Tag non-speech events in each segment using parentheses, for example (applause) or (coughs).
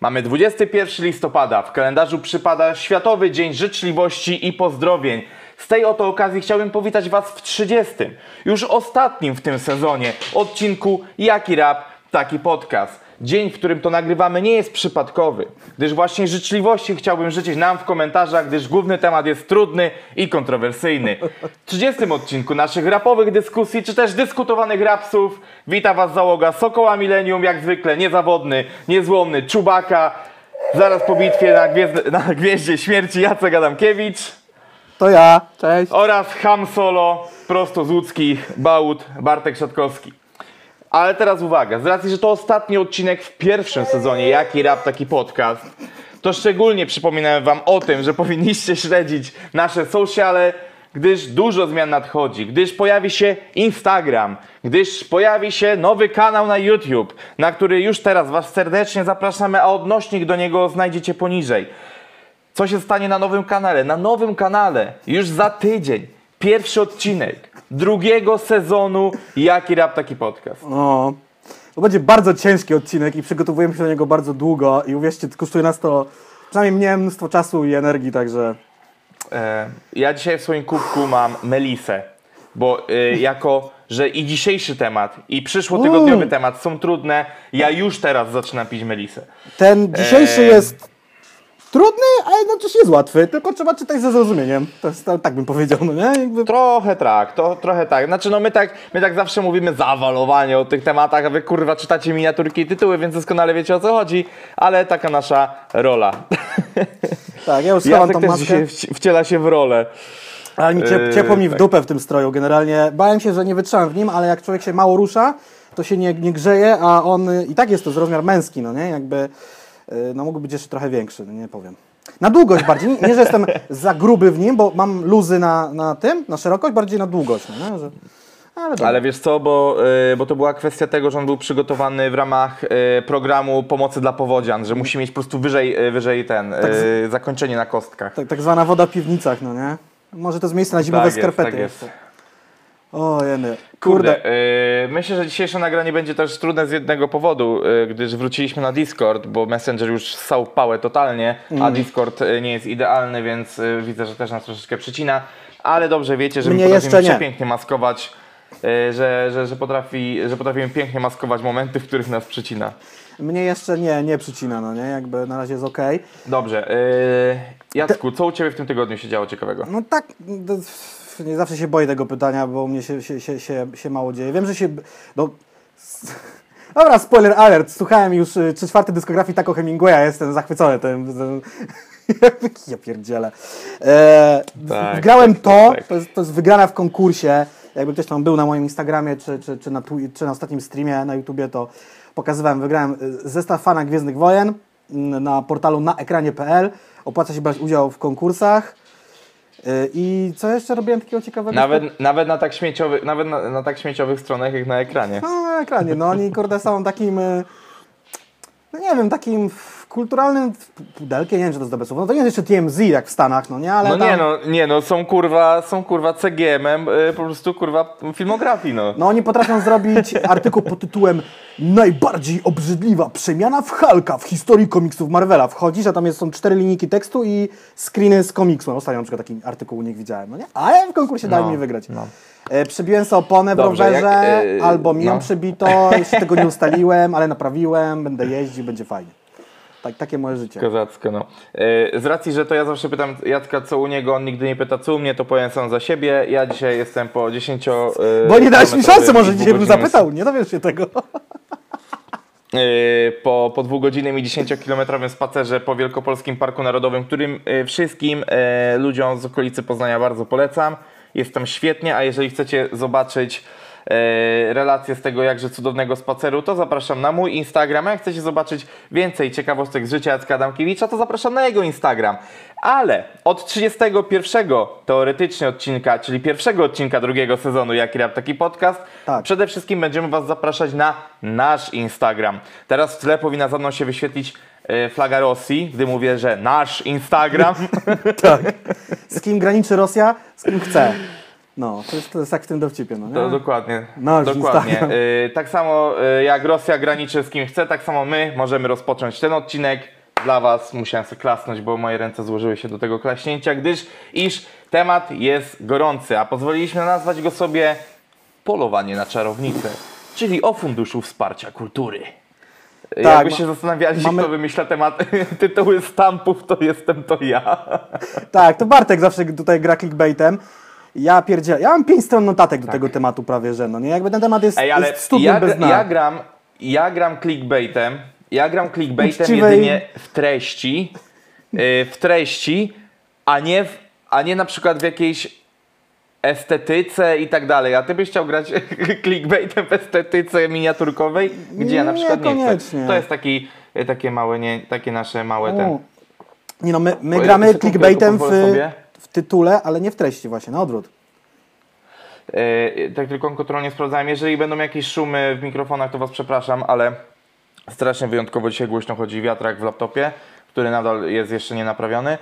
Mamy 21 listopada, w kalendarzu przypada Światowy Dzień Życzliwości i Pozdrowień. Z tej oto okazji chciałbym powitać Was w 30. już ostatnim w tym sezonie odcinku Jaki Rap, Taki Podcast. Dzień, w którym to nagrywamy nie jest przypadkowy, gdyż właśnie życzliwości chciałbym życzyć nam w komentarzach, gdyż główny temat jest trudny i kontrowersyjny. W 30 odcinku naszych rapowych dyskusji, czy też dyskutowanych rapsów, wita Was załoga Sokoła Millennium, jak zwykle niezawodny, niezłomny Czubaka, zaraz po bitwie na, gwiezdne, na Gwieździe Śmierci Jacek Adamkiewicz To ja, cześć. oraz Ham Solo, prosto z łódzkich, Bałut, Bartek Szatkowski. Ale teraz uwaga, z racji, że to ostatni odcinek w pierwszym sezonie Jaki Rap, Taki Podcast, to szczególnie przypominałem wam o tym, że powinniście śledzić nasze sociale, gdyż dużo zmian nadchodzi, gdyż pojawi się Instagram, gdyż pojawi się nowy kanał na YouTube, na który już teraz was serdecznie zapraszamy, a odnośnik do niego znajdziecie poniżej. Co się stanie na nowym kanale? Na nowym kanale już za tydzień pierwszy odcinek drugiego sezonu Jaki Rap, Taki Podcast. No, to będzie bardzo ciężki odcinek i przygotowujemy się do niego bardzo długo i uwierzcie, kosztuje nas to przynajmniej mnie mnóstwo czasu i energii, także E, ja dzisiaj w swoim kubku mam Melisę, bo e, jako, że i dzisiejszy temat, i przyszłotygodniowy temat są trudne, ja już teraz zaczynam pić Melisę. ten dzisiejszy Eee. jest trudny, ale jednocześnie jest łatwy, tylko trzeba czytać ze zrozumieniem. To jest, tak bym powiedział, no nie? Jakby... Trochę tak, to, trochę tak. Znaczy, no my tak, my tak zawsze mówimy zawalowanie o tych tematach, a wy kurwa czytacie miniaturki i tytuły, więc doskonale wiecie o co chodzi, ale taka nasza rola. (laughs) Tak, ja już schowam tą też maskę, dzisiaj wciela się w rolę. ale mi ciep- Eee, ciepło mi w tak. dupę w tym stroju generalnie. Bałem się, że nie wytrzymam w nim, ale jak człowiek się mało rusza, to się nie, nie grzeje, a on i tak jest to z rozmiar męski, no nie? Jakby, no mógłby być jeszcze trochę większy, no nie powiem. Na długość bardziej, nie, że jestem za gruby w nim, bo mam luzy na, na tym, na szerokość, bardziej na długość, no? Że, ale. Ale wiesz co, bo, y, bo to była kwestia tego, że on był przygotowany w ramach y, programu pomocy dla powodzian, że musi mieć po prostu wyżej, wyżej ten, y, zakończenie na kostkach. Tak, tak zwana woda w piwnicach, no nie? Może to jest miejsce na zimowe Tak jest, skarpety. tak jest. O, jeny. Kurde, Kurde. y, myślę, że dzisiejsze nagranie będzie też trudne z jednego powodu, y, gdyż wróciliśmy na Discord, bo Messenger już ssał pałę totalnie, Mm. a Discord y, nie jest idealny, więc y, widzę, że też nas troszeczkę przycina, ale dobrze wiecie, że my Mnie potrafimy jeszcze nie. przepięknie maskować, y, że, że, że, potrafi, że potrafimy pięknie maskować momenty, w których nas przycina. Mnie jeszcze nie, nie przycina, no nie? Jakby na razie jest okej. Dobrze, y, Jacku, co u Ciebie w tym tygodniu się działo ciekawego? No tak, to, nie zawsze się boję tego pytania, bo u mnie się, się, się, się, się mało dzieje. Wiem, że się... No, (laughs) dobra, spoiler alert. Słuchałem już y, trzy czwarte dyskografii Taco Hemingwaya, jestem zachwycony tym. tym (laughs) ja pierdzielę. E, Tak, grałem tak, to, tak. to jest, to jest wygrana w konkursie. Jakby ktoś tam był na moim Instagramie, czy, czy, czy, na, czy na ostatnim streamie na YouTubie, to pokazywałem, wygrałem y, zestaw fana Gwiezdnych Wojen mm, na portalu naekranie.pl. Opłaca się brać udział w konkursach. I co jeszcze robiłem takiego ciekawego? Nawet, nawet, na, tak śmieciowy, nawet na, na tak śmieciowych stronach jak na ekranie. No, na ekranie. No oni kurde są takim, y, no nie wiem, takim kulturalnym pudelkiem, nie wiem, czy to jest dobre słowo. No to nie jest jeszcze TMZ jak w Stanach, no nie, ale No tam, nie no, nie no, są kurwa, są kurwa CGM-em, y, po prostu kurwa filmografii, no. No oni potrafią zrobić (laughs) artykuł pod tytułem Najbardziej obrzydliwa przemiana w Hulka w historii komiksów Marvela. Wchodzisz, a tam jest, są cztery linijki tekstu i screeny z komiksu. No, Ostatnio na przykład taki artykuł u nich widziałem, no nie? Ale w konkursie dali No, mi wygrać. no. E, przebiłem sobie oponę w Dobrze, rowerze, jak, e, albo mi ją no. przebito, jeszcze tego nie ustaliłem, ale naprawiłem, będę jeździł, będzie fajnie. Tak, takie moje życie. Kozacko, no. Y, Z racji, że to ja zawsze pytam Jacka, co u niego, on nigdy nie pyta, co u mnie, to powiem sam za siebie. Ja dzisiaj jestem po 10 Bo nie dałeś mi szansy, może dzisiaj bym zapytał, nie dowiesz się tego. Y, po, po dwugodzinnym i 10-kilometrowym spacerze po Wielkopolskim Parku Narodowym, którym wszystkim ludziom z okolicy Poznania bardzo polecam. Jest tam świetnie, a jeżeli chcecie zobaczyć relacje z tego jakże cudownego spaceru, to zapraszam na mój Instagram. A jak chcecie zobaczyć więcej ciekawostek z życia Jacka Adamkiewicza, to zapraszam na jego Instagram. Ale od 31 teoretycznie odcinka, czyli pierwszego odcinka drugiego sezonu Jaki Rap Taki Podcast, Tak. Przede wszystkim będziemy Was zapraszać na nasz Instagram. Teraz w tle powinna za mną się wyświetlić e, flaga Rosji, gdy mówię, że nasz Instagram. (laughs) Tak. Z kim graniczy Rosja? Z kim chce. No, to jest, to jest jak w tym dowcipie, no nie? To dokładnie. No, dokładnie. Instagram. Y, tak samo y, jak Rosja graniczy z kim chce, tak samo my możemy rozpocząć ten odcinek. Dla Was musiałem sobie klasnąć, bo moje ręce złożyły się do tego klaśnięcia, gdyż iż temat jest gorący, a pozwoliliśmy nazwać go sobie polowanie na czarownicę, czyli o funduszu wsparcia kultury. Tak, Jakby się zastanawiali, mamy- kto wymyśla temat, (laughs) tytuły stampów, to jestem to ja. Tak, to Bartek zawsze tutaj gra clickbaitem. Ja pierdzielę. Ja mam pięć stron notatek do tego tematu prawie, że no nie? Jakby ten temat jest, Tak. Ej, ale jest studiem ja, bez dna. ja gram, ja gram clickbaitem, ja gram clickbaitem Uczciwej- jedynie w treści, yy, w treści, a nie, w, a nie na przykład w jakiejś estetyce i tak dalej. A ty byś chciał grać (laughs) clickbaitem w estetyce miniaturkowej, gdzie ja na przykład nie chcę. Niekoniecznie. To jest taki, takie małe, nie, takie nasze małe U. ten. Nie no, my, my gramy clickbaitem w, sobie. W tytule, ale nie w treści właśnie, na odwrót. Yy, tak tylko kontrolnie sprawdzałem. Jeżeli będą jakieś szumy w mikrofonach, to was przepraszam, ale strasznie wyjątkowo dzisiaj głośno chodzi wiatrak w laptopie, który nadal jest jeszcze nie naprawiony.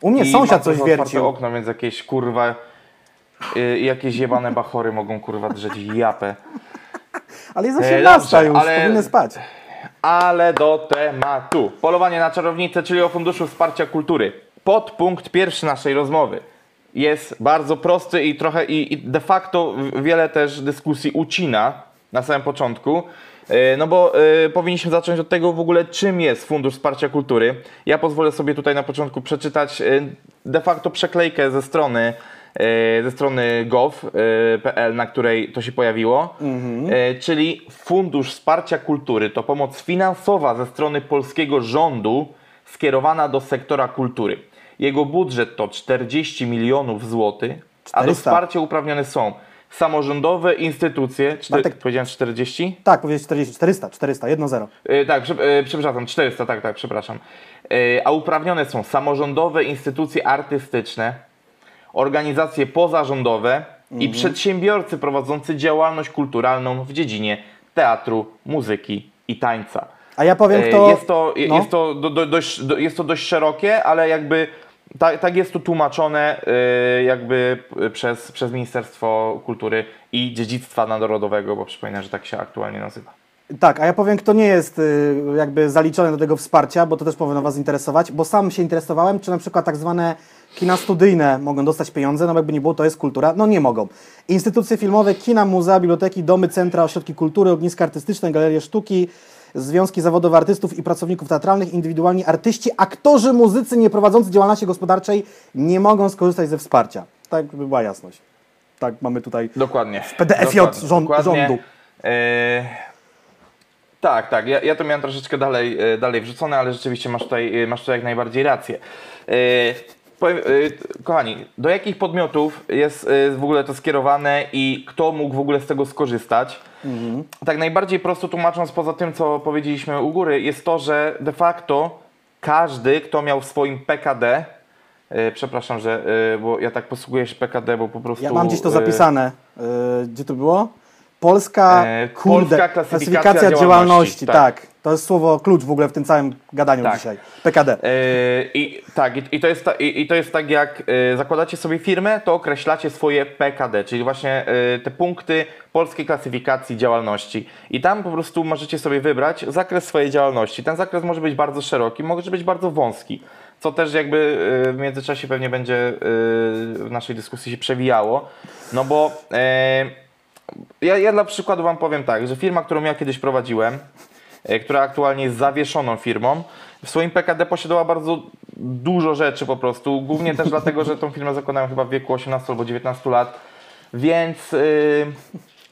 U mnie sąsiad coś wiercił. okno, więc jakieś kurwa yy, jakieś jebane bachory mogą kurwa drzeć japę. Ale jest E, 18 dobrze, już, ale- powinny spać. Ale do tematu. Polowanie na czarownicę, czyli o Funduszu Wsparcia Kultury. Podpunkt pierwszy naszej rozmowy jest bardzo prosty i trochę i, i de facto wiele też dyskusji ucina na samym początku. E, No bo e, powinniśmy zacząć od tego w ogóle, czym jest Fundusz Wsparcia Kultury. Ja pozwolę sobie tutaj na początku przeczytać e, de facto przeklejkę ze strony e, ze strony gov.pl, na której to się pojawiło. E, Czyli Fundusz Wsparcia Kultury to pomoc finansowa ze strony polskiego rządu skierowana do sektora kultury. Jego budżet to 40 milionów złotych, a do 400. wsparcia uprawnione są samorządowe instytucje. Czter, Bartek- powiedziałem 40? Tak, powiedzieć 40, 400, 400, 1-0. E, tak, prze, e, przepraszam, 400, tak, tak, przepraszam. E, a uprawnione są samorządowe instytucje artystyczne, organizacje pozarządowe i przedsiębiorcy prowadzący działalność kulturalną w dziedzinie teatru, muzyki i tańca. A ja powiem, E, kto... Jest to, je- no. jest to, do, do, dość, do, jest to dość szerokie, ale jakby tak, tak jest to tłumaczone e, jakby p- przez, przez Ministerstwo Kultury i Dziedzictwa Narodowego, bo przypominam, że tak się aktualnie nazywa. Tak, a ja powiem, kto nie jest y, jakby zaliczony do tego wsparcia, bo to też powinno Was interesować, bo sam się interesowałem, czy na przykład tak zwane kina studyjne mogą dostać pieniądze, no jakby nie było, to jest kultura. No nie mogą. Instytucje filmowe, kina, muzea, biblioteki, domy, centra, ośrodki kultury, ogniska artystyczne, galerie sztuki, związki zawodowe artystów i pracowników teatralnych, indywidualni artyści, aktorzy, muzycy nieprowadzący działalności gospodarczej nie mogą skorzystać ze wsparcia. Tak by była jasność. Tak mamy tutaj Dokładnie. W PDF rząd- rządu. E, tak, tak. Ja, ja to miałem troszeczkę dalej, e, dalej wrzucone, ale rzeczywiście masz tutaj, e, masz tutaj jak najbardziej rację. Powiem, e, kochani, do jakich podmiotów jest e, w ogóle to skierowane i kto mógł w ogóle z tego skorzystać? Tak najbardziej prosto tłumacząc, poza tym, co powiedzieliśmy u góry, jest to, że de facto każdy, kto miał w swoim PKD, e, przepraszam, że, bo ja tak posługuję się PKD, bo po prostu... Ja mam gdzieś to zapisane. Gdzie to było? Polska, E, kurde, Polska klasyfikacja działalności, działalności. tak. Tak. to jest słowo klucz w ogóle w tym całym gadaniu Tak. dzisiaj. PKD. Yy, I tak, i, i, to jest ta, i, i to jest tak jak yy, zakładacie sobie firmę, to określacie swoje PKD, czyli właśnie yy, te punkty polskiej klasyfikacji działalności. I tam po prostu możecie sobie wybrać zakres swojej działalności. Ten zakres może być bardzo szeroki, może być bardzo wąski. Co też jakby w międzyczasie pewnie będzie w naszej dyskusji się przewijało. No bo ja, ja dla przykładu Wam powiem tak, że firma, którą ja kiedyś prowadziłem, e, która aktualnie jest zawieszoną firmą, w swoim PKD posiadała bardzo dużo rzeczy po prostu, głównie też (laughs) dlatego, że tą firmę zakładałem chyba w wieku 18 albo 19 lat, więc yy,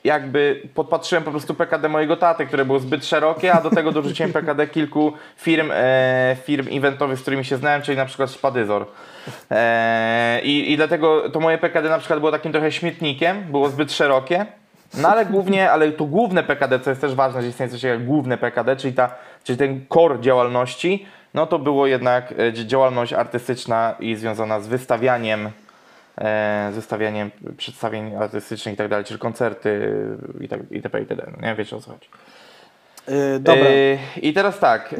jakby podpatrzyłem po prostu PKD mojego taty, które było zbyt szerokie, a do tego dorzuciłem PKD kilku firm, e, firm eventowych, z którymi się znałem, czyli na przykład Spadyzor. E, i, I dlatego to moje PKD na przykład było takim trochę śmietnikiem, było zbyt szerokie, no ale głównie, ale to główne PKD, co jest też ważne, że istnieje coś jak główne PKD, czyli, ta, czyli ten core działalności, no to było jednak e, dzi- działalność artystyczna i związana z wystawianiem, e, z wystawianiem przedstawień artystycznych i tak dalej, czyli koncerty i tak itp. itd. Nie wiecie o co chodzi. Yy, dobra. E, I teraz tak.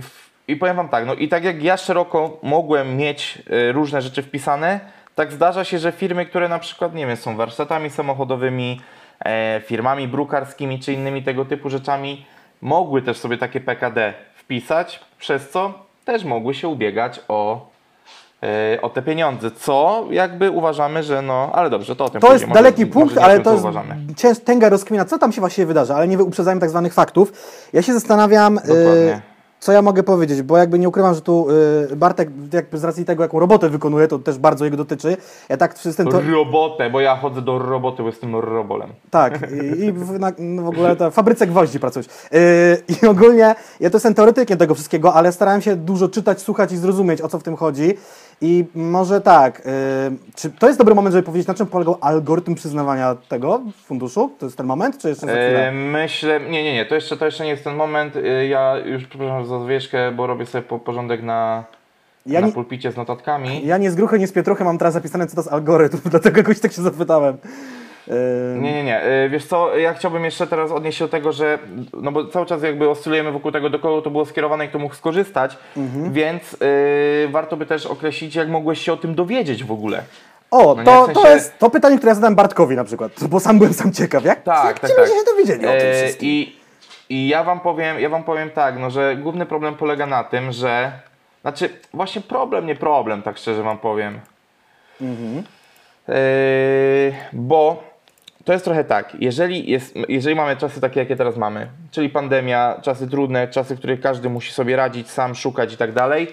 w- I powiem Wam tak, no i tak jak ja szeroko mogłem mieć różne rzeczy wpisane, tak zdarza się, że firmy, które na przykład, nie wiem, są warsztatami samochodowymi, e, firmami brukarskimi czy innymi tego typu rzeczami, mogły też sobie takie PKD wpisać, przez co też mogły się ubiegać o, e, o te pieniądze, co jakby uważamy, że no, ale dobrze, to o tym To jest może- daleki może punkt, o ale to jest cięż, tęga rozkmina, co tam się właściwie wydarza, ale nie uprzedzajmy tak zwanych faktów. Ja się zastanawiam, Dokładnie. Co ja mogę powiedzieć, bo jakby nie ukrywam, że tu y, Bartek jakby z racji tego, jaką robotę wykonuje, to też bardzo jego dotyczy. Ja tak jestem to... Robotę, bo ja chodzę do roboty, bo jestem robolem. Tak, i, i w, na, no w ogóle ta w fabryce gwoździ pracujesz. Yy, I ogólnie ja to jestem teoretykiem tego wszystkiego, ale starałem się dużo czytać, słuchać i zrozumieć, o co w tym chodzi. I może tak, yy, czy to jest dobry moment, żeby powiedzieć, na czym polegał algorytm przyznawania tego funduszu? To jest ten moment, czy jeszcze za chwilę? E, myślę, nie, nie, nie, to jeszcze, to jeszcze nie jest ten moment. E, Ja już przepraszam za zwieszkę, bo robię sobie po- porządek na, Ja na nie, pulpicie z notatkami. ja nie z gruchy, nie z pietruchy mam teraz zapisane, co to jest algorytm, (laughs) dlatego jakoś tak się zapytałem. Yy, Nie, nie, nie. E, Wiesz co, ja chciałbym jeszcze teraz odnieść się do tego, że no bo cały czas jakby oscylujemy wokół tego, do kogo to było skierowane i kto mógł skorzystać, Mhm. więc e, warto by też określić, jak mogłeś się o tym dowiedzieć w ogóle. O, no to, w sensie- to jest to pytanie, które ja zadałem Bartkowi na przykład, bo sam byłem sam ciekaw, jak, Tak, jak tak, tak. się dowiedzieli o tym E, wszystkim? I, I ja wam powiem, ja wam powiem tak, no, że główny problem polega na tym, że znaczy właśnie problem, nie problem, tak szczerze wam powiem. Mhm. E, bo to jest trochę tak, jeżeli, jest, jeżeli mamy czasy takie, jakie teraz mamy, czyli pandemia, czasy trudne, czasy, w których każdy musi sobie radzić, sam szukać i tak dalej,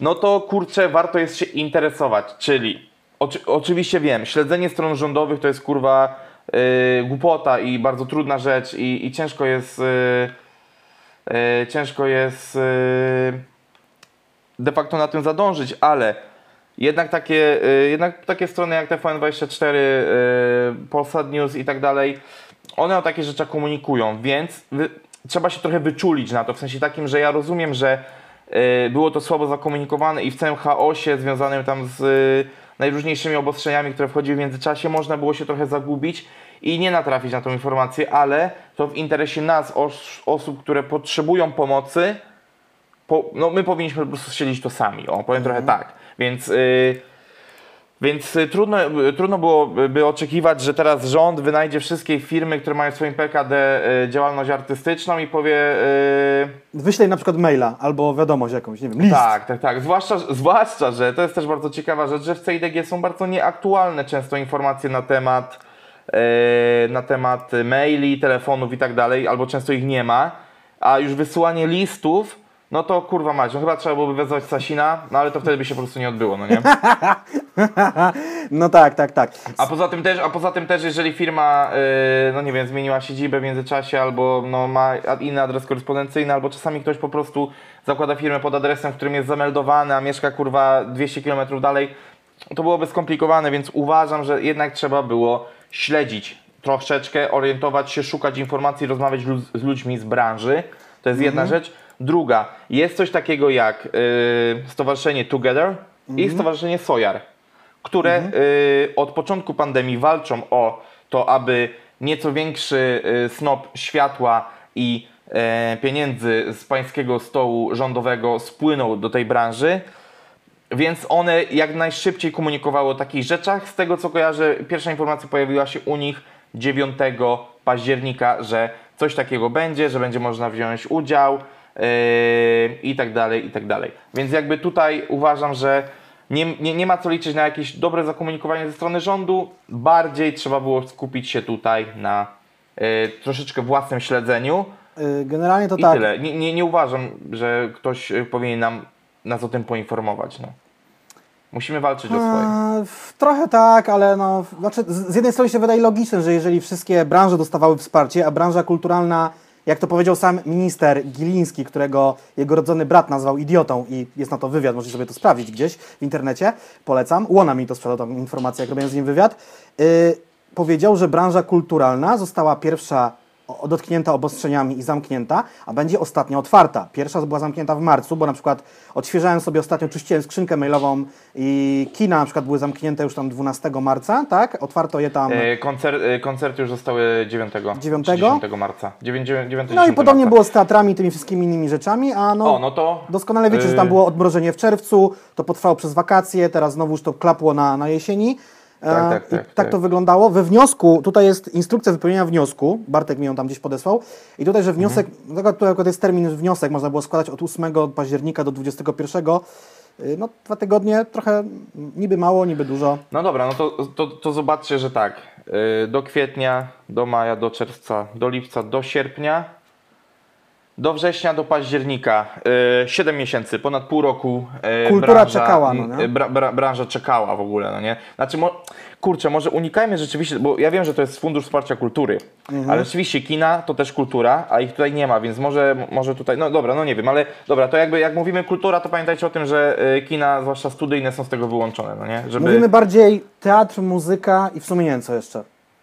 no to kurczę, warto jest się interesować, czyli oczy, oczywiście wiem, śledzenie stron rządowych to jest kurwa yy, głupota i bardzo trudna rzecz i, i ciężko jest yy, ciężko jest yy, de facto na tym zadążyć, ale jednak takie, yy, jednak takie strony jak TVN24, yy, Polsat News i tak dalej, one o takie rzeczy komunikują, więc wy, trzeba się trochę wyczulić na to, w sensie takim, że ja rozumiem, że y, było to słabo zakomunikowane i w całym chaosie związanym tam z y, najróżniejszymi obostrzeniami, które wchodziły w międzyczasie, można było się trochę zagubić i nie natrafić na tą informację, ale to w interesie nas, os osób, które potrzebują pomocy, po, no my powinniśmy po prostu siedzieć to sami, o, powiem trochę tak, więc... y, więc y, trudno, y, trudno byłoby oczekiwać, że teraz rząd wynajdzie wszystkie firmy, które mają w swoim PKD działalność artystyczną i powie y, Wyślej na przykład maila albo wiadomość jakąś, nie wiem, list. tak, tak, tak. Zwłaszcza, zwłaszcza, że to jest też bardzo ciekawa rzecz, że w CIDG są bardzo nieaktualne często informacje na temat na temat maili, telefonów i tak dalej, albo często ich nie ma, a już wysyłanie listów, no to kurwa mać, no chyba trzeba byłoby wezwać Sasina, no ale to wtedy by się po prostu nie odbyło, no nie? (laughs) No tak, tak, tak. A poza tym też, a poza tym też jeżeli firma, yy, no nie wiem, zmieniła siedzibę w międzyczasie albo no, ma inny adres korespondencyjny, albo czasami ktoś po prostu zakłada firmę pod adresem, w którym jest zameldowany, a mieszka kurwa 200 km dalej, to byłoby skomplikowane, więc uważam, że jednak trzeba było śledzić troszeczkę, orientować się, szukać informacji, rozmawiać lu- z ludźmi z branży. To jest jedna rzecz. Druga, jest coś takiego jak yy, Stowarzyszenie Together i Stowarzyszenie Sojar które y, od początku pandemii walczą o to, aby nieco większy y, snop światła i e, pieniędzy z pańskiego stołu rządowego spłynął do tej branży. Więc one jak najszybciej komunikowały o takich rzeczach. Z tego co kojarzę, pierwsza informacja pojawiła się u nich 9 października, że coś takiego będzie, że będzie można wziąć udział i tak dalej, i tak dalej. Więc jakby tutaj uważam, że nie, nie, nie ma co liczyć na jakieś dobre zakomunikowanie ze strony rządu. Bardziej trzeba było skupić się tutaj na yy, troszeczkę własnym śledzeniu. Y, Generalnie to I tak. tyle. Nie, nie, nie uważam, że ktoś powinien nam nas o tym poinformować. No. Musimy walczyć o swoje. Trochę tak, ale no, znaczy z z jednej strony się wydaje logiczne, że jeżeli wszystkie branże dostawały wsparcie, a branża kulturalna, jak to powiedział sam minister Giliński, którego jego rodzony brat nazwał idiotą i jest na to wywiad, możecie sobie to sprawdzić gdzieś w internecie, polecam. Łona mi to sprzedał tam informację, jak robiłem z nim wywiad. Yy, powiedział, że branża kulturalna została pierwsza dotknięta obostrzeniami i zamknięta, a będzie ostatnia otwarta. Pierwsza była zamknięta w marcu, bo na przykład odświeżałem sobie ostatnio, czyściłem skrzynkę mailową i kina na przykład były zamknięte już tam 12 marca, tak? Otwarto je tam. E, koncer, e, koncerty już zostały 9, 9? 10 marca. 9, 9, 9 No i 10 podobnie marca. było z teatrami tymi wszystkimi innymi rzeczami, a no, O, no to... doskonale wiecie, że tam y, było odmrożenie w czerwcu, to potrwało przez wakacje, teraz znowuż to klapło na, na jesieni. E, Tak, tak, tak, tak tak. to wyglądało. We wniosku, tutaj jest instrukcja wypełnienia wniosku, Bartek mi ją tam gdzieś podesłał. I tutaj, że wniosek, Mhm. tutaj akurat jest termin wniosek, można było składać od 8 października do 21. Y, No dwa tygodnie, trochę mm, niby mało, niby dużo. No dobra, no to, to, to zobaczcie, że tak. y, Do kwietnia, do maja, do czerwca, do lipca, do sierpnia, do września, do października. 7 miesięcy, ponad pół roku. y, Kultura czekała, no nie? y, Bra, bra, branża czekała w ogóle, no nie? Znaczy, mo, kurczę, może unikajmy rzeczywiście, bo ja wiem, że to jest Fundusz Wsparcia Kultury, Mhm. ale rzeczywiście kina to też kultura, a ich tutaj nie ma, więc może, może tutaj, no dobra, no nie wiem, ale dobra, to jakby jak mówimy kultura, to pamiętajcie o tym, że y, kina, zwłaszcza studyjne, są z tego wyłączone, no nie? Żeby... Mówimy bardziej teatr, muzyka i w sumie nie wiem co jeszcze.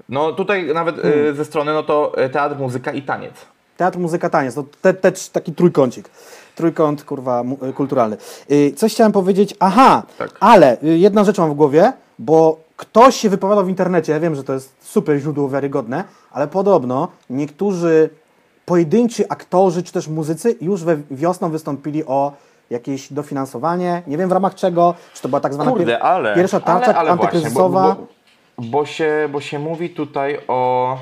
No tutaj nawet Hmm. y, ze strony, no to y, teatr, muzyka i taniec. Teatr, muzyka, taniec. To te, te, taki trójkącik. Trójkąt, kurwa, y, kulturalny. Y, Coś chciałem powiedzieć. Aha, Tak. ale y, jedna rzecz mam w głowie, bo ktoś się wypowiadał w internecie, ja wiem, że to jest super źródło wiarygodne, ale podobno niektórzy pojedynczy aktorzy czy też muzycy już we wiosną wystąpili o jakieś dofinansowanie, nie wiem w ramach czego, czy to była tak zwana Kurde, pier- ale... pierwsza tarcza ale, ale antykryzysowa. Właśnie, bo, bo, bo, się, bo się mówi tutaj o,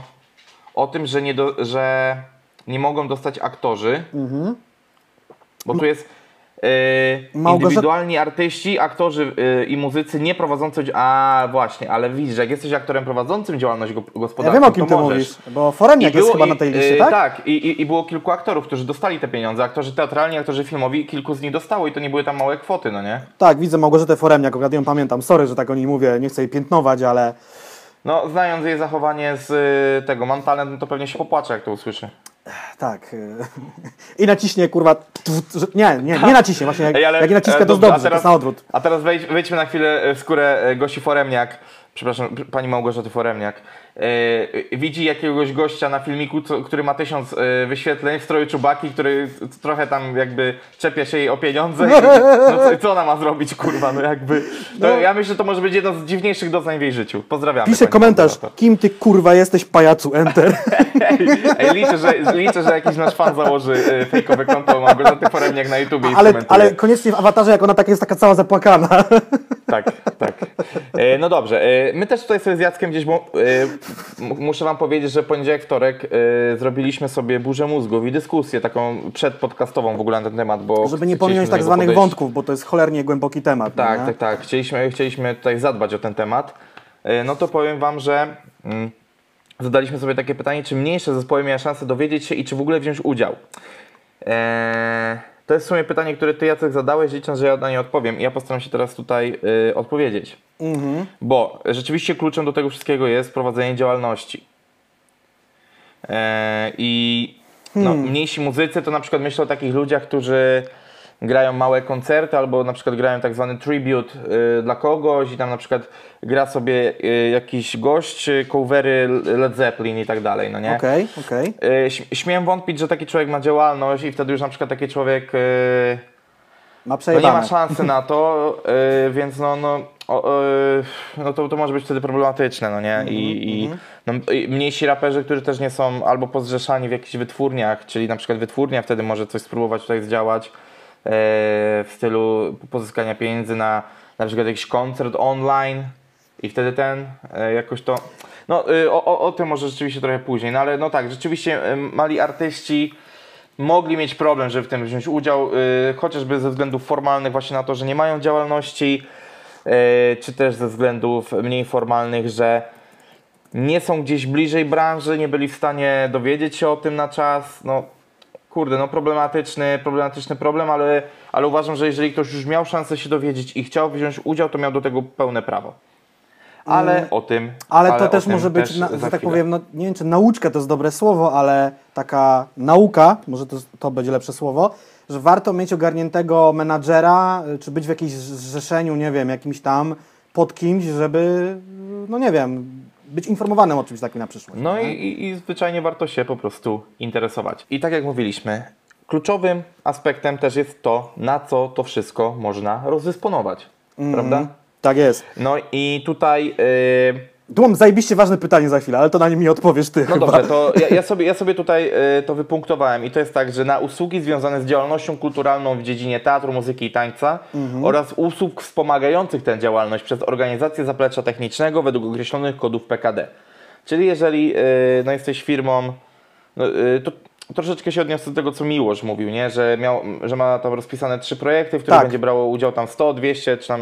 o tym, że nie, do, że nie mogą dostać aktorzy, Mhm. bo tu jest... y, Małgorzata- indywidualni artyści, aktorzy y, i muzycy nie prowadzący... A właśnie, ale widzisz, jak jesteś aktorem prowadzącym działalność go- Ja gospodarczą, wiem o kim to ty możesz. mówisz, bo Foremniak jest chyba i- na tej liście, y, tak? Tak, i, i, i było kilku aktorów, którzy dostali te pieniądze. Aktorzy teatralni, aktorzy filmowi, kilku z nich dostało i to nie były tam małe kwoty, no nie? Tak, widzę Małgorzatę Foremniak, akurat ją pamiętam. Sorry, że tak o niej mówię, nie chcę jej piętnować, ale No, znając jej zachowanie z tego Mam Talent, no to pewnie się popłacze, jak to usłyszy. Tak. (laughs) I naciśnie, kurwa, nie, nie, nie naciśnie, właśnie jak, Ej, ale- jak naciska, to jest dobrze, to jest na odwrót. A teraz wejdź, wejdźmy na chwilę w skórę e, Gosi Foremniak. Przepraszam, pani Małgorzaty Foremniak. E, widzi jakiegoś gościa na filmiku, co, który ma tysiąc e, wyświetleń w stroju czubaki, który trochę tam jakby czepia się jej o pieniądze. I, no co, co ona ma zrobić, kurwa, no jakby. To, No. Ja myślę, że to może być jedno z dziwniejszych doznań w jej życiu. Pozdrawiamy. Pisze pani komentarz, Małgorzato. kim ty kurwa jesteś, pajacu, enter. (laughs) Ej, ej, liczę, że, liczę, że jakiś nasz fan założy e, fejkowe konto Małgorzaty Foremniak na YouTubie i Ale, ale koniecznie w awatarze, jak ona tak jest taka cała zapłakana. Tak, tak. E, No dobrze, e, my też tutaj sobie z Jackiem gdzieś, bo, e, muszę wam powiedzieć, że poniedziałek, wtorek zrobiliśmy sobie burzę mózgów i dyskusję taką przedpodcastową w ogóle na ten temat, bo Żeby nie pominąć tak zwanych podejść. wątków, bo to jest cholernie głęboki temat. Tak, nie? tak, tak. Chcieliśmy, chcieliśmy tutaj zadbać o ten temat. No to powiem wam, że mm, zadaliśmy sobie takie pytanie, czy mniejsze zespoły miały szansę dowiedzieć się i czy w ogóle wziąć udział. Eee, to jest w sumie pytanie, które ty Jacek zadałeś, licząc, że ja na nie odpowiem i ja postaram się teraz tutaj y, odpowiedzieć. Mhm. Bo rzeczywiście kluczem do tego wszystkiego jest prowadzenie działalności. E, I no, Hmm. mniejsi muzycy to na przykład myślę o takich ludziach, którzy grają małe koncerty albo na przykład grają tak zwany tribute y, dla kogoś i tam na przykład gra sobie y, jakiś gość, y, covery Led Zeppelin i tak dalej, no nie? Okej, okej. Y, śm- Śmiem wątpić, że taki człowiek ma działalność i wtedy już na przykład taki człowiek Ma no nie ma szansy na to, więc no, no, o, no to, to może być wtedy problematyczne, no nie? I, i, no, i mniejsi raperzy, którzy też nie są albo pozrzeszani w jakichś wytwórniach, czyli na przykład wytwórnia wtedy może coś spróbować tutaj zdziałać w stylu pozyskania pieniędzy na na przykład jakiś koncert online i wtedy ten y, jakoś to... No y, o, o, o tym może rzeczywiście trochę później, no ale no tak, rzeczywiście y, mali artyści mogli mieć problem, żeby w tym wziąć udział, y, chociażby ze względów formalnych, właśnie na to, że nie mają działalności, czy też ze względów mniej formalnych, że nie są gdzieś bliżej branży, nie byli w stanie dowiedzieć się o tym na czas. No, kurde, no problematyczny, problematyczny problem, ale, ale uważam, że jeżeli ktoś już miał szansę się dowiedzieć i chciał wziąć udział, to miał do tego pełne prawo. Ale o tym. Mm. Ale to też może być, też na, że tak chwilę. powiem, no, nie wiem czy nauczka to jest dobre słowo, ale taka nauka, może to, to będzie lepsze słowo, że warto mieć ogarniętego menadżera, czy być w jakimś zrzeszeniu, nie wiem, jakimś tam, pod kimś, żeby, no nie wiem, być informowanym o czymś takim na przyszłość. No i, i, zwyczajnie warto się po prostu interesować. I tak jak mówiliśmy, kluczowym aspektem też jest to, na co to wszystko można rozdysponować. Prawda? Tak jest. No i tutaj. Yy, Tu mam zajebiście ważne pytanie za chwilę, ale to na nie mi odpowiesz ty no chyba. dobrze, to ja, ja, sobie, ja sobie tutaj y, to wypunktowałem i to jest tak, że na usługi związane z działalnością kulturalną w dziedzinie teatru, muzyki i tańca oraz usług wspomagających tę działalność przez organizację zaplecza technicznego według określonych kodów PKD. Czyli jeżeli y, no, jesteś firmą, no, y, to troszeczkę się odniosę do tego, co Miłosz mówił, nie? Że, miał, że ma tam rozpisane trzy projekty, w których Tak. będzie brało udział tam 100, 200, czy tam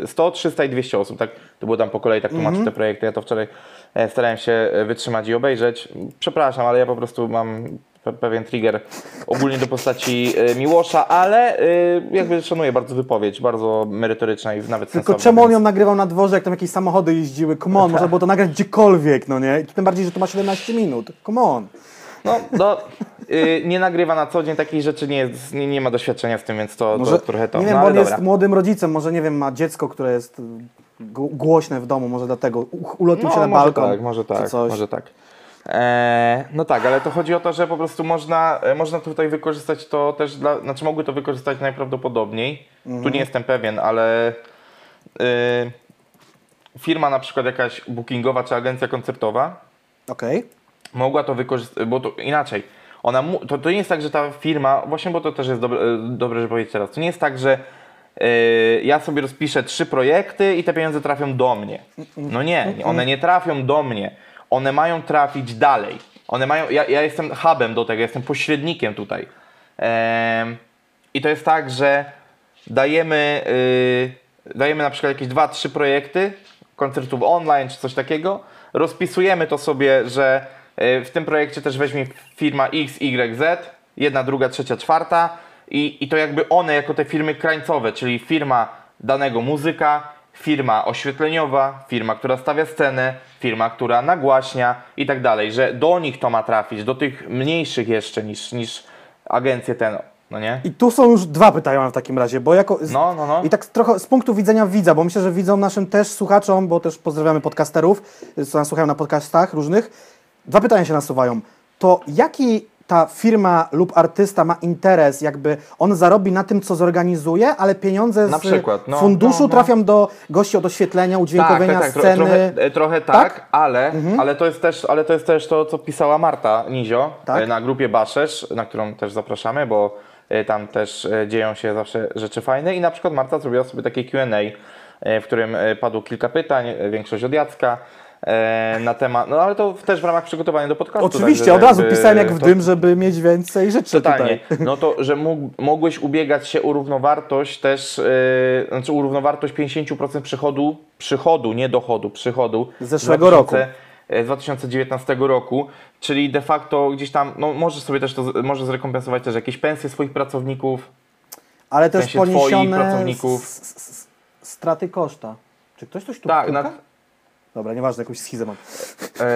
y, 100, 300 i 200 osób. Tak, to było tam po kolei, tak tłumaczę te projekty. Ja to wczoraj e, starałem się e, wytrzymać i obejrzeć. Przepraszam, ale ja po prostu mam pe- pewien trigger ogólnie do postaci e, Miłosza, ale jakby szanuję bardzo wypowiedź, bardzo merytoryczna i nawet Tylko sensowna. czemu on ją nagrywał na dworze, jak tam jakieś samochody jeździły? Come on, (laughs) można było to nagrać gdziekolwiek, no nie? I tym bardziej, że to ma 17 minut. Come on. No, no y, nie nagrywa na co dzień takich rzeczy, nie, jest, nie, nie ma doświadczenia z tym, więc to, Może, to trochę to. nie wiem, no, bo on dobra. jest młodym rodzicem, może nie wiem, ma dziecko, które jest y, głośne w domu, może dlatego u- ulotił się na może balkon. tak, może tak, może tak. E, no tak, ale to chodzi o to, że po prostu można, e, można tutaj wykorzystać to też dla, znaczy mogły to wykorzystać najprawdopodobniej. Tu Mhm. nie jestem pewien, ale y, firma na przykład jakaś bookingowa czy agencja koncertowa Okej. Mogła to wykorzystać, bo to inaczej. Ona to, to nie jest tak, że ta firma, właśnie bo to też jest dobre, e, dobre że powiedzieć teraz, to nie jest tak, że e, ja sobie rozpiszę trzy projekty i te pieniądze trafią do mnie. No nie, one nie trafią do mnie. One mają trafić dalej. One mają, ja, ja jestem hubem do tego, jestem pośrednikiem tutaj. Em, I to jest tak, że dajemy, y, dajemy na przykład jakieś dwa, trzy projekty koncertów online czy coś takiego. Rozpisujemy to sobie, że w tym projekcie też weźmie firma X, Y, Z, jedna, druga, trzecia, czwarta i, i to jakby one jako te firmy krańcowe, czyli firma danego muzyka, firma oświetleniowa, firma, która stawia scenę, firma, która nagłaśnia i tak dalej, że do nich to ma trafić, do tych mniejszych jeszcze niż, niż agencje ten, no nie? I tu są już dwa pytania w takim razie, bo jako... z- No, no, no. I tak trochę z punktu widzenia widza, bo myślę, że widzom naszym też słuchaczom, bo też pozdrawiamy podcasterów, co nas słuchają na podcastach różnych. Dwa pytania się nasuwają. To jaki ta firma lub artysta ma interes, jakby on zarobi na tym, co zorganizuje, ale pieniądze z Na przykład, no, funduszu no, no. trafią do gości od oświetlenia, udźwiękowienia tak, tro- sceny. trochę, e, trochę tak, Tak? Ale, ale, to jest też, ale to jest też to, co pisała Marta Nizio Tak. e, na grupie Baszesz, na którą też zapraszamy, bo e, tam też dzieją się zawsze rzeczy fajne i na przykład Marta zrobiła sobie takie Q&A, w którym padło kilka pytań, większość od Jacka, na temat, no ale to też w ramach przygotowania do podcastu. Oczywiście, także od razu pisałem jak w to- dym, żeby mieć więcej rzeczy Totalnie. tutaj. No to, że mógł, mogłeś ubiegać się o równowartość też, yy, znaczy o równowartość 50% przychodu, przychodu, nie dochodu, przychodu. Z zeszłego roku. e, Z 2019 roku, czyli de facto gdzieś tam, no możesz sobie też to, możesz zrekompensować też jakieś pensje swoich pracowników. Ale też sensie twoich poniesione pracowników. straty koszta. Czy ktoś coś tu Tak? Dobra, nieważne, jakąś schizę mam. E,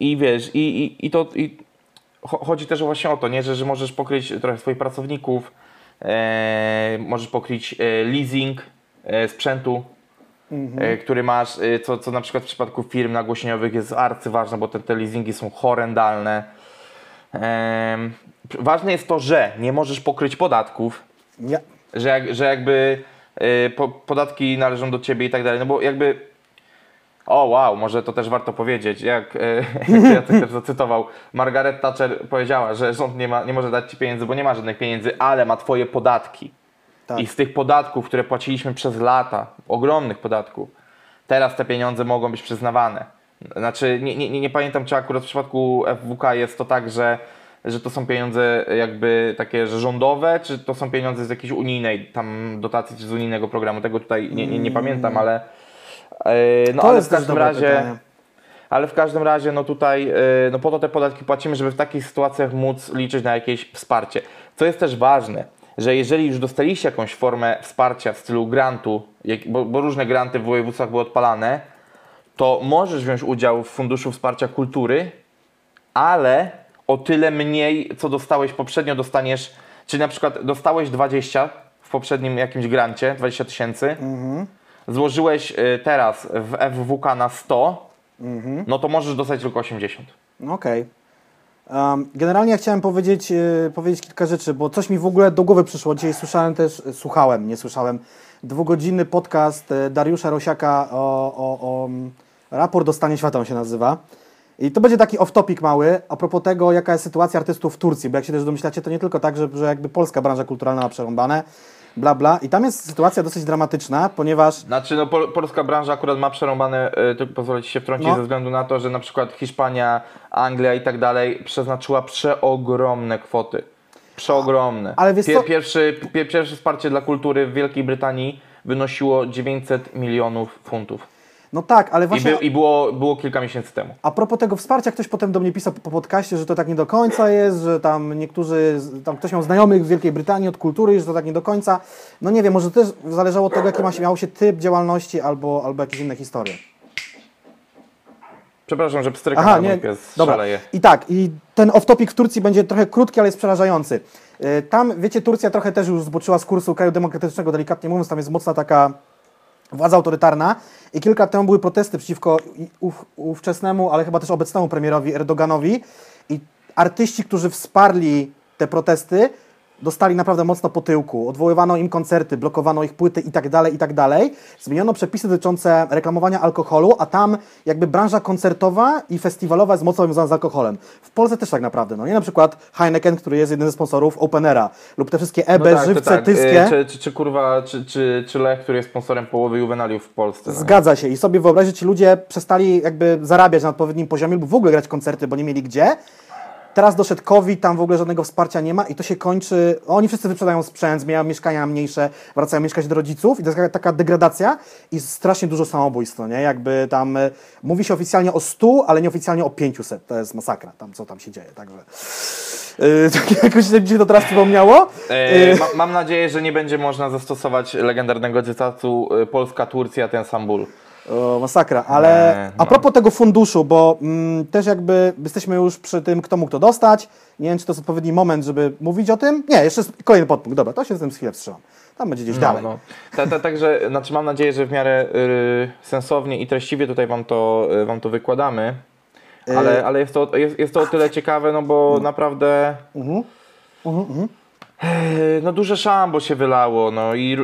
I wiesz, i, i, i to i cho- chodzi też właśnie o to, nie? Że, że możesz pokryć trochę swoich pracowników, e, możesz pokryć e, leasing e, sprzętu, e, który masz, co, co na przykład w przypadku firm nagłośnieniowych jest arcyważne, bo te, te leasingi są horrendalne. Ważne jest to, że nie możesz pokryć podatków, Nie. że, że jakby po, podatki należą do ciebie i tak dalej, no bo jakby o wow, może to też warto powiedzieć, jak, y, (laughs) jak Jacek też zacytował, Margaret Thatcher powiedziała, że rząd nie, ma, nie może dać ci pieniędzy, bo nie ma żadnych pieniędzy, ale ma twoje podatki. Tak. I z tych podatków, które płaciliśmy przez lata, ogromnych podatków, teraz te pieniądze mogą być przyznawane. Znaczy, nie, nie, nie, pamiętam, czy akurat w przypadku FWK jest to tak, że, że to są pieniądze jakby takie, że rządowe, czy to są pieniądze z jakiejś unijnej tam dotacji, czy z unijnego programu. Tego tutaj nie, nie, nie pamiętam, ale e, no To ale w każdym razie pytanie. ale w każdym razie, no tutaj, yy, no po to te podatki płacimy, żeby w takich sytuacjach móc liczyć na jakieś wsparcie. Co jest też ważne, że jeżeli już dostaliście jakąś formę wsparcia w stylu grantu, bo, bo różne granty w województwach były odpalane, to możesz wziąć udział w Funduszu Wsparcia Kultury, ale o tyle mniej, co dostałeś poprzednio, dostaniesz, czyli na przykład dostałeś 20 w poprzednim jakimś grancie, 20 tysięcy, złożyłeś y, teraz w FWK na 100, no to możesz dostać tylko 80. No Okej. Um, generalnie ja chciałem powiedzieć, e, powiedzieć kilka rzeczy, bo coś mi w ogóle do głowy przyszło. Dzisiaj słyszałem też, e, słuchałem, nie słyszałem, dwugodzinny podcast e, Dariusza Rosiaka o, o, o mm, raport o stanie świata on się nazywa. I to będzie taki off-topic mały a propos tego, jaka jest sytuacja artystów w Turcji, bo jak się też domyślacie, to nie tylko tak, że, że jakby polska branża kulturalna ma przerąbane, bla bla. I tam jest sytuacja dosyć dramatyczna, ponieważ Znaczy, no pol, polska branża akurat ma przerąbane, y, tylko pozwolicie się wtrącić, No. ze względu na to, że na przykład Hiszpania, Anglia i tak dalej przeznaczyła przeogromne kwoty. Przeogromne. Ale wiesz co- pierwszy, pie, pierwsze wsparcie dla kultury w Wielkiej Brytanii wynosiło 900 milionów funtów. No tak, ale I, właśnie... by, i było, było kilka miesięcy temu. A propos tego wsparcia, ktoś potem do mnie pisał po podcaście, że to tak nie do końca jest, że tam niektórzy, tam ktoś miał znajomych w Wielkiej Brytanii od kultury, że to tak nie do końca. No nie wiem, może też zależało od tego, jaki ma się, miał się typ działalności albo, albo jakieś inne historie. Przepraszam, że pstryka Aha, nie, pies dobra. szaleje. I tak, i ten off-topic w Turcji będzie trochę krótki, ale jest przerażający. Yy, Tam, wiecie, Turcja trochę też już zboczyła z kursu kraju demokratycznego, delikatnie mówiąc, tam jest mocna taka władza autorytarna i kilka temu były protesty przeciwko ów, ówczesnemu, ale chyba też obecnemu premierowi Erdoganowi. I artyści, którzy wsparli te protesty, dostali naprawdę mocno po tyłku. Odwoływano im koncerty, blokowano ich płyty i tak dalej, i tak dalej. Zmieniono przepisy dotyczące reklamowania alkoholu, a tam jakby branża koncertowa i festiwalowa jest mocno związana z alkoholem. W Polsce też tak naprawdę, no nie? Na przykład Heineken, który jest jednym ze sponsorów Openera lub te wszystkie EB, No tak, żywce, tak. tyskie. Y, Czy, czy, czy kurwa, czy, czy, czy Lech, który jest sponsorem połowy juwenaliów w Polsce. no? Zgadza się i sobie wyobraźcie, ci ludzie przestali jakby zarabiać na odpowiednim poziomie lub w ogóle grać koncerty, bo nie mieli gdzie. Teraz doszedł COVID, tam w ogóle żadnego wsparcia nie ma i to się kończy. Oni wszyscy wyprzedają sprzęt, zmieniają mieszkania mniejsze, wracają mieszkać do rodziców i to jest taka, taka degradacja i strasznie dużo samobójstw, no nie? Jakby tam y, mówi się oficjalnie o 100, ale nieoficjalnie o 500. To jest masakra, tam co tam się dzieje, także. Yy, (laughs) tak jakoś mi się to teraz przypomniało. E, Yy, ma, mam nadzieję, że nie będzie można zastosować legendarnego cytatu y, Polska, Turcja, ten sam ból. O, masakra, ale Nie, a no. propos tego funduszu, bo mm, też jakby jesteśmy już przy tym, kto mógł to dostać. Nie wiem, czy to jest odpowiedni moment, żeby mówić o tym. Nie, jeszcze kolejny podpunkt. Dobra, to się z tym chwilę wstrzymam. Tam będzie gdzieś dalej. No, no. Ta, ta, także, znaczy mam nadzieję, że w miarę y, sensownie i treściwie tutaj wam to, y, wam to wykładamy. Y, Ale, ale jest, to, jest, jest to o tyle ciekawe, no bo naprawdę Mhm. Mhm, mhm. no duże szambo się wylało, no i,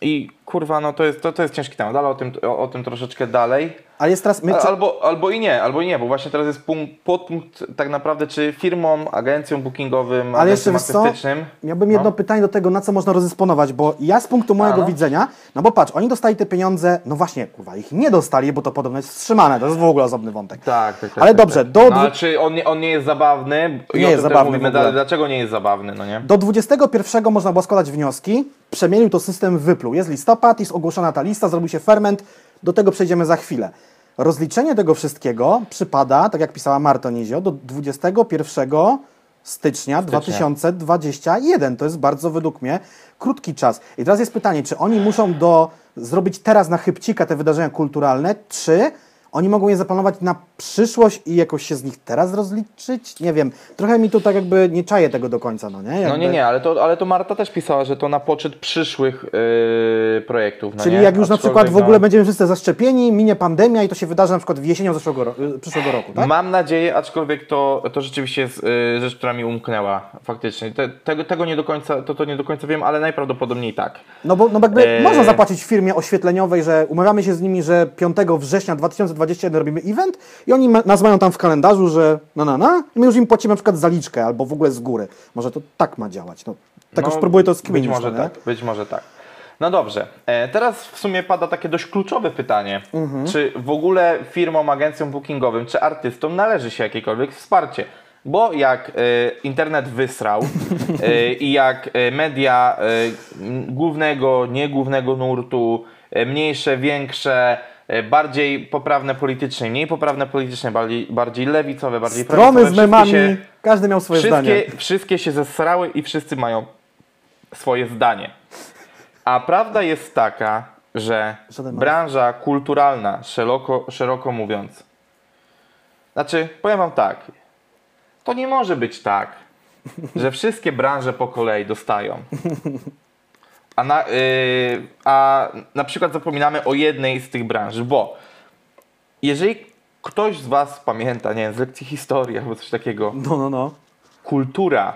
i kurwa, no to jest, to, to jest ciężki temat, ale o tym, o, o tym troszeczkę dalej. Ale jest teraz. My, A- Albo, albo i nie, albo i nie, bo właśnie teraz jest punkt, podpunkt tak naprawdę, czy firmom, agencjom bookingowym, Ale jeszcze agencjom co? artystycznym. Miałbym jedno No. pytanie do tego, na co można rozdysponować, bo ja z punktu mojego no. widzenia, no bo patrz, oni dostali te pieniądze, no właśnie, kurwa, ich nie dostali, bo to podobno jest wstrzymane, to jest w ogóle osobny wątek. Tak, tak, tak. Ale tak, dobrze, tak. do No, czy on nie, on nie jest zabawny? I Nie jest zabawny Mówimy, dlaczego nie jest zabawny, no nie? Do 21 można było składać wnioski, przemielił to system, wypluł. Jest listopad, jest ogłoszona ta lista, zrobił się ferment, do tego przejdziemy za chwilę. Rozliczenie tego wszystkiego przypada, tak jak pisała Marta Nizio, do 21 stycznia 2021. To jest bardzo według mnie krótki czas. I teraz jest pytanie, czy oni muszą do, zrobić teraz na chybcika te wydarzenia kulturalne, czy oni mogą je zaplanować na przyszłość i jakoś się z nich teraz rozliczyć? Nie wiem. Trochę mi tu tak jakby nie czaję tego do końca, no nie? No Jakby... nie, nie, ale to, ale to Marta też pisała, że to na poczet przyszłych yy, projektów. No Czyli nie? jak już na przykład w ogóle no, będziemy wszyscy zaszczepieni, minie pandemia i to się wydarzy na przykład w jesienią zeszłego, ro- y, przyszłego roku, tak? Mam nadzieję, aczkolwiek to, to rzeczywiście jest yy, rzecz, która mi umknęła faktycznie. Te, tego, tego nie do końca, to, to nie do końca wiem, ale najprawdopodobniej tak. No bo, no jakby Eee. można zapłacić firmie oświetleniowej, że umawiamy się z nimi, że 5 września 2021 robimy event i oni ma- nas mają tam w kalendarzu, że na na na i my już im płacimy na przykład zaliczkę albo w ogóle z góry. Może to tak ma działać. No, tak już próbuję to skminić. Być może no, nie? tak, być może tak. No dobrze, e, teraz w sumie pada takie dość kluczowe pytanie. Mhm. Czy w ogóle firmom, agencjom bookingowym, czy artystom należy się jakiekolwiek wsparcie? Bo jak e, internet wysrał e, i jak media głównego, niegłównego nurtu, mniejsze, większe, bardziej poprawne politycznie, mniej poprawne politycznie, bardziej, bardziej lewicowe, bardziej Strony prawicowe, z wszystkie memami, się- każdy miał swoje zdanie. Wszystkie, wszystkie się zesrały i wszyscy mają swoje zdanie. A prawda jest taka, że branża kulturalna, szeroko, szeroko mówiąc, znaczy, powiem wam tak, to nie może być tak, że wszystkie branże po kolei dostają. (laughs) A na, yy, a na przykład zapominamy o jednej z tych branż, bo jeżeli ktoś z Was pamięta, nie wiem, z lekcji historii albo coś takiego, No, no, no. kultura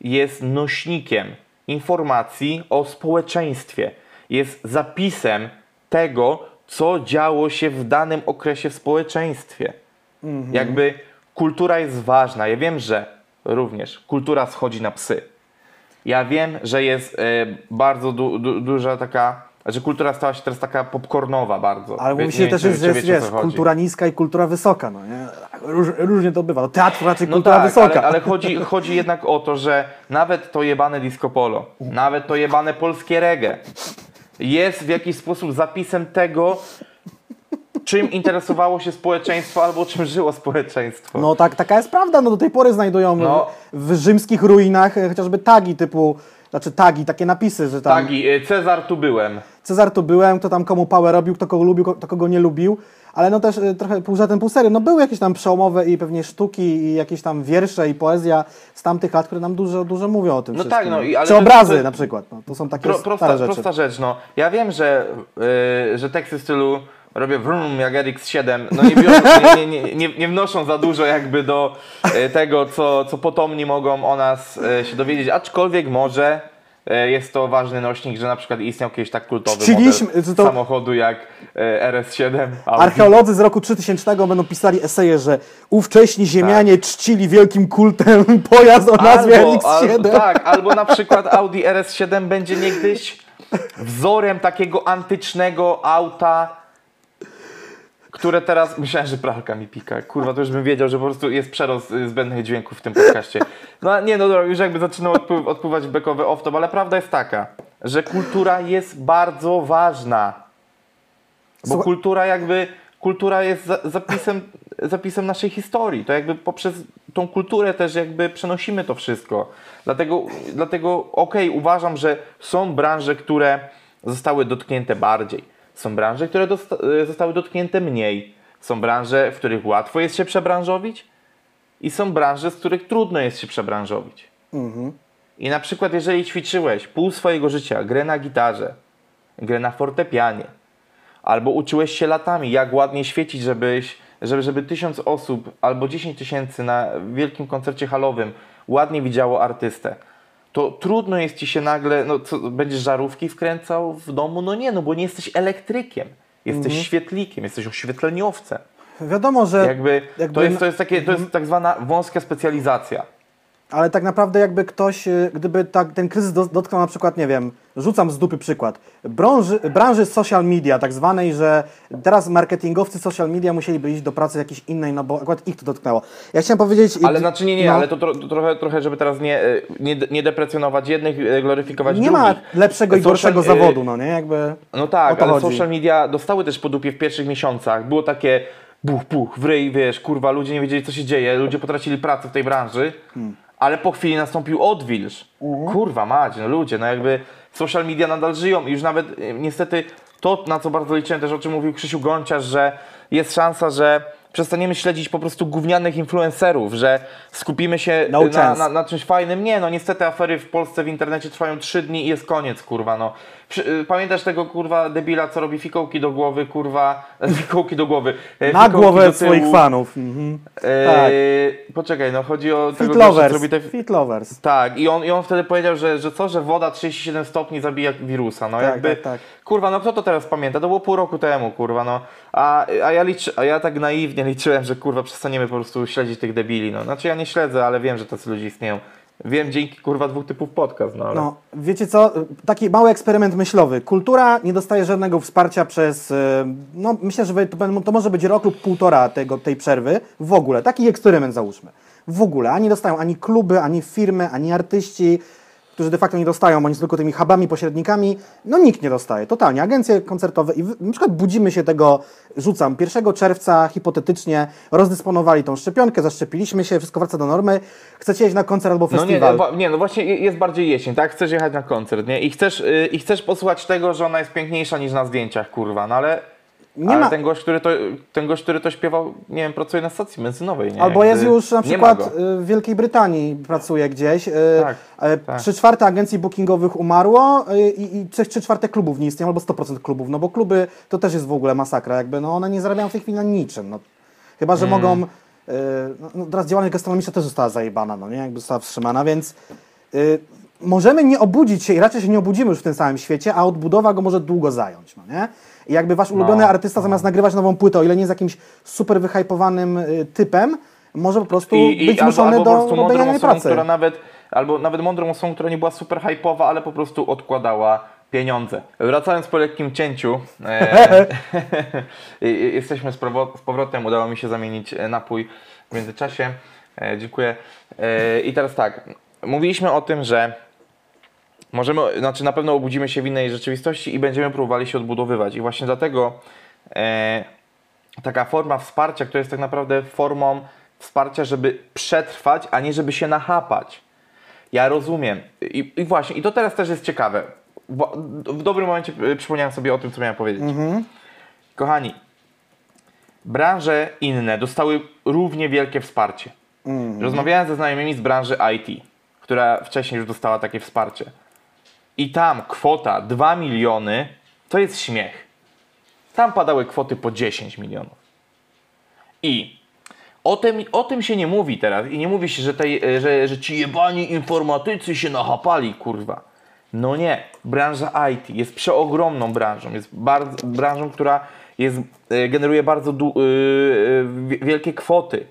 jest nośnikiem informacji o społeczeństwie. Jest zapisem tego, co działo się w danym okresie w społeczeństwie. Jakby kultura jest ważna. Ja wiem, że również kultura schodzi na psy. Ja wiem, że jest e, bardzo du, du, duża taka, że kultura stała się teraz taka popcornowa bardzo. Ale mówi się też, czy że jest, wiesz, kultura niska i kultura wysoka, no nie? Róż, różnie to bywa. No, teatr raczej No kultura tak, wysoka. ale, ale chodzi, chodzi jednak o to, że nawet to jebane disco polo, nawet to jebane polskie reggae jest w jakiś sposób zapisem tego, czym interesowało się społeczeństwo albo czym żyło społeczeństwo. No tak, taka jest prawda. No do tej pory znajdują No. w, w rzymskich ruinach e, chociażby tagi typu, znaczy tagi, takie napisy, że tam Tagi, y, Cezar tu byłem. Cezar tu byłem, kto tam komu pałę robił, kto kogo lubił, kto kogo nie lubił. Ale no też e, trochę pół żartem, pół serio. No były jakieś tam przełomowe i pewnie sztuki i jakieś tam wiersze i poezja z tamtych lat, które nam dużo, dużo mówią o tym No wszystkim. tak, no i- ale Czy obrazy to- na przykład. No, to są takie Pro, prosta, rzeczy. prosta rzecz, no. Ja wiem, że, y, że teksty w stylu robię wrum jak RX7, no nie, biorą, nie, nie, nie, nie, wnoszą za dużo jakby do y, tego, co, co potomni mogą o nas y, się dowiedzieć, aczkolwiek może y, jest to ważny nośnik, że na przykład istniał kiedyś tak kultowy Czciliśmy- model to- samochodu jak y, RS7. Audi. Archeolodzy z roku 3000 będą pisali eseje, że ówcześni ziemianie Tak. czcili wielkim kultem (laughs) pojazd o nazwie RX-7. Albo, tak, albo na przykład Audi RS7 będzie niegdyś wzorem takiego antycznego auta, które teraz... Myślałem, że pralka mi pika. Kurwa, to już bym wiedział, że po prostu jest przerost y, zbędnych dźwięków w tym podcaście. No nie, no dobra, już jakby zaczynał odpływ, odpływać bekowy off-top, ale prawda jest taka, że kultura jest bardzo ważna. Bo Słuchaj- kultura jakby, kultura jest za, zapisem, zapisem naszej historii. To jakby poprzez tą kulturę też jakby przenosimy to wszystko. Dlatego, dlatego okej, uważam, że są branże, które zostały dotknięte bardziej. Są branże, które y, zostały dotknięte mniej. Są branże, w których łatwo jest się przebranżowić i są branże, z których trudno jest się przebranżowić. I na przykład, jeżeli ćwiczyłeś pół swojego życia grę na gitarze, grę na fortepianie, albo uczyłeś się latami, jak ładnie świecić, żebyś, żeby, żeby tysiąc osób albo 10 tysięcy na wielkim koncercie halowym ładnie widziało artystę, to trudno jest ci się nagle, no co, będziesz żarówki wkręcał w domu? No nie, no bo nie jesteś elektrykiem, jesteś świetlikiem, jesteś oświetleniowcem. Wiadomo, że Jakby, jakby to, jest, to, jest takie, to jest tak zwana wąska specjalizacja. Ale tak naprawdę jakby ktoś, y, gdyby tak, ten kryzys do- dotknął na przykład, nie wiem, rzucam z dupy przykład, branży, branży social media tak zwanej, że teraz marketingowcy social media musieliby iść do pracy jakiejś innej, no bo akurat ich to dotknęło. Ja chciałem powiedzieć... Ale znaczy nie, nie, no, ale to, tro, to trochę, trochę, żeby teraz nie, e, nie, nie deprecjonować jednych, e, gloryfikować Nie drugich. ma lepszego i Social- gorszego zawodu, no nie? Jakby... No tak, ale chodzi. social media dostały też po dupie w pierwszych miesiącach. Było takie buch, buch, w ryj, wiesz, kurwa, ludzie nie wiedzieli co się dzieje, ludzie potracili pracę w tej branży, Hmm. Ale po chwili nastąpił odwilż. Mhm. Kurwa mać, no ludzie, no jakby social media nadal żyją i już nawet e, niestety to, na co bardzo liczyłem też, o czym mówił Krzysiu Gonciarz, że jest szansa, że przestaniemy śledzić po prostu gównianych influencerów, że skupimy się No na, na, na czymś fajnym. Nie, no niestety afery w Polsce w internecie trwają trzy dni i jest koniec, kurwa, no. Y, pamiętasz tego, kurwa, debila, co robi fikołki do głowy, kurwa, (laughs) fikołki do głowy. e, Na głowę swoich fanów. Mhm. E, Tak. Poczekaj, no chodzi o tego Fit co lovers, robi te... fit lovers. Tak, i on, i on wtedy powiedział, że, że co, że woda 37 stopni zabija wirusa, no Tak, jakby, tak, tak. kurwa, no kto to teraz pamięta, to było pół roku temu, kurwa, no, a, a, ja liczy, a ja tak naiwnie liczyłem, że kurwa przestaniemy po prostu śledzić tych debili, no, znaczy ja nie śledzę, ale wiem, że tacy ludzie istnieją, wiem dzięki kurwa dwóch typów podcast, no, ale... No, wiecie co? Taki mały eksperyment myślowy. Kultura nie dostaje żadnego wsparcia przez. e, No, myślę, że to może być rok lub półtora tego, tej przerwy. W ogóle. Taki eksperyment załóżmy. W ogóle. Ani dostają ani kluby, ani firmy, ani artyści, którzy de facto nie dostają, oni są tylko tymi hubami, pośrednikami. No, nikt nie dostaje. Totalnie. Agencje koncertowe. I na przykład budzimy się tego, rzucam, 1 czerwca hipotetycznie rozdysponowali tą szczepionkę, zaszczepiliśmy się, wszystko wraca do normy. Chcecie iść na koncert albo No nie, festiwal. nie, no właśnie je- jest bardziej jesień, tak? Chcesz jechać na koncert, nie? I chcesz, y, i chcesz posłuchać tego, że ona jest piękniejsza niż na zdjęciach, kurwa, no ale... Nie ale ma- ten, gość, który to, ten gość, który to śpiewał, nie wiem, pracuje na stacji benzynowej, nie? Albo jest już na przykład y, w Wielkiej Brytanii pracuje gdzieś. y, Tak, e, tak. Trzy czwarte agencji bookingowych umarło y, i, i trzy, czwarte klubów nie istnieją, albo 100% klubów, no bo kluby to też jest w ogóle masakra, jakby no one nie zarabiają w tej chwili na niczym. No. Chyba, że mogą... y, no, no, teraz działalność gastronomiczna też została zajebana, no nie? Jakby została wstrzymana, więc y, możemy nie obudzić się i raczej się nie obudzimy już w tym samym świecie, a odbudowa go może długo zająć, no nie? I jakby wasz ulubiony No, artysta zamiast nagrywać nową płytę, o ile nie jest jakimś super wyhypowanym y, typem, może po prostu I, i być albo, zmuszony albo po do osobą, pracy. która nawet, albo nawet mądrą osobą, która nie była super hype'owa, ale po prostu odkładała pieniądze. Wracając po lekkim cięciu, e, (laughs) i- i- jesteśmy z, z powrotem, udało mi się zamienić e, napój w międzyczasie. E, dziękuję. E, I teraz tak, mówiliśmy o tym, że możemy, znaczy na pewno obudzimy się w innej rzeczywistości i będziemy próbowali się odbudowywać. I właśnie dlatego e, taka forma wsparcia, która jest tak naprawdę formą wsparcia, żeby przetrwać, a nie żeby się nachapać. Ja rozumiem. I, i właśnie, i to teraz też jest ciekawe. W dobrym momencie y, przypomniałem sobie o tym, co miałem powiedzieć. Kochani, branże inne dostały równie wielkie wsparcie. Rozmawiałem ze znajomymi z branży IT, która wcześniej już dostała takie wsparcie. I tam kwota 2 miliony to jest śmiech. Tam padały kwoty po 10 milionów. I o tym, o tym się nie mówi teraz i nie mówi się, że, tej, e, że, że ci jebani informatycy się nachapali, kurwa. No nie, branża IT jest przeogromną branżą, jest bardzo, branżą, która jest, e, generuje bardzo du, wi- wielkie kwoty.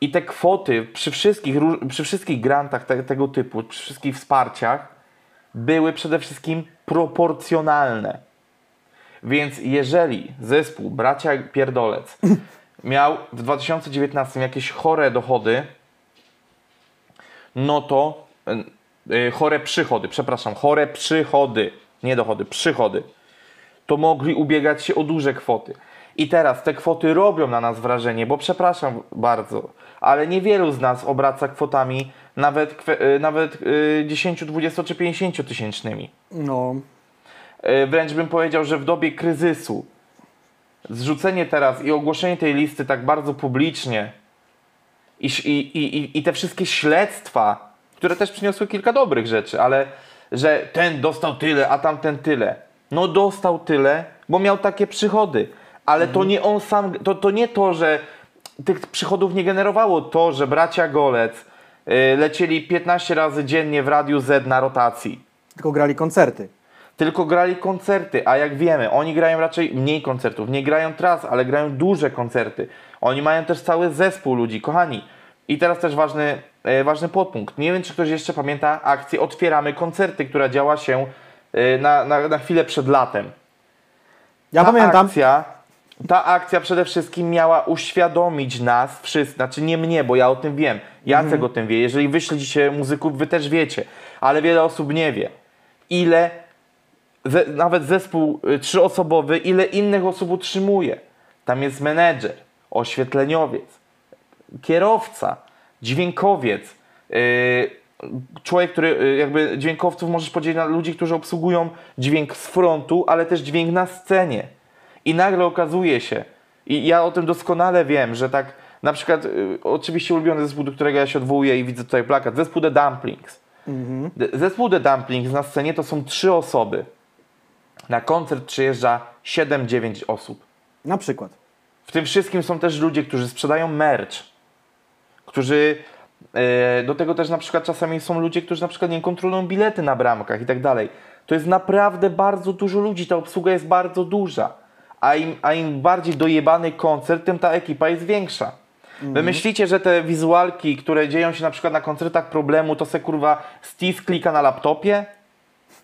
I te kwoty przy wszystkich, przy wszystkich grantach te, tego typu, przy wszystkich wsparciach były przede wszystkim proporcjonalne. Więc jeżeli zespół Bracia Pierdolec (laughs) miał w 2019 jakieś chore dochody, no to y, y, chore przychody, przepraszam, chore przychody, nie dochody, przychody, to mogli ubiegać się o duże kwoty. I teraz te kwoty robią na nas wrażenie, bo przepraszam bardzo, ale niewielu z nas obraca kwotami nawet, y, nawet y, 10, 20 czy 50 tysięcznymi. No, E, Wręcz bym powiedział, że w dobie kryzysu zrzucenie teraz i ogłoszenie tej listy tak bardzo publicznie i, i, i- i te wszystkie śledztwa, które też przyniosły kilka dobrych rzeczy, ale że ten dostał tyle, a tamten tyle. No dostał tyle, bo miał takie przychody, ale to nie on sam, to, to nie to, że tych przychodów nie generowało to, że bracia Golec y, lecieli 15 razy dziennie w Radiu Z na rotacji tylko grali koncerty. tylko grali koncerty, a jak wiemy, oni grają raczej mniej koncertów, nie grają tras, ale grają duże koncerty. Oni mają też cały zespół ludzi, kochani. I teraz też ważny, e, ważny podpunkt. Nie wiem, czy ktoś jeszcze pamięta akcję Otwieramy koncerty, która działa się e, na, na, na chwilę przed latem. Ja ta pamiętam. Akcja, ta akcja przede wszystkim miała uświadomić nas wszystkich, znaczy nie mnie, bo ja o tym wiem. Jacek Mhm. o tym wie. Jeżeli wy śledzicie muzyków, wy też wiecie. Ale wiele osób nie wie. Ile ze, nawet zespół y, trzyosobowy, ile innych osób utrzymuje. Tam jest menedżer, oświetleniowiec, kierowca, dźwiękowiec, yy, człowiek, który yy, jakby dźwiękowców możesz podzielić na ludzi, którzy obsługują dźwięk z frontu, ale też dźwięk na scenie. I nagle okazuje się, i ja o tym doskonale wiem, że tak na przykład, yy, oczywiście ulubiony zespół, do którego ja się odwołuję i widzę tutaj plakat, zespół The Dumplings. D- Zespół The Dumplings na scenie to są trzy osoby. Na koncert przyjeżdża 7-9 osób. Na przykład. W tym wszystkim są też ludzie, którzy sprzedają merch, którzy e, do tego też na przykład czasami są ludzie, którzy na przykład nie kontrolują bilety na bramkach i tak dalej. To jest naprawdę bardzo dużo ludzi, ta obsługa jest bardzo duża. A im, a im bardziej dojebany koncert, tym ta ekipa jest większa. Wy myślicie, że te wizualki, które dzieją się na przykład na koncertach problemu, to se kurwa Steve klika na laptopie?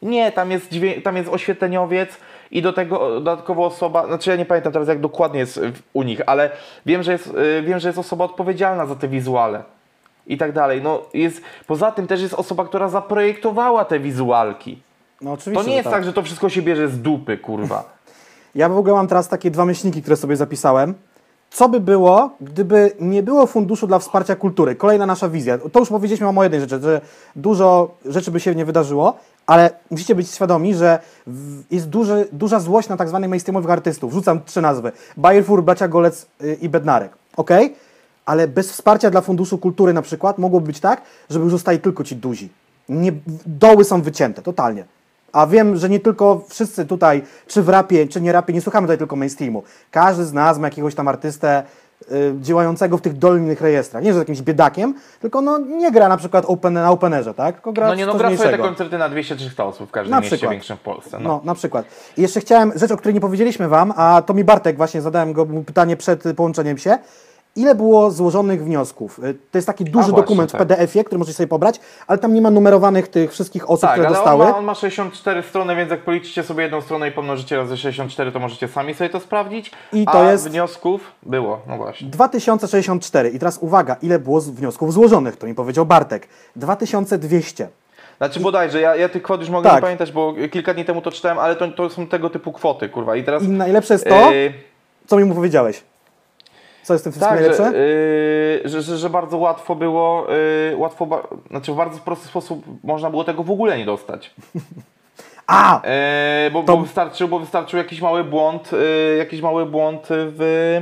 Nie, tam jest, tam jest oświetleniowiec i do tego dodatkowo osoba, znaczy ja nie pamiętam teraz jak dokładnie jest w- u nich, ale wiem, że jest, y, wiem, że jest osoba odpowiedzialna za te wizuale i tak dalej. No jest, poza tym też jest osoba, która zaprojektowała te wizualki. No oczywiście. To nie jest tak, że to wszystko się bierze z dupy, kurwa. Ja w ogóle mam teraz takie dwa myślniki, które sobie zapisałem. Co by było, gdyby nie było funduszu dla wsparcia kultury? Kolejna nasza wizja. To już powiedzieliśmy o jednej rzeczy, że dużo rzeczy by się nie wydarzyło, ale musicie być świadomi, że jest duży, duża złość na tak zwanych mainstreamowych artystów. Rzucam trzy nazwy. Bajerfur, Bracia Golec y, i Bednarek. Ok? Ale bez wsparcia dla funduszu kultury na przykład mogłoby być tak, żeby już zostali tylko ci duzi. Nie, doły są wycięte, totalnie. A wiem, że nie tylko wszyscy tutaj, czy w rapie, czy nie rapie, nie słuchamy tutaj tylko mainstreamu. Każdy z nas ma jakiegoś tam artystę, y, działającego w tych dolnych rejestrach. Nie, że jakimś biedakiem, tylko no nie gra na przykład open, na Openerze, tak? Tylko gra No nie, no gra sobie te koncerty na 200-300 osób w każdym Na mieście przykład. większym w Polsce. No. No. na przykład. I jeszcze chciałem, rzecz, o której nie powiedzieliśmy Wam, a to mi Bartek właśnie, zadałem go pytanie przed połączeniem się. Ile było złożonych wniosków? Y, To jest taki duży właśnie, dokument tak. w PDF-ie, który możecie sobie pobrać, ale tam nie ma numerowanych tych wszystkich osób, Tak, które ale dostały. on ma, on ma 64 strony, więc jak policzycie sobie jedną stronę i pomnożycie razy 64, to możecie sami sobie to sprawdzić. I to a jest- wniosków było, no właśnie. 2064. I teraz uwaga, ile było wniosków złożonych? To mi powiedział Bartek. 2200. Znaczy bodajże, ja, ja tych kwot już mogę Tak. nie pamiętać, bo kilka dni temu to czytałem, ale to, to są tego typu kwoty, kurwa. I teraz... I najlepsze jest to, yy, co mi mu powiedziałeś. Co jest w tym wszystkim tak, najlepsze? że, yy, że, że, że bardzo łatwo było, yy, łatwo, ba- znaczy w bardzo prosty sposób można było tego w ogóle nie dostać. (laughs) A! Yy, bo, To- bo, wystarczył, bo wystarczył jakiś mały błąd, yy, jakiś mały błąd w...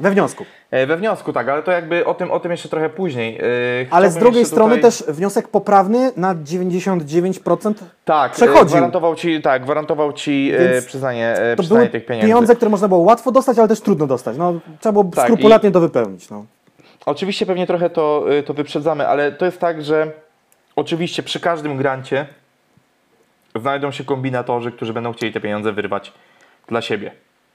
We wniosku. E, We wniosku, tak, ale to jakby o tym, o tym jeszcze trochę później. E, Ale z drugiej strony tutaj- też wniosek poprawny na 99%. tak, przechodził. E, gwarantował ci, tak, gwarantował ci Więc przyznanie, To przyznanie były tych pieniędzy. pieniądze, które można było łatwo dostać, ale też trudno dostać. No, trzeba było Tak, skrupulatnie to wypełnić. No. Oczywiście pewnie trochę to, to wyprzedzamy, ale to jest tak, że oczywiście przy każdym grancie znajdą się kombinatorzy, którzy będą chcieli te pieniądze wyrwać dla siebie.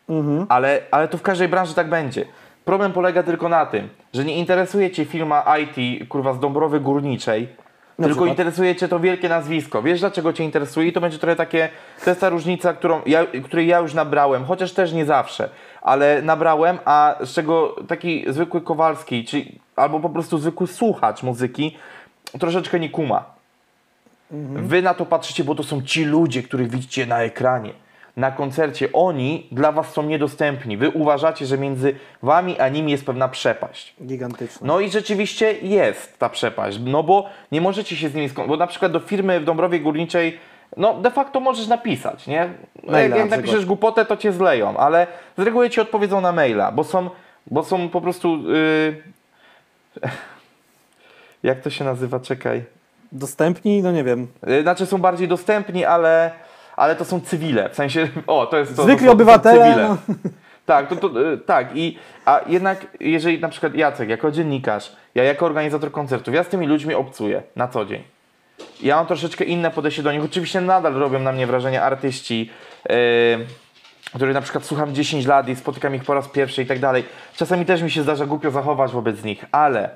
Mhm. Ale, ale to w każdej branży tak będzie. Problem polega tylko na tym, że nie interesuje Cię firma IT, kurwa, z Dąbrowy Górniczej, Na tylko przykład. interesuje Cię to wielkie nazwisko. Wiesz, dlaczego Cię interesuje? I to będzie trochę takie, to jest ta różnica, którą ja, której ja już nabrałem, chociaż też nie zawsze, ale nabrałem, a z czego taki zwykły Kowalski, czyli albo po prostu zwykły słuchacz muzyki, troszeczkę nie kuma. Wy na to patrzycie, bo to są ci ludzie, których widzicie na ekranie. Na koncercie oni dla was są niedostępni. Wy uważacie, że między wami a nimi jest pewna przepaść. Gigantyczne. No i rzeczywiście jest ta przepaść, no bo nie możecie się z nimi skon... bo na przykład do firmy w Dąbrowie Górniczej no de facto możesz napisać, nie? No, jak, jak napiszesz głupotę, to cię zleją, ale z reguły ci odpowiedzą na maila, bo są, bo są po prostu yy... (laughs) jak to się nazywa, czekaj. Dostępni? No nie wiem. Y, Znaczy są bardziej dostępni, ale, ale to są cywile. W sensie, o, to jest to. Zwykli to obywatele, To cywile. no. Tak, to, to, y, tak. I, a jednak, jeżeli na przykład Jacek, jako dziennikarz, ja jako organizator koncertów, ja z tymi ludźmi obcuję na co dzień. Ja mam troszeczkę inne podejście do nich. Oczywiście nadal robią na mnie wrażenie artyści, yy, których na przykład słucham 10 lat i spotykam ich po raz pierwszy i tak dalej. Czasami też mi się zdarza głupio zachować wobec nich, ale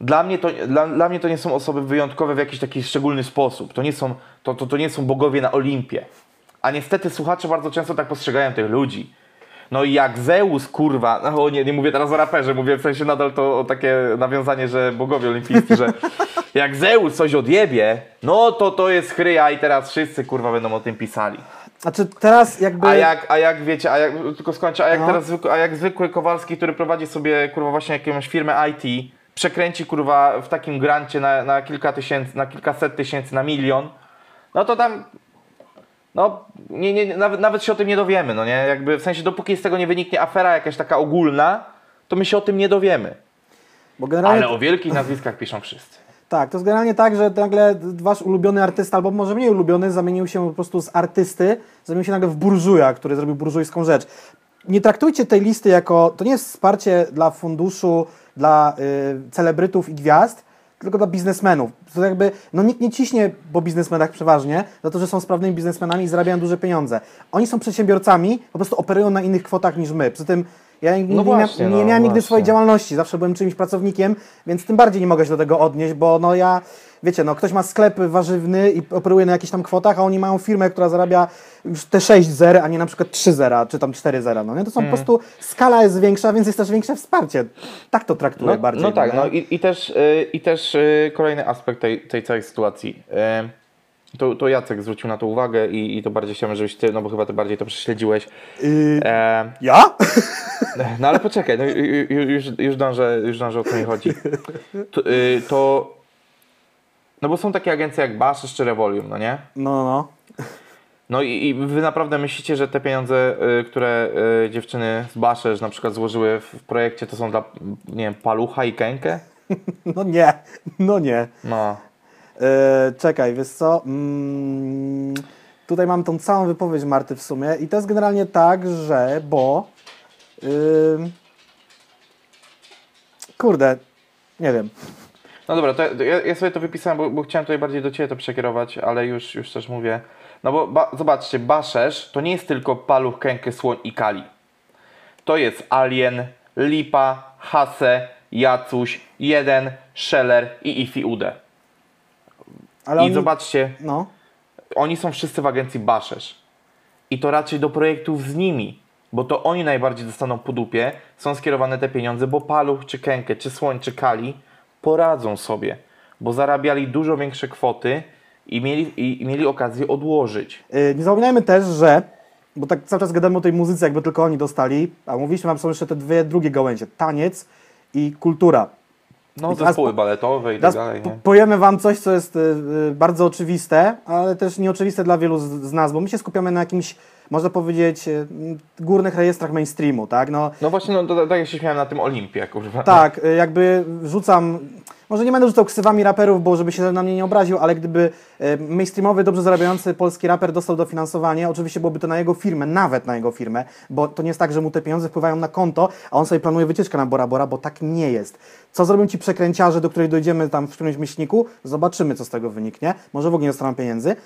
dla mnie, to, dla, dla mnie to nie są osoby wyjątkowe w jakiś taki szczególny sposób. To nie są, to, to, to nie są bogowie na Olimpie. A niestety słuchacze bardzo często tak postrzegają tych ludzi. No i jak Zeus, kurwa, (laughs) no nie, nie mówię teraz o raperze, mówię w sensie nadal to o takie nawiązanie, że bogowie olimpijscy, że (laughs) jak Zeus coś odjebie, no to to jest chryja i teraz wszyscy, kurwa, będą o tym pisali. Znaczy teraz jakby... A jak, a jak wiecie, a jak, tylko skończę, a jak No. teraz zwykły, a jak zwykły Kowalski, który prowadzi sobie kurwa właśnie jakąś firmę IT, przekręci kurwa w takim grancie na, na kilka tysięcy, na kilkaset tysięcy, na milion, no to tam no nie, nie, nawet, nawet się o tym nie dowiemy, no nie? Jakby w sensie dopóki z tego nie wyniknie afera jakaś taka ogólna, to my się o tym nie dowiemy. Ale o wielkich nazwiskach piszą wszyscy. Tak, to jest generalnie tak, że nagle wasz ulubiony artysta, albo może mniej ulubiony, zamienił się po prostu z artysty, zamienił się nagle w burżuja, który zrobił burżujską rzecz. Nie traktujcie tej listy jako, to nie jest wsparcie dla funduszu, dla y, celebrytów i gwiazd, tylko dla biznesmenów. To jakby, no nikt nie ciśnie po biznesmenach przeważnie, za to, że są sprawnymi biznesmenami i zarabiają duże pieniądze. Oni są przedsiębiorcami, po prostu operują na innych kwotach niż my. Przy tym ja nigdy, No nie, mia- właśnie, nie no miałem nigdy swojej działalności, zawsze byłem czymś pracownikiem, więc tym bardziej nie mogę się do tego odnieść, bo no ja, wiecie, no ktoś ma sklep warzywny i operuje na jakichś tam kwotach, a oni mają firmę, która zarabia już te 6 zer, a nie na przykład 3 zera, czy tam 4 zera, no nie? To są Mm. po prostu, skala jest większa, więc jest też większe wsparcie. Tak to traktuję No, bardziej. no tak, no i, i też, y, i też y, kolejny aspekt tej, tej całej sytuacji. Y, to, to Jacek zwrócił na to uwagę i, i to bardziej chciałem, żebyś ty, no bo chyba ty bardziej to prześledziłeś. Yy, E, ja? (laughs) no ale poczekaj, no, ju- ju- już, już, dążę, już dążę o co mi chodzi. To, y, to no bo są takie agencje jak Bash czy Revolium, no nie? No, no, no. No i, i wy naprawdę myślicie, że te pieniądze, y, które y, dziewczyny z Baszerz na przykład złożyły w, w projekcie, to są dla, nie wiem, Palucha i Kenkę? (laughs) No nie, no nie. No. E, czekaj, wiesz co? Mm, tutaj mam tą całą wypowiedź Marty w sumie i to jest generalnie tak, że, bo Ym... Kurde, nie wiem. No dobra, to ja, ja sobie to wypisałem, bo, bo chciałem tutaj bardziej do Ciebie to przekierować, ale już, już też mówię. No bo ba, zobaczcie, Baszesz to nie jest tylko Paluch, Kękę, Słoń i Kali. To jest Alien, Lipa, Hase, Jacuś, Jeden, Scheller i Ifi Ude. Ale I oni... zobaczcie, No. oni są wszyscy w agencji Baszesz. I to raczej do projektów z nimi, bo to oni najbardziej dostaną po dupie, są skierowane te pieniądze, bo Paluch, czy Kękę, czy Słoń, czy Kali poradzą sobie, bo zarabiali dużo większe kwoty i mieli, i, i mieli okazję odłożyć. Yy, nie zapominajmy też, że, bo tak cały czas gadamy o tej muzyce, jakby tylko oni dostali, a mówiliśmy, tam są jeszcze te dwie drugie gałęzie, taniec i kultura. No, I zespoły po- baletowe i tak dalej. Nie? pojemy Wam coś, co jest y, y, bardzo oczywiste, ale też nieoczywiste dla wielu z, z nas, bo my się skupiamy na jakimś, można powiedzieć, y, górnych rejestrach mainstreamu, tak? No, No właśnie, no, to, tak jak się śmiałem na tym Olimpie, kurwa. tak, y, jakby rzucam, może nie będę rzucał ksywami raperów, bo żeby się na mnie nie obraził, ale gdyby y, mainstreamowy, dobrze zarabiający polski raper dostał dofinansowanie, oczywiście byłoby to na jego firmę, nawet na jego firmę, bo to nie jest tak, że mu te pieniądze wpływają na konto, a on sobie planuje wycieczkę na Bora Bora, bo tak nie jest. Co zrobią ci przekręciarze, do których dojdziemy tam w którymś myślniku? Zobaczymy, co z tego wyniknie. Może w ogóle nie dostaną pieniędzy.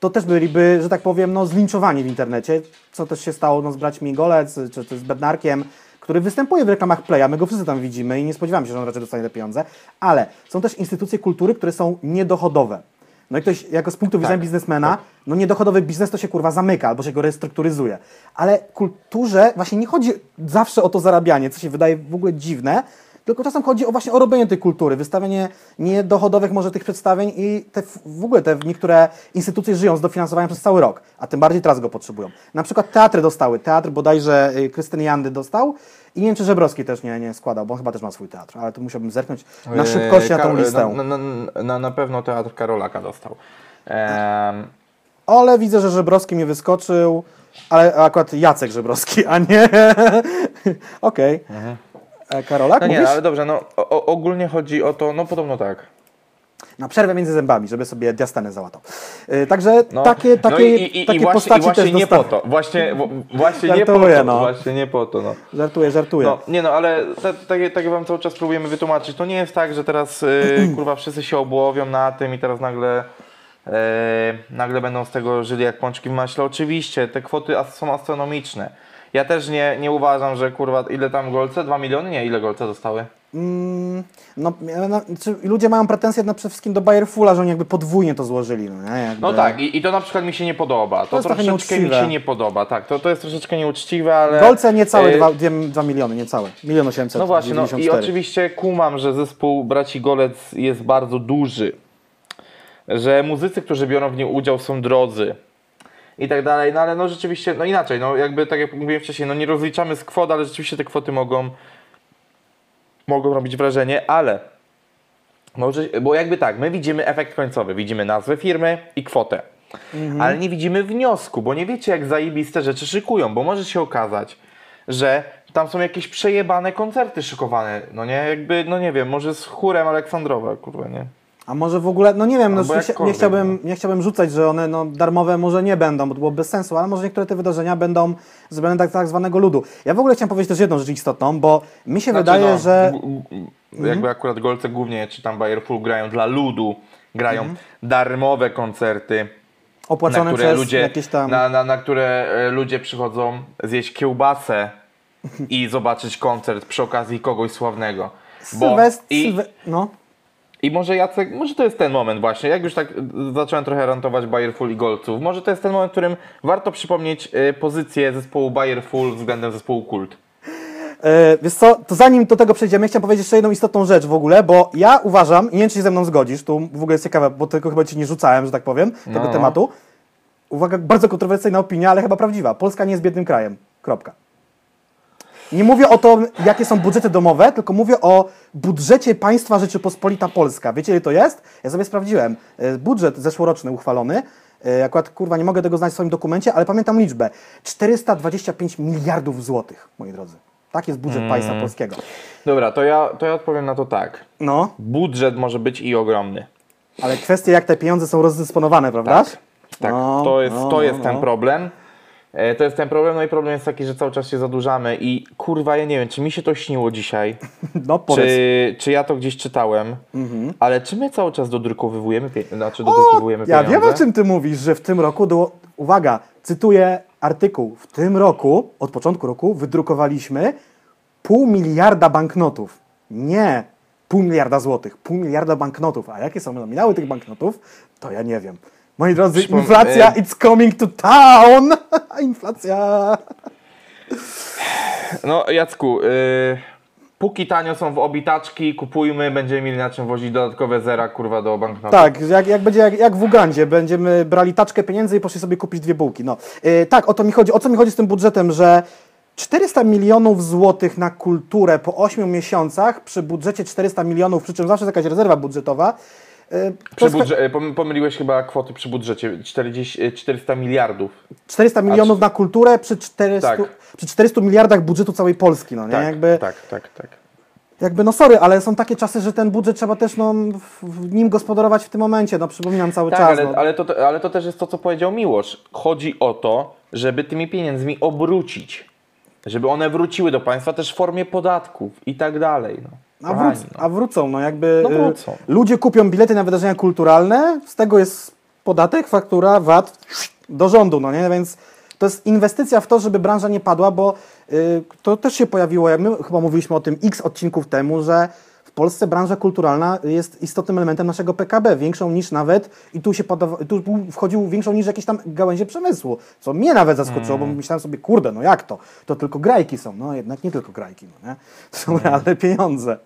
To też byliby, że tak powiem, no, zlinczowani w internecie, co też się stało no, z braćmi Golec, czy, czy z Bednarkiem, który występuje w reklamach Playa, my go wszyscy tam widzimy i nie spodziewamy się, że on raczej dostanie te pieniądze, ale są też instytucje kultury, które są niedochodowe. No i ktoś jako z punktu widzenia Tak, biznesmena, no niedochodowy biznes to się kurwa zamyka albo się go restrukturyzuje. Ale kulturze właśnie nie chodzi zawsze o to zarabianie, co się wydaje w ogóle dziwne, tylko czasem chodzi o właśnie o robienie tej kultury, wystawianie niedochodowych może tych przedstawień i te, w ogóle te niektóre instytucje żyją z dofinansowaniem przez cały rok, a tym bardziej teraz go potrzebują. Na przykład teatry dostały, teatr bodajże y, Krystyny Jandy dostał i nie wiem czy Żebrowski też nie, nie składał, bo on chyba też ma swój teatr, ale tu musiałbym zerknąć na szybkości na tą listę. Na, na, na, na pewno teatr Karolaka dostał. Em, Ale widzę, że Żebrowski mi wyskoczył, ale akurat Jacek Żebrowski, a nie. (laughs) Okej. E, Karolak, no nie, mówisz? ale dobrze, no o, ogólnie chodzi o to, no podobno tak. Na przerwę między zębami, żeby sobie diastenę załatał. E, także No, takie, takie, no i, i, takie i właśnie, postaci i właśnie też nie po to. Właśnie, właśnie nie po to. no. Właśnie nie po to, no. Żartuję, żartuję. No, nie no, ale tak jak wam cały czas próbujemy wytłumaczyć, to nie jest tak, że teraz y, (clears throat) kurwa wszyscy się obłowią na tym i teraz nagle y, nagle będą z tego żyli jak pączki w maśle. Oczywiście, te kwoty są astronomiczne. Ja też nie, nie uważam, że kurwa, ile tam golce? 2 miliony? Nie, ile golce zostały? Mm, no, no, ludzie mają pretensje na przede wszystkim do Bayer Fulla, że oni jakby podwójnie to złożyli. No? Jakby... No tak, i, i to na przykład mi się nie podoba. To, jest trochę troszeczkę mi nieuczciwe. się nie podoba, tak. To, to jest troszeczkę nieuczciwe, ale. Golce niecałe y, 2 miliony, niecałe. Milion osiemset. No właśnie, no i 94. oczywiście kumam, że zespół Braci Golec jest bardzo duży, że muzycy, którzy biorą w nim udział są drodzy i tak dalej, no ale no rzeczywiście, no inaczej, no jakby tak jak mówiłem wcześniej, no nie rozliczamy z kwot, ale rzeczywiście te kwoty mogą mogą robić wrażenie, ale może, bo jakby tak, my widzimy efekt końcowy, widzimy nazwę firmy i kwotę. Ale nie widzimy wniosku, bo nie wiecie jak zajebiste rzeczy szykują, bo może się okazać, że tam są jakieś przejebane koncerty szykowane, no nie, jakby, no nie wiem, może z chórem Aleksandrowa, kurwa, nie? A może w ogóle, no nie wiem, no, nie, chciałbym, nie chciałbym rzucać, że one no, darmowe może nie będą, bo to było bez sensu, ale może niektóre te wydarzenia będą zrobione tak, tak zwanego ludu. Ja w ogóle chciałem powiedzieć też jedną rzecz istotną, bo mi się Znaczy, wydaje, no, że... Mhm. Jakby akurat Golce głównie, czy tam Bayer Full grają dla ludu, grają Mhm. darmowe koncerty, na opłacone które przez ludzie, jakieś tam... na, na, na które e, ludzie przychodzą zjeść kiełbasę i zobaczyć koncert przy okazji kogoś sławnego. Bo Sylwest... i, Sylwe... No. I może Jacek, może to jest ten moment właśnie, jak już tak zacząłem trochę rantować Bayer Full i Golców, może to jest ten moment, w którym warto przypomnieć y, pozycję zespołu Bayer Full względem zespołu Kult. E, wiesz co, to zanim do tego przejdziemy, chciałem powiedzieć jeszcze jedną istotną rzecz w ogóle, bo ja uważam, i nie wiem, czy się ze mną zgodzisz, tu w ogóle jest ciekawe, bo tylko chyba ci nie rzucałem, że tak powiem, tego No. tematu. Uwaga, bardzo kontrowersyjna opinia, ale chyba prawdziwa. Polska nie jest biednym krajem. Kropka. Nie mówię o to, jakie są budżety domowe, tylko mówię o budżecie państwa Rzeczypospolita Polska. Wiecie, ile to jest? Ja sobie sprawdziłem. E, Budżet zeszłoroczny uchwalony, e, akurat kurwa nie mogę tego znaleźć w swoim dokumencie, ale pamiętam liczbę. 425 miliardów złotych, moi drodzy. Tak jest budżet państwa polskiego. Dobra, to ja, to ja odpowiem na to tak. No, Budżet może być i ogromny. ale kwestia jak te pieniądze są rozdysponowane, prawda? Tak, No, to jest, no, to no, jest ten no. problem. E, To jest ten problem, no i problem jest taki, że cały czas się zadłużamy i kurwa, ja nie wiem, czy mi się to śniło dzisiaj, (laughs) No powiedz. czy, czy ja to gdzieś czytałem, ale czy my cały czas dodrukowujemy, pie... znaczy O, dodrukowujemy ja pieniądze? wiem o czym ty mówisz, że w tym roku, do, uwaga, cytuję artykuł, w tym roku, od początku roku wydrukowaliśmy pół miliarda banknotów. Nie pół miliarda złotych, pół miliarda banknotów. A jakie są nominały tych banknotów, to ja nie wiem. Moi drodzy, Przypom- inflacja, e- it's coming to town! (laughs) inflacja! No Jacku, y... póki tanio są w obitaczki, kupujmy, będziemy mieli na czym wozić dodatkowe zera, kurwa, do banknotu. Tak, jak, jak będzie jak, jak w Ugandzie, będziemy brali taczkę pieniędzy i poszli sobie kupić dwie bułki. No. Yy, tak, o to mi chodzi. O co mi chodzi z tym budżetem, że 400 milionów złotych na kulturę po 8 miesiącach przy budżecie 400 milionów, przy czym zawsze jest jakaś rezerwa budżetowa. Przy budże- e, pom- pomyliłeś chyba kwoty przy budżecie 40, e, 400 miliardów. 400 milionów na kulturę przy 400, Tak. przy 400 miliardach budżetu całej Polski. No, nie? Tak, jakby, tak, tak, tak. jakby, no sorry, ale są takie czasy, że ten budżet trzeba też no, nim gospodarować w tym momencie. No, przypominam cały Tak, czas. ale, no. ale, to, ale to też jest to, co powiedział Miłosz. Chodzi o to, żeby tymi pieniędzmi obrócić. Żeby one wróciły do państwa też w formie podatków i tak dalej. No. A, wróc, no. a wrócą, no jakby No y, wrócą. ludzie kupią bilety na wydarzenia kulturalne, z tego jest podatek, faktura, VAT do rządu, no nie? Więc to jest inwestycja w to, żeby branża nie padła, bo y, to też się pojawiło, jak my chyba mówiliśmy o tym x odcinków temu, że Polsce branża kulturalna jest istotnym elementem naszego PKB, większą niż nawet, i tu się podawa, tu wchodził większą niż jakieś tam gałęzie przemysłu, co mnie nawet zaskoczyło, Mm. bo myślałem sobie, kurde, no jak to? To tylko grajki są, no jednak nie tylko grajki, no nie? To są realne pieniądze.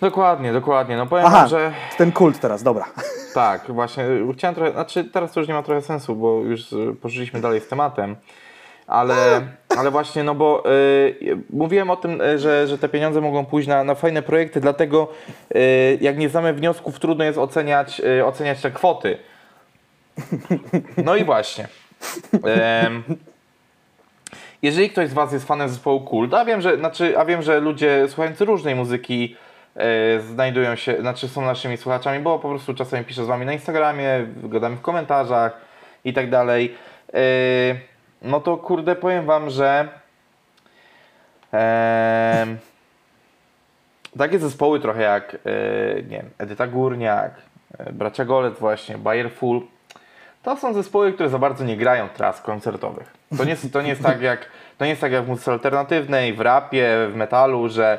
Dokładnie, dokładnie. No powiem Aha, że ten kult teraz, dobra. tak, właśnie. Chciałem trochę, znaczy teraz to już nie ma trochę sensu, bo już y, poszliśmy dalej z tematem. Ale, ale właśnie, no bo y, mówiłem o tym, y, że, że te pieniądze mogą pójść na, na fajne projekty, dlatego y, jak nie znamy wniosków, trudno jest oceniać, y, oceniać te kwoty. No i właśnie. Jeżeli ktoś z Was jest fanem zespołu Kult, a wiem, że, znaczy, a wiem, że ludzie słuchający różnej muzyki e, znajdują się, znaczy są naszymi słuchaczami, bo po prostu czasami piszę z Wami na Instagramie, gadamy w komentarzach i tak dalej. E, no to kurde, powiem Wam, że em, takie zespoły trochę jak, e, nie wiem, Edyta Górniak, e, Bracia Golec właśnie, Bayer Full, to są zespoły, które za bardzo nie grają tras koncertowych. To nie, to nie jest tak jak to nie jest tak jak w muzyce alternatywnej, w rapie, w metalu, że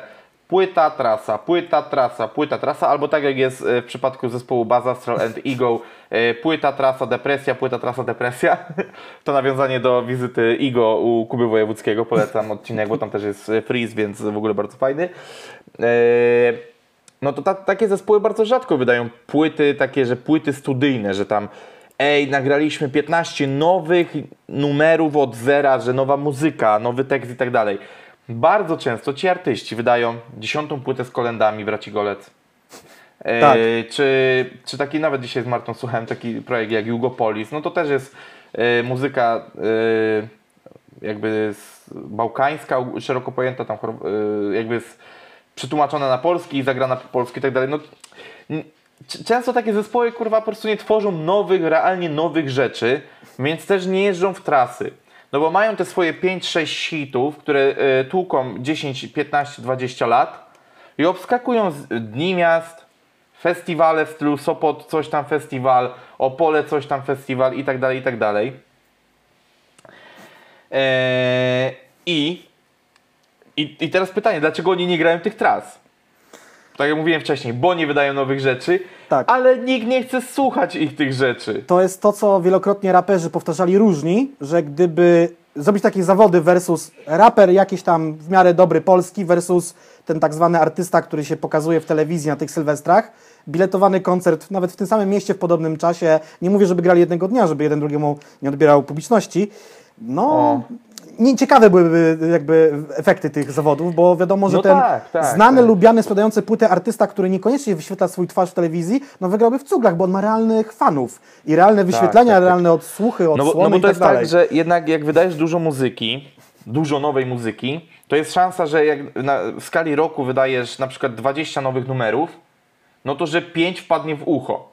płyta, trasa, płyta, trasa, płyta, trasa, albo tak jak jest e, w przypadku zespołu Baz Astral and (laughs) Ego, e, płyta, trasa, depresja, płyta, trasa, depresja. (laughs) To nawiązanie do wizyty Igo u Kuby Wojewódzkiego, polecam odcinek, bo tam też jest e, freeze, więc w ogóle bardzo fajny. No to ta, takie zespoły bardzo rzadko wydają płyty, takie, że płyty studyjne, że tam ej, nagraliśmy 15 nowych numerów od zera, że nowa muzyka, nowy tekst i tak dalej. Bardzo często ci artyści wydają dziesiątą płytę z kolendami Braci Golec. E, Tak. czy, czy taki nawet dzisiaj z Martą słuchałem taki projekt jak Jugopolis, no to też jest e, muzyka e, jakby z, bałkańska, szeroko pojęta tam jakby z, przetłumaczona na polski i zagrana po polsku i tak dalej. No, często takie zespoły kurwa po prostu nie tworzą nowych, realnie nowych rzeczy, więc też nie jeżdżą w trasy. No bo mają te swoje 5-6 hitów, które e, tłuką 10, 15, 20 lat i obskakują z dni miast, festiwale w stylu Sopot, coś tam festiwal, Opole, coś tam festiwal i tak dalej, i tak dalej. I, i, I teraz pytanie, dlaczego oni nie grają tych tras? Tak jak mówiłem wcześniej, bo nie wydają nowych rzeczy, Tak. ale nikt nie chce słuchać ich tych rzeczy. To jest to, co wielokrotnie raperzy powtarzali różni, że gdyby zrobić takie zawody versus raper jakiś tam w miarę dobry polski versus ten tak zwany artysta, który się pokazuje w telewizji na tych sylwestrach, biletowany koncert nawet w tym samym mieście w podobnym czasie, nie mówię, żeby grali jednego dnia, żeby jeden drugiemu nie odbierał publiczności, no... O. Nie, ciekawe byłyby jakby efekty tych zawodów, bo wiadomo, że No ten tak, tak, znany, tak. lubiany, sprzedający płytę artysta, który niekoniecznie wyświetla swój twarz w telewizji, no wygrałby w cuglach, bo on ma realnych fanów i realne wyświetlania, tak, tak. realne odsłuchy, No bo, odsłony no bo to tak jest dalej. tak, że jednak jak wydajesz dużo muzyki, dużo nowej muzyki, to jest szansa, że jak na, w skali roku wydajesz na przykład 20 nowych numerów, no to że 5 wpadnie w ucho.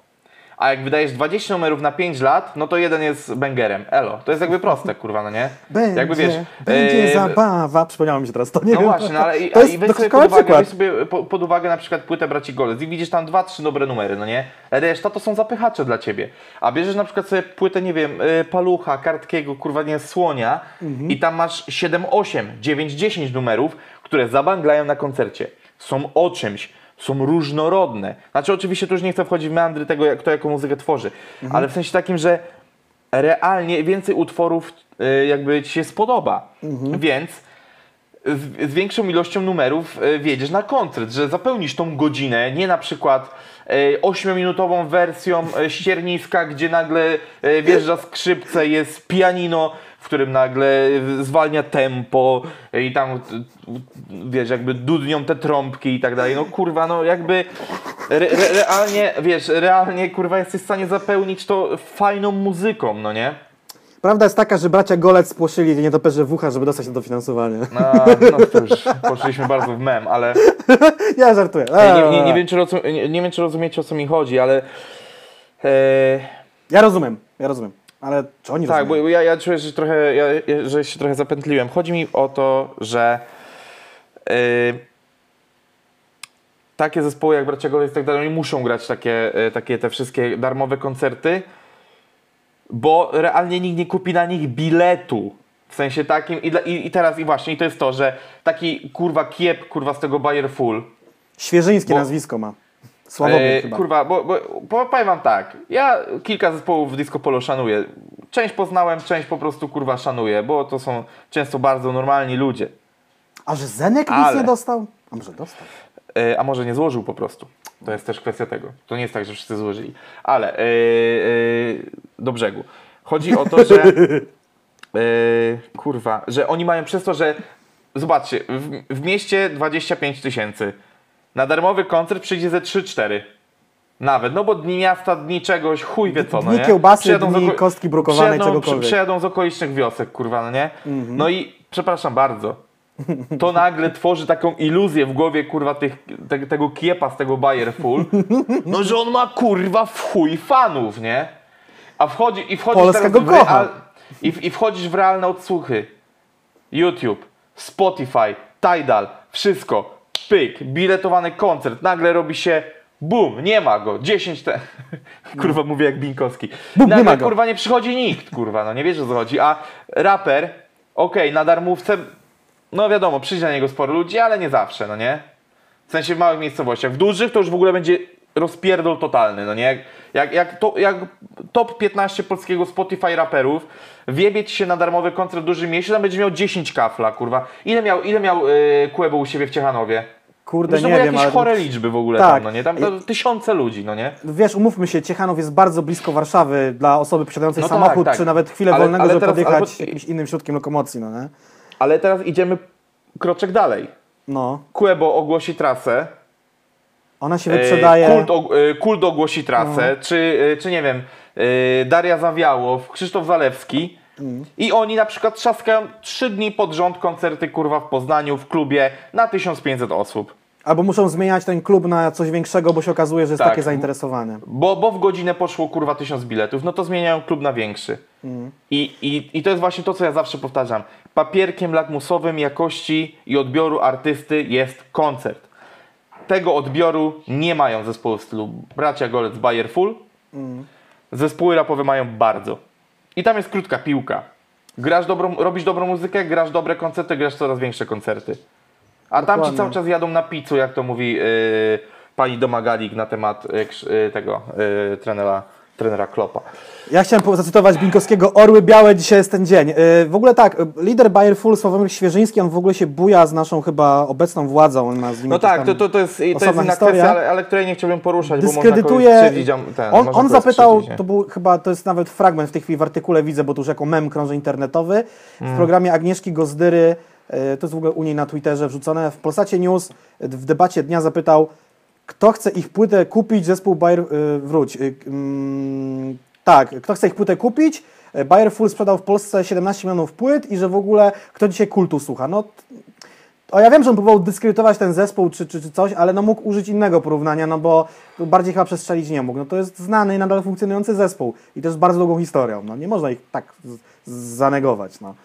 A jak wydajesz 20 numerów na 5 lat, no to jeden jest bangerem. Elo. To jest jakby proste, kurwa, no nie? Będzie, jakby wiesz, będzie e, zabawa. Przypomniało mi się teraz to, nie No wiem. właśnie, no ale i, to jest i weź sobie, pod uwagę, weź sobie po, pod uwagę na przykład płytę Braci Golec i widzisz tam dwa, trzy dobre numery, no nie? Reszta to są zapychacze dla ciebie. A bierzesz na przykład sobie płytę, nie wiem, y, Palucha, Kartkiego, kurwa nie, Słonia Mhm. i tam masz 7, 8, 9, 10 numerów, które zabanglają na koncercie. Są o czymś. Są różnorodne. Znaczy, oczywiście tu już nie chcę wchodzić w meandry tego, jak, kto jaką muzykę tworzy, Mhm. ale w sensie takim, że realnie więcej utworów y, jakby ci się spodoba. Mhm. Więc z, z większą ilością numerów y, wjedziesz na koncert, że zapełnisz tą godzinę, nie na przykład y, ośmiominutową wersją ścierniska, gdzie nagle wjeżdża skrzypce, jest pianino, w którym nagle y, zwalnia tempo i tam wiesz, jakby dudnią te trąbki i tak dalej. No kurwa, no jakby re, re, realnie, wiesz, realnie kurwa jesteś w stanie zapełnić to fajną muzyką, no nie? Prawda jest taka, że bracia Golec spłoszyli nietoperze w ucha, żeby dostać to dofinansowanie. No, no już poszliśmy bardzo w mem, ale (laughs) Ja żartuję. nie, nie, nie, wiem, czy rozum, nie, nie wiem, czy rozumiecie, o co mi chodzi, ale e, Ja rozumiem, ja rozumiem. Ale czy oni tak, bo rozumieją? ja, ja czuję, że trochę, ja, że się trochę zapętliłem. Chodzi mi o to, że e, takie zespoły jak Bracia Golec i tak dalej, oni muszą grać takie, e, takie te wszystkie darmowe koncerty, bo realnie nikt nie kupi na nich biletu. W sensie takim, i, i, i teraz i właśnie, i to jest to, że taki kurwa kiep, kurwa z tego Bayer Full, Świeżyńskie bo- nazwisko ma. Sławomir E, chyba. kurwa, bo, bo, bo powiem wam tak, ja kilka zespołów w disco polo szanuję. Część poznałem, część po prostu kurwa szanuję, bo to są często bardzo normalni ludzie. A że Zenek nic ale- nie dostał? A może dostał? E, a może nie złożył po prostu. To jest też kwestia tego. To nie jest tak, że wszyscy złożyli. Ale e, e, do brzegu. Chodzi o to, że (laughs) e, kurwa, że oni mają przez to, że zobaczcie, w, w mieście 25 tysięcy. Na darmowy koncert przyjdzie ze 3-4. Nawet, no bo dni miasta, dni czegoś, chuj wie co, no nie? kiełbasy, Przyjadą dni kostki brukowanej, przyjadą- czegokolwiek. Mhm. przy- Przyjadą z okolicznych wiosek, kurwa, no nie? No i przepraszam bardzo. To (laughs) nagle tworzy taką iluzję w głowie, kurwa, tych, te, tego kiepa z tego Bayer Full, (laughs) no że on ma, kurwa, w chuj fanów, nie? A wchodzi, i wchodzisz Polska go w kocha. i, i wchodzisz w realne odsłuchy. YouTube, Spotify, Tidal, wszystko. Pyk, biletowany koncert, nagle robi się bum, nie ma go, 10 te... (laughs) kurwa mówię jak Binkowski. Bum, nie nagle ma go. kurwa nie przychodzi nikt, kurwa, no nie wiesz o co chodzi. A raper, okej, na darmówce, no wiadomo, przyjdzie na niego sporo ludzi, ale nie zawsze, no nie? W sensie w małych miejscowościach. W dużych to już w ogóle będzie rozpierdol totalny, no nie? Jak, jak, jak, to, jak top 15 polskiego Spotify raperów wiebie się na darmowy koncert w dużym mieście, tam będzie miał 10 kafla, kurwa. Ile miał, ile miał yy, Kłebo u siebie w Ciechanowie? Kurde, nie wiem, jakieś ale... chore liczby w ogóle Tak. tam, no nie? Tam to tysiące ludzi, no nie? Wiesz, umówmy się, Ciechanów jest bardzo blisko Warszawy dla osoby posiadającej No tak, samochód, tak. czy nawet chwilę Ale- wolnego, ale żeby teraz- podjechać ale- jakimś innym środkiem lokomocji, no nie? Ale teraz idziemy kroczek dalej. No. Kłebo ogłosi trasę, Ona się E, wyprzedaje... Kult, og, e, kult ogłosi trasę, czy, e, czy nie wiem, Daria Zawiałow, Krzysztof Zalewski i oni na przykład trzaskają trzy dni pod rząd koncerty kurwa w Poznaniu w klubie na 1500 osób. Albo muszą zmieniać ten klub na coś większego, bo się okazuje, że jest Tak. takie zainteresowanie. Bo, bo w godzinę poszło kurwa 1000 biletów, no to zmieniają klub na większy. I, i, I to jest właśnie to, co ja zawsze powtarzam. Papierkiem lakmusowym jakości i odbioru artysty jest koncert. Tego odbioru nie mają zespoły w stylu Bracia Golec Bayer Full. Zespoły rapowe mają bardzo. I tam jest krótka piłka. Grasz dobrą, robisz dobrą muzykę, grasz dobre koncerty, grasz coraz większe koncerty. A tam ci cały czas jadą na pizzu, jak to mówi yy, pani Domagalik na temat yy, tego yy, trenera, trenera Klopa. Ja chciałem zacytować Binkowskiego, Orły Białe, dzisiaj jest ten dzień. Yy, w ogóle tak, y, lider Bayer Full, Sławomir Świeżyński, on w ogóle się buja z naszą chyba obecną władzą, on ma z nim No tak, to, to, to jest, to jest inna historia. kwestia, ale, ale której nie chciałbym poruszać, dyskredytuje. ten, on on zapytał, to był chyba, to jest nawet fragment w tej chwili w artykule widzę, bo to już jako mem krąży internetowy, Mm. w programie Agnieszki Gozdyry, to jest w ogóle u niej na Twitterze wrzucone, w Polsacie News e, w debacie dnia zapytał, kto chce ich płytę kupić, zespół Bayer, e, wróć, e, mm, tak, kto chce ich płytę kupić, E, Bayer Full sprzedał w Polsce 17 milionów płyt i że w ogóle kto dzisiaj kultu słucha, no O, ja wiem, że on próbował dyskredytować ten zespół czy, czy, czy coś, ale no mógł użyć innego porównania, no bo bardziej chyba przestrzelić nie mógł. No to jest znany i nadal funkcjonujący zespół i też z bardzo długą historią. No nie można ich tak zanegować, no.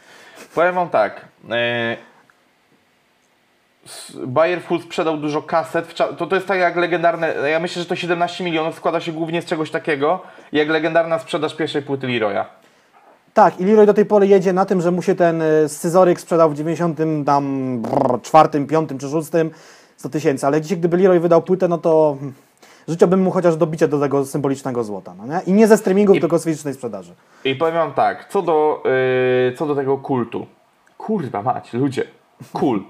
Powiem wam tak. E, Bayer Full sprzedał dużo kaset. To, to jest tak jak legendarne. Ja myślę, że to 17 milionów składa się głównie z czegoś takiego, jak legendarna sprzedaż pierwszej płyty Leroya. Tak, i Leroy do tej pory jedzie na tym, że mu się ten y, scyzoryk sprzedał w 90 tam brrr, czwartym, piątym czy szóstym 100 tysięcy, ale dzisiaj gdyby Leroy wydał płytę, no to hmm, życzyłbym mu chociaż dobicie do tego symbolicznego złota, no nie? I nie ze streamingu, I- tylko z fizycznej sprzedaży. I powiem wam tak, co do, yy, co do tego kultu. Kurwa mać, ludzie. Kult.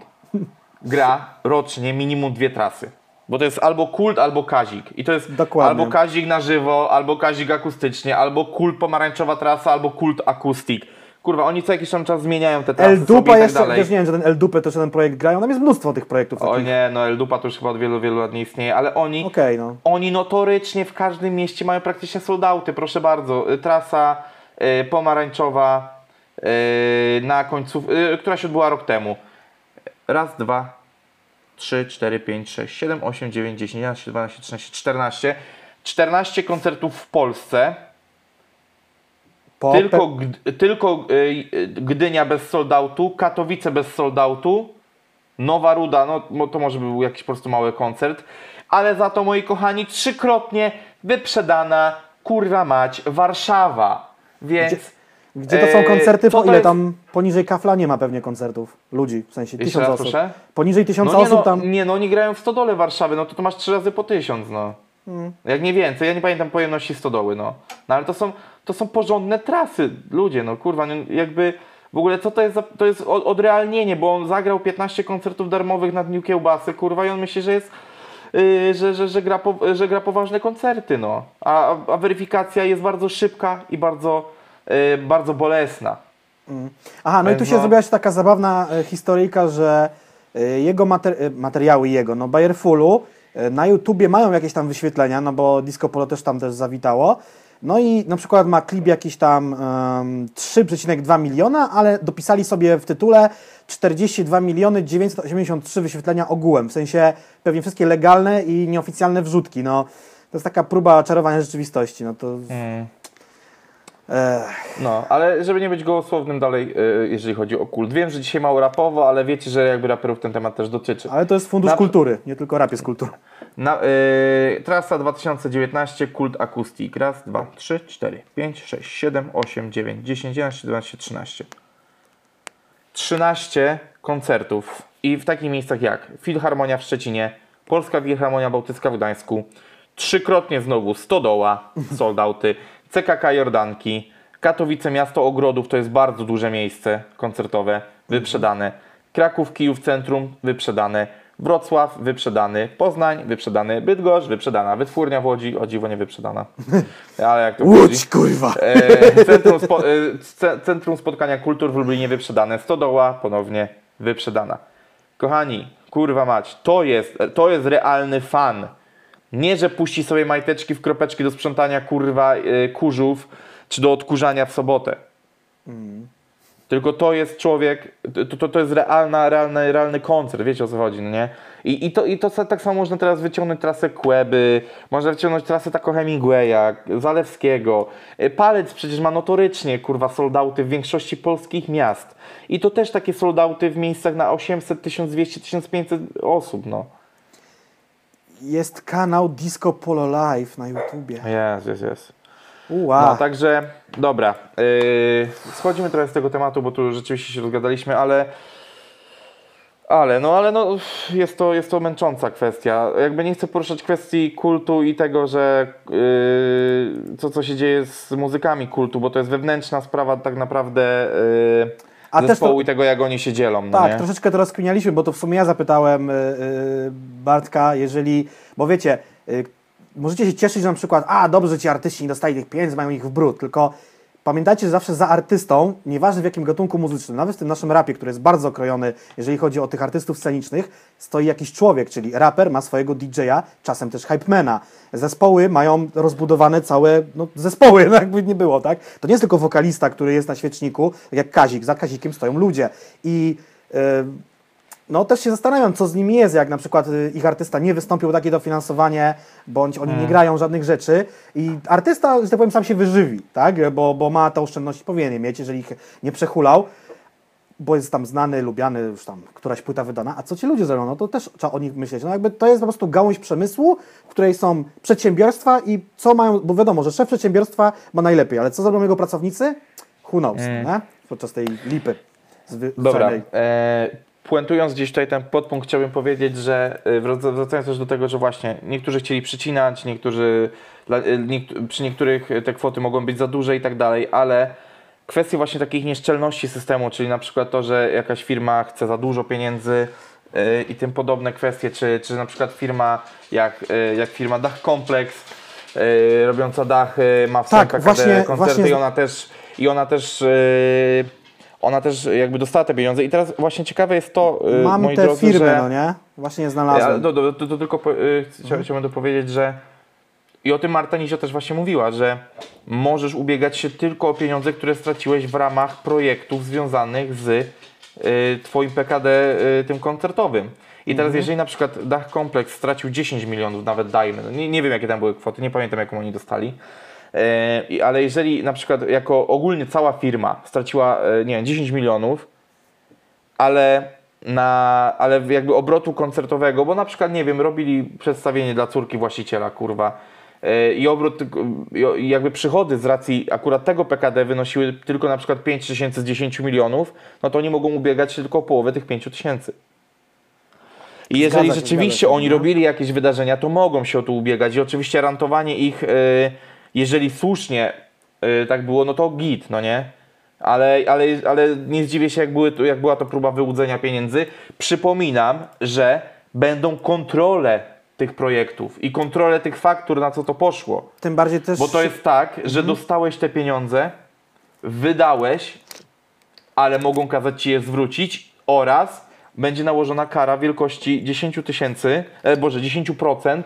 Gra rocznie minimum dwie trasy. Bo to jest albo kult, albo kazik. I to jest Dokładnie. albo kazik na żywo, albo kazik akustycznie, albo kult pomarańczowa trasa, albo kult akustik. Kurwa, oni co jakiś tam czas zmieniają te trasy El Dupa tak jeszcze, dalej. też nie wiem, że ten El Dupę to jeszcze ten projekt grają, tam jest mnóstwo tych projektów O takich. nie, no El Dupa to już chyba od wielu, wielu lat nie istnieje, ale oni, Okej, no. oni notorycznie w każdym mieście mają praktycznie soldauty, proszę bardzo. Y, Trasa y, pomarańczowa y, na końcu, y, która się odbyła rok temu. Raz, dwa, trzy, cztery, pięć, sześć, siedem, osiem, dziewięć, dziesięć, jedenaście, dwanaście, trzynaście, czternaście. 14 koncertów w Polsce. Po Tylko, pe- tylko y, y, Gdynia bez soldautu, Katowice bez soldautu, Nowa Ruda, no to może był jakiś po prostu mały koncert, ale za to moi kochani trzykrotnie wyprzedana kurwa mać Warszawa. Więc Gdzie to są e, koncerty, po ile jest- tam poniżej kafla nie ma pewnie koncertów ludzi, w sensie tysiąc osób. proszę? Poniżej tysiąca no osób no, tam. nie no, oni grają w stodole Warszawy, no to to masz trzy razy po tysiąc, no. Hmm. Jak nie więcej, ja nie pamiętam pojemności stodoły, no. No ale to są, to są porządne trasy, ludzie, no kurwa, no, jakby w ogóle co to jest za, to jest od- odrealnienie, bo on zagrał 15 koncertów darmowych na Dniu Kiełbasy, kurwa, i on myśli, że jest, yy, że, że, że, gra po, że gra poważne koncerty, no. A, a- weryfikacja jest bardzo szybka i bardzo, yy, bardzo bolesna. Aha, no i tu Więc się no- zrobiła się taka zabawna e, historyjka, że e, jego mater e, materiały jego, no Bayer Fullu na YouTubie mają jakieś tam wyświetlenia, no bo Disco Polo też tam też zawitało. No i na przykład ma klip jakiś tam um, 3,2 miliona, ale dopisali sobie w tytule 42 miliony 983 wyświetlenia ogółem, w sensie pewnie wszystkie legalne i nieoficjalne wrzutki, no. To jest taka próba czarowania rzeczywistości, no to... Mm. Ech. No, ale żeby nie być gołosłownym dalej, yy, jeżeli chodzi o kult. Wiem, że dzisiaj mało rapowo, ale wiecie, że jakby raperów ten temat też dotyczy. Ale to jest fundusz Na- kultury, nie tylko rap jest kulturą. Na, yy, trasa 2019, kult akustik. Raz, dwa, trzy, cztery, pięć, sześć, siedem, osiem, dziewięć, dziesięć, jedenaście, dwanaście, trzynaście. 13 koncertów i w takich miejscach jak Filharmonia w Szczecinie, Polska Filharmonia Bałtycka w Gdańsku, trzykrotnie znowu Stodoła, (laughs) soldauty, CKK Jordanki, Katowice Miasto Ogrodów, to jest bardzo duże miejsce koncertowe, wyprzedane, Kraków Kijów Centrum, wyprzedane, Wrocław, wyprzedany, Poznań, wyprzedany, Bydgoszcz, wyprzedana, Wytwórnia w Łodzi, o dziwo nie wyprzedana, (laughs) ale jak to? Łódź, kurwa! E, Centrum, spo, e, ce- Centrum Spotkania Kultur w Lublinie wyprzedane. Stodoła ponownie wyprzedana. Kochani, kurwa mać, to jest, to jest realny fan. Nie, że puści sobie majteczki w kropeczki do sprzątania kurwa e, kurzów, czy do odkurzania w sobotę. Tylko to jest człowiek, to, to, to jest realna, realny, realny koncert, wiecie o co chodzi, no nie? I, i, to, I to tak samo można teraz wyciągnąć trasę Kłeby, można wyciągnąć trasę taką Hemingwaya, Zalewskiego. Y, Palec przecież ma notorycznie, kurwa, soldauty w większości polskich miast. I to też takie soldauty w miejscach na 800, 1200, 1500 osób, no. Jest kanał Disco Polo Live na YouTubie. Jest, jest, jest. Uła. No także, dobra. Yy, schodzimy trochę z tego tematu, bo tu rzeczywiście się rozgadaliśmy, ale. Ale, no ale no, jest to, jest to męcząca kwestia. Jakby nie chcę poruszać kwestii kultu i tego, że yy, co, co się dzieje z muzykami kultu, bo to jest wewnętrzna sprawa tak naprawdę yy, A zespołu to- i tego, jak oni się dzielą. No Tak, nie? troszeczkę to rozkminialiśmy, bo to w sumie ja zapytałem y, y, Bartka, jeżeli, bo wiecie, y, możecie się cieszyć, że na przykład, a dobrze, ci artyści nie dostali tych pieniędzy, mają ich w brud, tylko pamiętajcie, że zawsze za artystą, nieważne w jakim gatunku muzycznym, nawet w tym naszym rapie, który jest bardzo krojony, jeżeli chodzi o tych artystów scenicznych, stoi jakiś człowiek, czyli raper ma swojego DJ-a, czasem też hypemana. Zespoły mają rozbudowane całe no, zespoły, (laughs) no jakby nie było, tak? To nie jest tylko wokalista, który jest na świeczniku, tak jak Kazik, za Kazikiem stoją ludzie. I y, no też się zastanawiam, co z nimi jest, jak na przykład y, ich artysta nie wystąpił takie dofinansowanie, bądź oni nie grają żadnych rzeczy i artysta, że tak powiem, sam się wyżywi, tak? Bo, bo ma te oszczędności, powinien mieć, jeżeli ich nie przehulał, bo jest tam znany, lubiany, już tam któraś płyta wydana, a co ci ludzie zrobią, no to też trzeba o nich myśleć. No jakby to jest po prostu gałąź przemysłu, w której są przedsiębiorstwa i co mają, bo wiadomo, że szef przedsiębiorstwa ma najlepiej, ale co zrobią jego pracownicy? Who knows, nie? Podczas tej lipy. zwy- Dobra, e, puentując gdzieś tutaj ten podpunkt, chciałbym powiedzieć, że wrac- wracając też do tego, że właśnie niektórzy chcieli przycinać, niektórzy, niekt- przy niektórych te kwoty mogą być za duże i tak dalej, ale kwestie właśnie takich nieszczelności systemu, czyli na przykład to, że jakaś firma chce za dużo pieniędzy e, i tym podobne kwestie, czy, czy na przykład firma jak, jak firma Dach Kompleks robiąca dachy, ma w Tak, właśnie- koncerty właśnie- i ona też i ona też ona też jakby dostała te pieniądze i teraz właśnie ciekawe jest to, e, Mam moi te drodzy, firmy, że... no nie? Właśnie znalazłem. to, to, to, to tylko po, y, chcia, chciałbym dopowiedzieć, że i o tym Marta Nizio też właśnie mówiła, że możesz ubiegać się tylko o pieniądze, które straciłeś w ramach projektów związanych z y, Twoim PKD y, tym koncertowym. I teraz jeżeli na przykład Dach Kompleks stracił 10 milionów, nawet dajmy, no nie, nie wiem jakie tam były kwoty, nie pamiętam jaką oni dostali, ale jeżeli na przykład jako ogólnie cała firma straciła, e, nie wiem, 10 milionów, ale na, ale jakby obrotu koncertowego, bo na przykład, nie wiem, robili przedstawienie dla córki właściciela, kurwa, e, i obrót, i- jakby przychody z racji akurat tego PKD wynosiły tylko na przykład 5 tysięcy z 10 milionów, no to oni mogą ubiegać się tylko o połowę tych 5 tysięcy. I jeżeli się, rzeczywiście się, oni robili jakieś wydarzenia, to mogą się o to ubiegać i oczywiście rantowanie ich, e, jeżeli słusznie e, tak było, no to git, no nie? Ale, ale, ale nie zdziwię się, jak, były, jak była to próba wyłudzenia pieniędzy. Przypominam, że będą kontrole tych projektów i kontrole tych faktur, na co to poszło. Tym bardziej też... Bo to jest tak, że dostałeś te pieniądze, wydałeś, ale mogą kazać ci je zwrócić oraz będzie nałożona kara wielkości 10 tysięcy, e, boże, 10%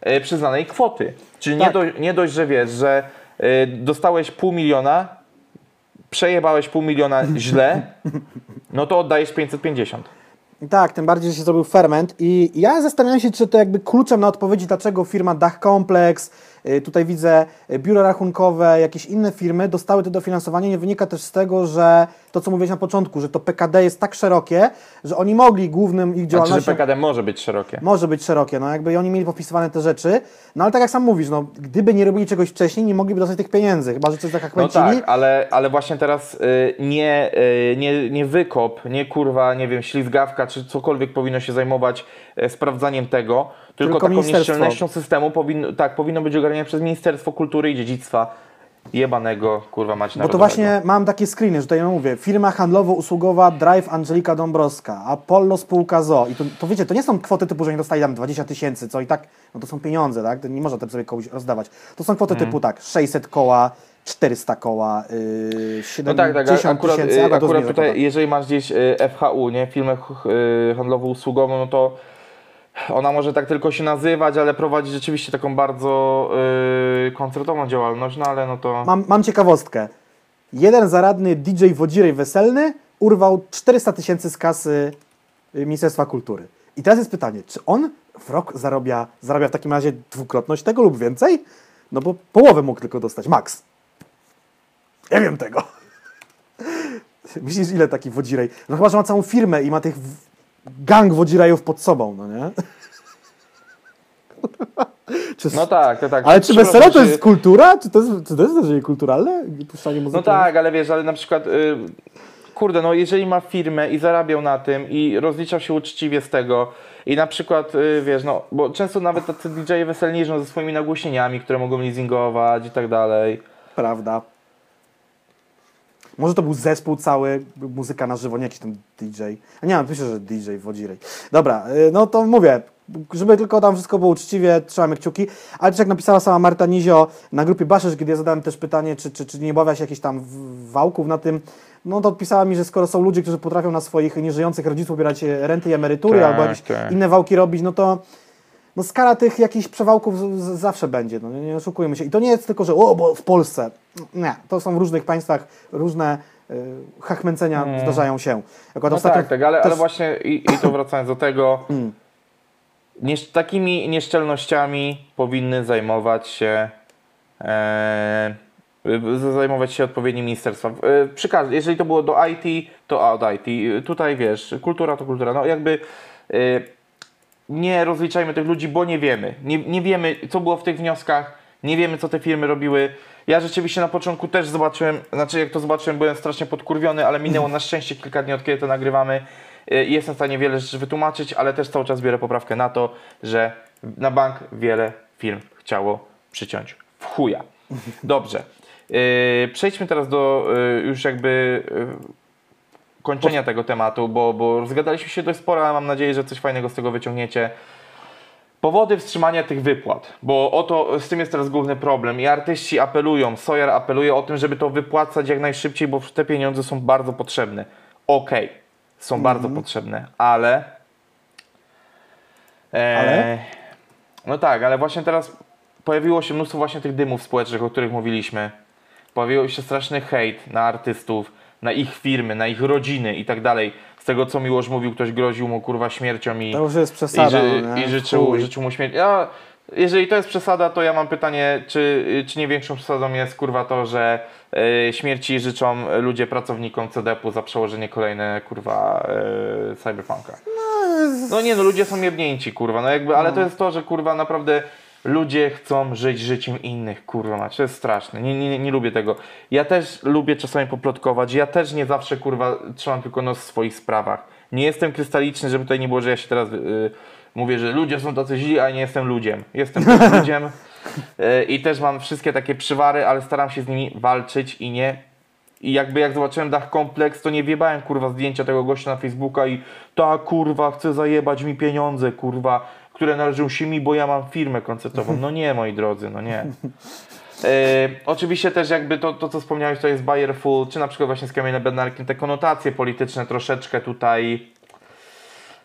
e, przyznanej kwoty. Czyli nie, Tak. do, nie dość, że wiesz, że e, dostałeś pół miliona, przejebałeś pół miliona (laughs) źle, no to oddajesz 550. Tak, tym bardziej, że się zrobił ferment i ja zastanawiam się, czy to jakby kluczem na odpowiedzi, dlaczego firma Dach Kompleks, y, tutaj widzę y, biuro rachunkowe, jakieś inne firmy dostały to dofinansowanie, nie wynika też z tego, że to, co mówiłeś na początku, że to PKD jest tak szerokie, że oni mogli głównym ich Znaczy, że działalnością... PKD może być szerokie. Może być szerokie, no jakby oni mieli popisywane te rzeczy, no ale tak jak sam mówisz, no gdyby nie robili czegoś wcześniej, nie mogliby dostać tych pieniędzy, chyba, że coś tak jak No tak, ale, ale właśnie teraz y, nie, y, nie, nie wykop, nie kurwa, nie wiem, ślizgawka, czy cokolwiek powinno się zajmować e, sprawdzaniem tego, tylko, Tylko taką nieszczelnością systemu powinno, tak, powinno być ogarniane przez Ministerstwo Kultury i Dziedzictwa jebanego, kurwa mać Bo to właśnie mam takie screeny, że tutaj ja mówię, firma handlowo-usługowa Drive Angelika Dąbrowska, Apollo spółka ZO i to, to wiecie, to nie są kwoty typu, że oni dostali tam 20 tysięcy, co i tak, no to są pieniądze, tak, to nie można tym sobie komuś rozdawać. To są kwoty Mhm. typu tak, 600 koła, 400 koła, yy, No tak, 70 tak, akurat, tysięcy, y, akurat zbliżę tutaj, jeżeli masz gdzieś y, FHU, nie, firmę y, handlowo-usługową, no to ona może tak tylko się nazywać, ale prowadzi rzeczywiście taką bardzo y, koncertową działalność, no ale no to... Mam, mam ciekawostkę. Jeden zaradny DJ Wodzirej Weselny urwał 400 tysięcy z kasy y, Ministerstwa Kultury. I teraz jest pytanie, czy on w rok zarabia, zarabia w takim razie dwukrotność tego lub więcej? No bo połowę mógł tylko dostać, max. Nie wiem tego. (laughs) Myślisz, ile taki Wodzirej? No chyba, że ma całą firmę i ma tych gang Wodzirejów pod sobą, no nie? (laughs) Czy No tak, to tak. ale czy wesele to jest kultura? Czy to jest, czy to jest zdarzenie kulturalne? Puszczanie muzyki? No tak, ale wiesz, ale na przykład, y, kurde, no jeżeli ma firmę i zarabiał na tym i rozliczał się uczciwie z tego i na przykład, y, wiesz, no, bo często nawet tacy DJ-e weselni jeżdżą ze swoimi nagłośnieniami, które mogą leasingować i tak dalej. Prawda. Może to był zespół cały, muzyka na żywo, nie jakiś tam DJ. A nie, myślę, że DJ Wodzirej. Dobra, y, no to mówię, żeby tylko tam wszystko było uczciwie, trzymamy kciuki. Ale też jak napisała sama Marta Nizio na grupie Baszesz, kiedy ja zadałem też pytanie, czy, czy, czy nie obawia się jakichś tam wałków na tym, no to odpisała mi, że skoro są ludzie, którzy potrafią na swoich nieżyjących rodziców pobierać e, renty i emerytury Tak, albo jakieś tak. inne wałki robić, no to no skala tych jakichś przewałków z, z, zawsze będzie, no nie, oszukujmy się. I to nie jest tylko, że o, bo w Polsce. Nie, to są w różnych państwach różne y, hachmęcenia zdarzają się. Jak No tak, tak, ale, też- ale właśnie i, i to wracając do tego, (clears throat) Mm. takimi nieszczelnościami powinny zajmować się e, zajmować się odpowiednie ministerstwa. E, przy każdym, jeżeli to było do IT, to od IT. Tutaj wiesz, kultura to kultura. No jakby e, nie rozliczajmy tych ludzi, bo nie wiemy. Nie, nie wiemy, co było w tych wnioskach, nie wiemy, co te firmy robiły. Ja rzeczywiście na początku też zobaczyłem, znaczy jak to zobaczyłem, byłem strasznie podkurwiony, ale minęło na szczęście kilka dni, od kiedy to nagrywamy. Y, Jestem w stanie wiele rzeczy wytłumaczyć, ale też cały czas biorę poprawkę na to, że na bank wiele firm chciało przyciąć w chuja. Dobrze. Yy, Przejdźmy teraz do yy, już jakby kończenia tego tematu, bo, bo rozgadaliśmy się dość sporo, ale mam nadzieję, że coś fajnego z tego wyciągniecie. Powody wstrzymania tych wypłat, bo oto z tym jest teraz główny problem i artyści apelują, Sawyer apeluje o tym, żeby to wypłacać jak najszybciej, bo te pieniądze są bardzo potrzebne. Okej, są bardzo potrzebne, ale... E, Ale? No tak, ale właśnie teraz pojawiło się mnóstwo właśnie tych dymów społecznych, o których mówiliśmy. Pojawił się straszny hejt na artystów, na ich firmy, na ich rodziny i tak dalej. Z tego co Miłosz mówił, ktoś groził mu kurwa śmiercią i, To już jest i, przesada. ży, no, i życzył, życzył mu śmierci. Ja, jeżeli to jest przesada, to ja mam pytanie, czy, czy nie większą przesadą jest kurwa to, że e, śmierci życzą ludzie pracownikom CDP-u za przełożenie kolejne kurwa e, cyberpunka. No nie no, ludzie są jebnięci, kurwa, no jakby, ale to jest to, że kurwa naprawdę ludzie chcą żyć życiem innych, kurwa mać, to jest straszne, nie, nie, nie lubię tego. Ja też lubię czasami poplotkować, ja też nie zawsze, kurwa, trzymam tylko nos w swoich sprawach. Nie jestem krystaliczny, żeby tutaj nie było, że ja się teraz y, mówię, że ludzie są tacy źli, a nie jestem ludziem. Jestem (laughs) ludziem y, i też mam wszystkie takie przywary, ale staram się z nimi walczyć i nie i jakby jak zobaczyłem Dach Kompleks, to nie wiebałem kurwa zdjęcia tego gościa na Facebooka i ta kurwa chce zajebać mi pieniądze, kurwa, które należą się mi, bo ja mam firmę koncertową. No nie, moi drodzy, no nie. E, oczywiście też jakby to, to, co wspomniałeś, to jest Bayer Full, czy na przykład właśnie z Kamilem Bednarkiem, te konotacje polityczne troszeczkę tutaj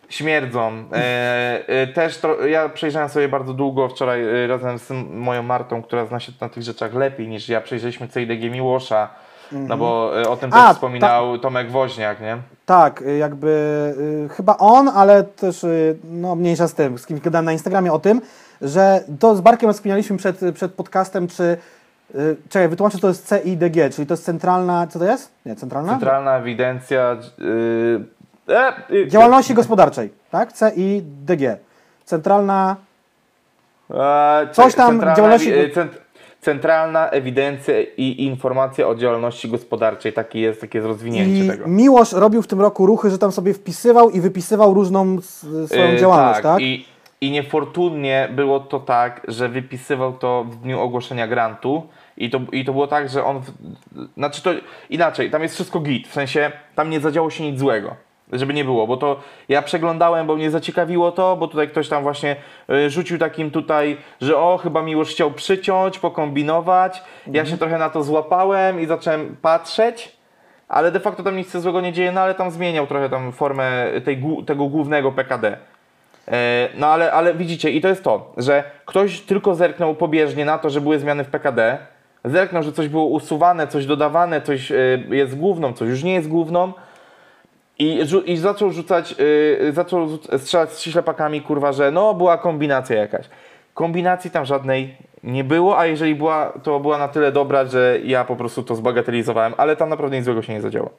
śmierdzą. E, e, też tro, ja przejrzałem sobie bardzo długo wczoraj razem z moją Martą, która zna się na tych rzeczach lepiej niż ja, przejrzeliśmy CIDG Miłosza, no bo e, o tym też A, wspominał Tomek Woźniak, nie? Tak, y, jakby y, chyba on, ale też y, no, mniejsza z tym, z kim gadałem na Instagramie o tym, że to z Barkiem rozkminialiśmy przed, przed podcastem, czy y, czekaj, wytłumaczę, to jest CIDG, czyli to jest centralna, co to jest? Nie, centralna? Centralna ewidencja e, e, Działalności gospodarczej, tak? CIDG. Centralna, E, Coś tam, działalności- cent, centralna ewidencja i informacja o działalności gospodarczej. Taki jest, takie jest rozwinięcie i tego. Miłosz robił w tym roku ruchy, że tam sobie wpisywał i wypisywał różną swoją E, działalność, tak? I, I niefortunnie było to tak, że wypisywał to w dniu ogłoszenia grantu. I to, I to było tak, że on. W, znaczy to inaczej, tam jest wszystko git. W sensie tam nie zadziało się nic złego. Żeby nie było, bo to ja przeglądałem, bo mnie zaciekawiło to, bo tutaj ktoś tam właśnie y, rzucił takim tutaj, że o, chyba Miłosz chciał przyciąć, pokombinować. Ja się trochę na to złapałem i zacząłem patrzeć, ale de facto tam nic złego nie dzieje, no ale tam zmieniał trochę tam formę tej, tego głównego PKD. E, No ale, ale widzicie, i to jest to, że ktoś tylko zerknął pobieżnie na to, że były zmiany w PKD, zerknął, że coś było usuwane, coś dodawane, coś e, jest główną, coś już nie jest główną i, i zaczął rzucać, e, zaczął strzelać ślepakami, kurwa, że no była kombinacja jakaś. Kombinacji tam żadnej nie było, a jeżeli była, to była na tyle dobra, że ja po prostu to zbagatelizowałem, ale tam naprawdę nic złego się nie zadziało.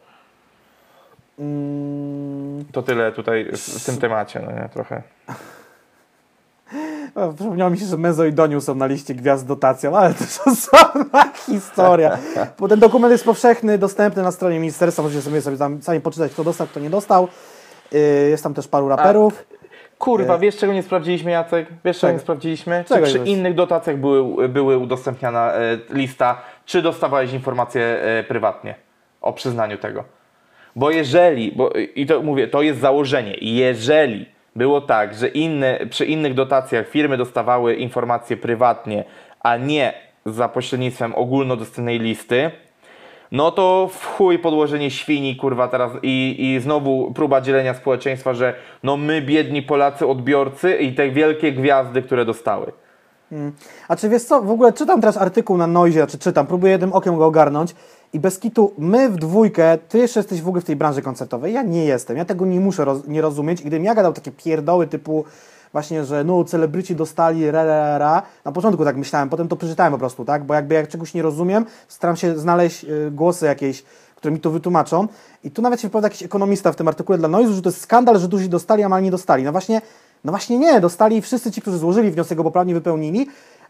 Mm, To tyle tutaj w, w tym temacie, no nie, trochę. (laughs) o, Przypomniało mi się, że Mezo i Doniu są na liście gwiazd z dotacją, ale to osobna historia. Bo ten dokument jest powszechny, dostępny na stronie ministerstwa, możecie sobie, sobie tam sami poczytać, kto dostał, kto nie dostał. Yy, Jest tam też paru raperów. Kurwa, E. wiesz czego nie sprawdziliśmy, Jacek? Wiesz czego Czego? nie sprawdziliśmy? Czy Czego przy jest? innych dotacjach były, były udostępniana e, lista, czy dostawałeś informacje e, prywatnie o przyznaniu tego? Bo jeżeli, bo, i to mówię, to jest założenie, jeżeli było tak, że inne, przy innych dotacjach firmy dostawały informacje prywatnie, a nie za pośrednictwem ogólnodostępnej listy, no to w chuj podłożenie świni, kurwa, teraz i, i znowu próba dzielenia społeczeństwa, że no my, biedni Polacy, odbiorcy i te wielkie gwiazdy, które dostały. A czy wiesz co, w ogóle czytam teraz artykuł na Noizie, czy czytam, próbuję jednym okiem go ogarnąć i bez kitu, my w dwójkę, ty jeszcze jesteś w ogóle w tej branży koncertowej, ja nie jestem, ja tego nie muszę roz, nie rozumieć i gdybym ja gadał takie pierdoły typu właśnie, że no celebryci dostali ra, ra, ra, na początku tak myślałem, potem to przeczytałem po prostu, tak, bo jakby jak czegoś nie rozumiem, staram się znaleźć y, głosy jakieś, które mi to wytłumaczą. I tu nawet się wypowiada jakiś ekonomista w tym artykule dla Noizu, że to jest skandal, że duzi dostali, a mali nie dostali, no właśnie, no właśnie nie, dostali wszyscy ci, którzy złożyli wniosek, go poprawnie wypełnili,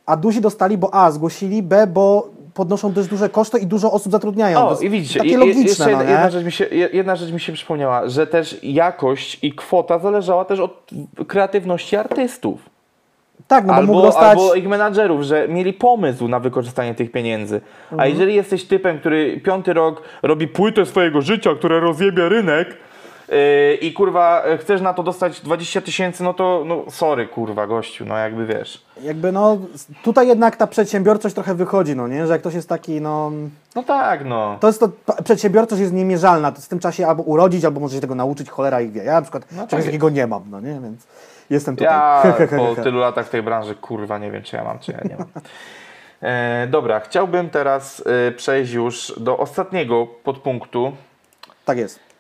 a duzi dostali, bo A, zgłosili, B, bo podnoszą też duże koszty i dużo osób zatrudniają. O, i widzicie, takie logiczne, jeszcze no, jedna, nie? jedna, rzecz mi się, je- jedna rzecz mi się przypomniała, że też jakość i kwota zależała też od kreatywności artystów. Tak, no albo, dostać... albo ich menadżerów, że mieli pomysł na wykorzystanie tych pieniędzy. Mhm. A jeżeli jesteś typem, który piąty rok robi płytę swojego życia, która rozjebia rynek yy, i kurwa chcesz na to dostać 20 tysięcy, no to no sorry kurwa gościu, no jakby wiesz. Jakby no, tutaj jednak ta przedsiębiorczość trochę wychodzi, no nie? Że jak ktoś jest taki, no... No tak no. To jest to, przedsiębiorczość jest niemierzalna, to w tym czasie albo urodzić, albo może się tego nauczyć, cholera ich wie. Ja na przykład czegoś tak. takiego nie mam, no nie? Więc jestem tutaj. Ja (laughs) po tylu latach w tej branży kurwa nie wiem czy ja mam, czy ja nie mam. (laughs) E, dobra, chciałbym teraz e, przejść już do ostatniego podpunktu, Tak jest.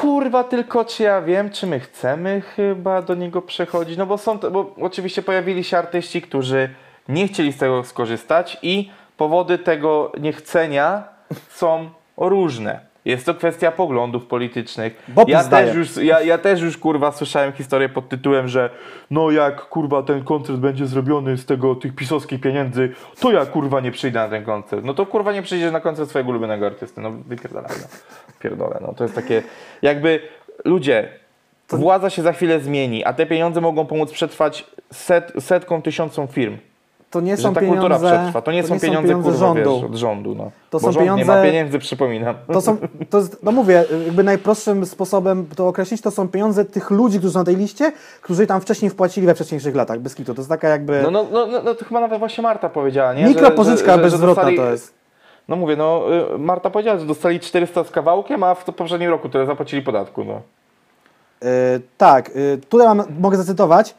Kurwa, tylko czy ja wiem, czy my chcemy chyba do niego przechodzić? No bo są, bo oczywiście pojawili się artyści, którzy nie chcieli z tego skorzystać i powody tego niechcenia są różne. Jest to kwestia poglądów politycznych. Ja, zdaje. też już, ja, ja też już kurwa słyszałem historię pod tytułem, że no jak kurwa ten koncert będzie zrobiony z tego tych pisowskich pieniędzy, to ja kurwa nie przyjdę na ten koncert. No to kurwa nie przyjdziesz na koncert swojego ulubionego artysty. No wypierdalaj no. Pierdolę, no to jest takie jakby ludzie, władza się za chwilę zmieni, a te pieniądze mogą pomóc przetrwać set, setkom, tysiącom firm. To nie Że są ta kultura pieniądze, przetrwa. To nie są pieniądze, kurwa, rządu. Wiesz, od rządu. No. To Bo są rząd nie ma pieniądze- pieniędzy, przypominam. To są, to jest, no mówię, jakby najprostszym sposobem to określić, to są pieniądze tych ludzi, którzy są na tej liście, którzy tam wcześniej wpłacili we wcześniejszych latach, bez kitu. To jest taka jakby No, no, no, no, no to chyba nawet właśnie Marta powiedziała, nie? mikropożyczka bezzwrotna dostali- to jest. No mówię, no y, Marta powiedziała, że dostali 400 z kawałkiem, a w poprzednim roku tyle zapłacili podatku, no. Yy, tak, yy, tutaj mam, mogę zacytować.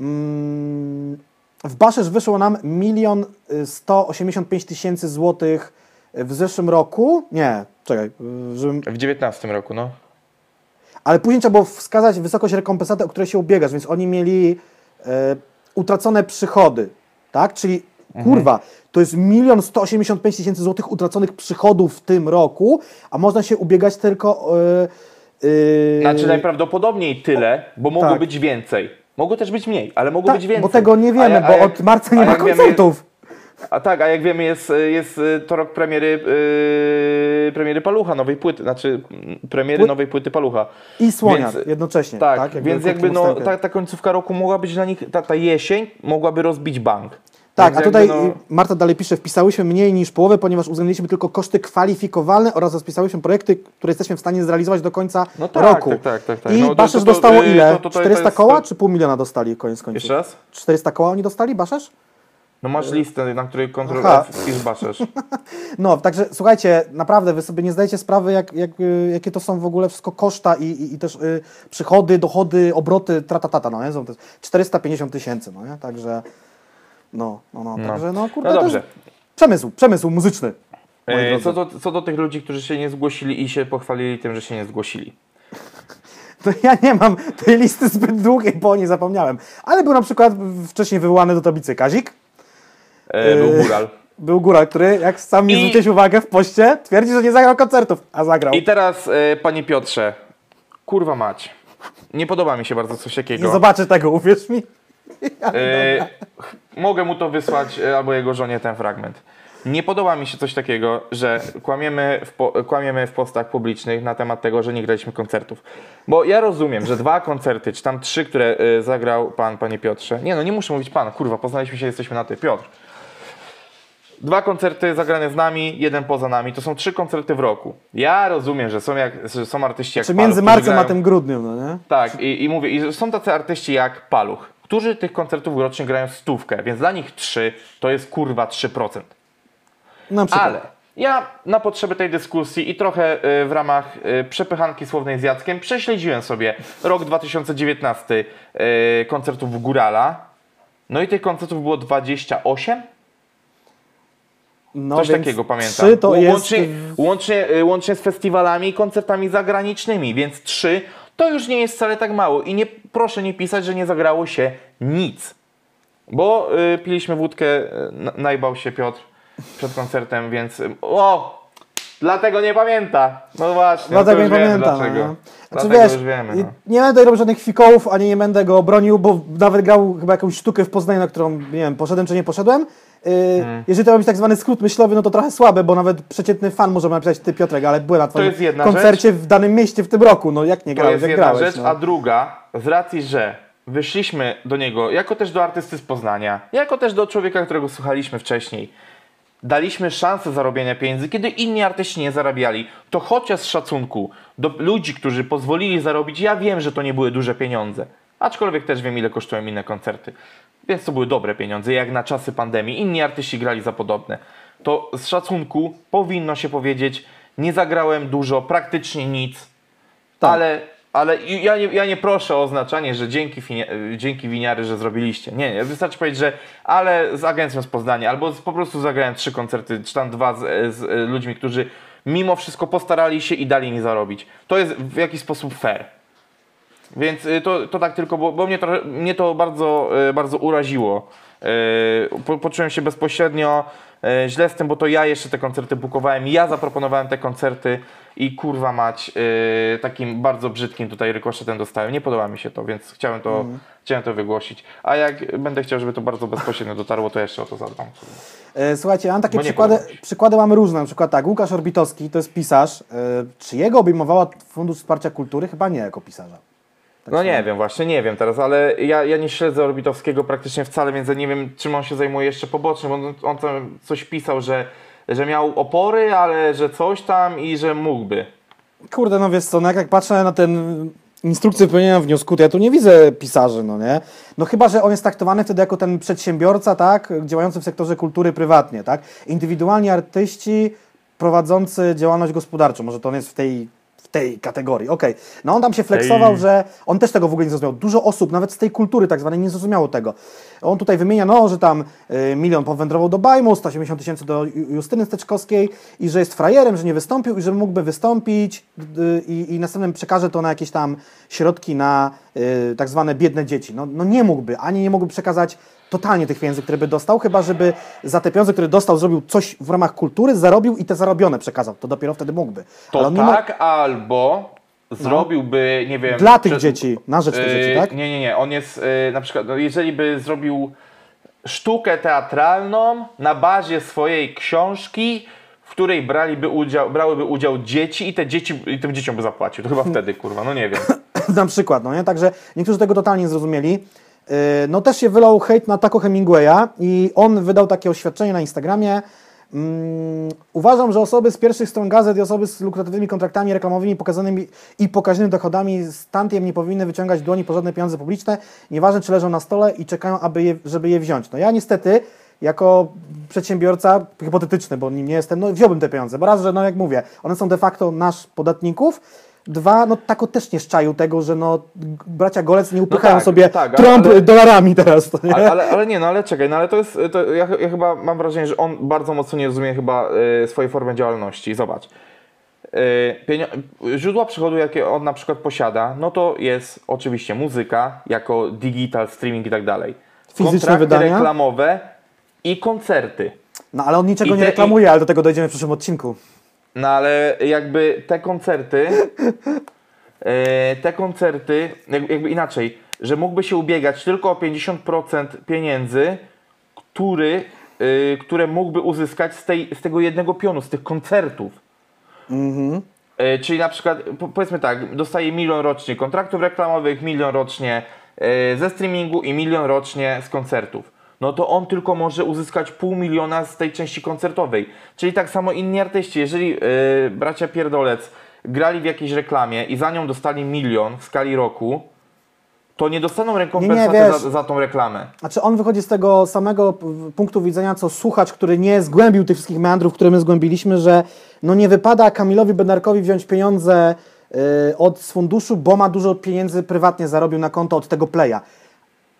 Mm, w Baszesz wyszło nam milion y, 185 tysięcy złotych w zeszłym roku. Nie, czekaj, yy, żebym, W 19 roku, no. ale później trzeba było wskazać wysokość rekompensaty, o której się ubiegasz, więc oni mieli e, utracone przychody, tak? Czyli kurwa, to jest milion 185 tysięcy złotych utraconych przychodów w tym roku, a można się ubiegać tylko. E, e, Znaczy najprawdopodobniej tyle, bo mogło tak. być więcej. Mogło też być mniej, ale mogło tak, być więcej. bo tego nie A wiemy, ja- a bo jak- od marca a nie ma jak wiemy, koncertów. A tak, a jak wiemy jest, jest y, to rok premiery, yy, premiery Palucha, nowej płyty, znaczy mm, premiery Pły- nowej płyty Palucha. I słonia Więc- jednocześnie. Tak, Tak, więc jakby no, ta, ta końcówka roku mogła być dla nich, ta, ta jesień mogłaby rozbić bank. Tak, a tutaj no- Marta dalej pisze, wpisałyśmy mniej niż połowę, ponieważ uwzględniliśmy tylko koszty kwalifikowalne oraz rozpisałyśmy projekty, które jesteśmy w stanie zrealizować do końca No tak, roku. tak, tak, tak, tak. I No Baszesz to- to- dostało ile? to- to- to- to 400 jest- koła czy pół miliona dostali koniec końców? Jeszcze raz? 400 koła oni dostali, Baszesz? No masz listę, na której kontrol i zbaszesz. (laughs) No, także słuchajcie, naprawdę wy sobie nie zdajecie sprawy, jak, jak, y, jakie to są w ogóle wszystko koszta i, i, i też y, przychody, dochody, obroty, tratatata, no nie? Są to jest 450 tysięcy, no nie? Także, no, no, no, No. także no kurde, No dobrze. przemysł, przemysł muzyczny. E. Co do, co do tych ludzi, którzy się nie zgłosili i się pochwalili tym, że się nie zgłosili. (laughs) To ja nie mam tej listy zbyt długiej, bo o niej zapomniałem. Ale był na przykład wcześniej wywołany do tablicy Kazik. E, był Yy, Góral. (laughs) Był góral, który, jak sam mi I- zwróciłeś uwagę w poście, twierdzi, że nie zagrał koncertów, a zagrał. I teraz, e, panie Piotrze, kurwa mać. Nie podoba mi się bardzo coś Nie takiego. zobaczę tego, uwierz mi. Ch- mogę mu to wysłać e, albo jego żonie ten fragment. Nie podoba mi się coś takiego, że kłamiemy w, po, kłamiemy w postach publicznych na temat tego, że nie graliśmy koncertów. Bo ja rozumiem, że dwa koncerty, czy tam trzy, które e, zagrał pan, panie Piotrze. Nie no, nie muszę mówić pan, kurwa, poznaliśmy się, jesteśmy na ty, Piotr. Dwa koncerty zagrane z nami, jeden poza nami. To są trzy koncerty w roku. Ja rozumiem, że są, jak, że są artyści jak Czy Paluch, między którzy marcem a grają- tym grudniem, no nie? tak, i, i mówię, i są tacy artyści jak Paluch, którzy tych koncertów rocznie grają stówkę, więc dla nich 3 to jest kurwa 3%. Na przykład. Ale ja na potrzeby tej dyskusji i trochę y, w ramach y, przepychanki słownej z Jackiem prześledziłem sobie rok 2019 y, koncertów Górala No i tych koncertów było 28? No, Coś takiego pamiętam. Trzy to jest... łącznie, łącznie, y, łącznie z festiwalami i koncertami zagranicznymi, więc trzy to już nie jest wcale tak mało. I nie, proszę nie pisać, że nie zagrało się nic. Bo y, piliśmy wódkę, y, najbał się Piotr przed koncertem, więc y, o! Dlatego nie pamięta. No właśnie, Dlatego nie pamiętam. dlaczego. No. Znaczy, Dlatego wiesz, już wiemy. No. nie będę robił żadnych fikołów, ani nie będę go bronił, bo nawet grał chyba jakąś sztukę w Poznaniu, na którą, nie wiem, poszedłem czy nie poszedłem. Yy, Hmm. Jeżeli to robić tak zwany skrót myślowy, no to trochę słabe, bo nawet przeciętny fan może napisać, ty Piotrek, ale byłem na twoim jest jedna koncercie w danym mieście w tym roku, no jak nie To grałeś, jest jak jedna grałeś. rzecz, no. a druga, z racji, że wyszliśmy do niego, jako też do artysty z Poznania, jako też do człowieka, którego słuchaliśmy wcześniej, daliśmy szansę zarobienia pieniędzy, kiedy inni artyści nie zarabiali, to chociaż z szacunku do ludzi, którzy pozwolili zarobić, ja wiem, że to nie były duże pieniądze, aczkolwiek też wiem, ile kosztują inne koncerty, więc to były dobre pieniądze, jak na czasy pandemii, inni artyści grali za podobne, to z szacunku powinno się powiedzieć, nie zagrałem dużo, praktycznie nic, Tak. ale, ale ja nie, ja nie proszę o oznaczanie, że dzięki, dzięki winiary, że zrobiliście. Nie, nie. Wystarczy powiedzieć, że ale z agencją z Poznania, albo po prostu zagrałem trzy koncerty, czy tam dwa z, z ludźmi, którzy mimo wszystko postarali się i dali mi zarobić. To jest w jakiś sposób fair. Więc y, to, to tak tylko, bo, bo mnie, to, mnie to bardzo, y, bardzo uraziło. Y, Po, poczułem się bezpośrednio źle z tym, bo to ja jeszcze te koncerty bukowałem, ja zaproponowałem te koncerty i kurwa mać takim bardzo brzydkim tutaj rykoszetem dostałem. Nie podoba mi się to, więc chciałem to, chciałem to wygłosić. A jak będę chciał, żeby to bardzo bezpośrednio dotarło, to jeszcze o to zadbam. E, Słuchajcie, ja mam takie przykłady, przykłady mamy różne, na przykład tak, Łukasz Orbitowski to jest pisarz, e, czy jego obejmowała Fundusz Wsparcia Kultury? Chyba nie jako pisarza. No nie wiem, właśnie nie wiem teraz, ale ja, ja nie śledzę Orbitowskiego praktycznie wcale, więc ja nie wiem, czym on się zajmuje jeszcze pobocznie, bo on, on tam coś pisał, że, że miał opory, ale że coś tam i że mógłby. Kurde, no wiesz co, no jak, jak patrzę na ten instrukcję wypełnienia wniosku, to ja tu nie widzę pisarzy, no nie? No chyba, że on jest traktowany wtedy jako ten przedsiębiorca, tak, działający w sektorze kultury prywatnie, tak? Indywidualni artyści prowadzący działalność gospodarczą, może to on jest w tej, tej kategorii, okej. No on tam się flexował, Tej. że on też tego w ogóle nie zrozumiał. Dużo osób, nawet z tej kultury tak zwanej, nie zrozumiało tego. On tutaj wymienia, no, że tam y, milion powędrował do Bajmu, 180 tysięcy do Ju- Justyny Steczkowskiej i że jest frajerem, że nie wystąpił i że mógłby wystąpić y, i, i następnym przekaże to na jakieś tam środki na y, tak zwane biedne dzieci. No, no nie mógłby, ani nie mógłby przekazać totalnie tych pieniędzy, które by dostał, chyba żeby za te pieniądze, które dostał, zrobił coś w ramach kultury, zarobił i te zarobione przekazał. To dopiero wtedy mógłby. To tak, albo zrobiłby, nie wiem... Dla tych dzieci, na rzecz tych Yy, dzieci, tak? Nie, nie, nie. On jest yy, na przykład, no, jeżeli by zrobił sztukę teatralną na bazie swojej książki, w której braliby udział, brałyby udział dzieci i te dzieci, i tym dzieciom by zapłacił. To chyba wtedy, kurwa, no nie wiem. (coughs) na przykład, no nie? Także niektórzy tego totalnie nie zrozumieli. Yy, No też się wylał hejt na Taco Hemingwaya i on wydał takie oświadczenie na Instagramie. Mm, uważam, że osoby z pierwszych stron gazet i osoby z lukratywnymi kontraktami reklamowymi pokazanymi i pokaźnymi dochodami z tantiem nie powinny wyciągać dłoni po żadne pieniądze publiczne, nieważne czy leżą na stole i czekają, aby je, żeby je wziąć. No ja niestety jako przedsiębiorca hipotetyczny, bo nim nie jestem, no wziąłbym te pieniądze, bo raz, że no jak mówię, one są de facto nasz podatników, Dwa, no tako też nie szczaił tego, że no bracia Golec nie upychają tak, sobie tak, Trump ale- dolarami teraz. To nie? Ale, ale, ale nie, no ale czekaj, no ale to jest, to ja, ja chyba mam wrażenie, że on bardzo mocno nie rozumie chyba y, swojej formy działalności. Zobacz. Y, pienio- źródła przychodu, jakie on na przykład posiada, no to jest oczywiście muzyka, jako digital, streaming i tak dalej. Fizyczne wydania? reklamowe i koncerty. No ale on niczego I nie te- reklamuje, ale do tego dojdziemy w przyszłym odcinku. No ale jakby te koncerty, (laughs) e, te koncerty, jak- jakby inaczej, że mógłby się ubiegać tylko o 50% pieniędzy, który, e, które mógłby uzyskać z, tej, z tego jednego pionu, z tych koncertów. E, Czyli na przykład, po- powiedzmy tak, dostaje milion rocznie kontraktów reklamowych, milion rocznie ze streamingu i milion rocznie z koncertów. No to on tylko może uzyskać pół miliona z tej części koncertowej. Czyli tak samo inni artyści, jeżeli e, bracia Pierdolec grali w jakiejś reklamie i za nią dostali milion w skali roku, to nie dostaną rekompensaty wiesz. za, za tą reklamę. Znaczy on wychodzi z tego samego punktu widzenia, co słuchacz, który nie zgłębił tych wszystkich meandrów, które my zgłębiliśmy, że no nie wypada Kamilowi Bednarkowi wziąć pieniądze y, od z funduszu, bo ma dużo pieniędzy prywatnie zarobił na konto od tego playa.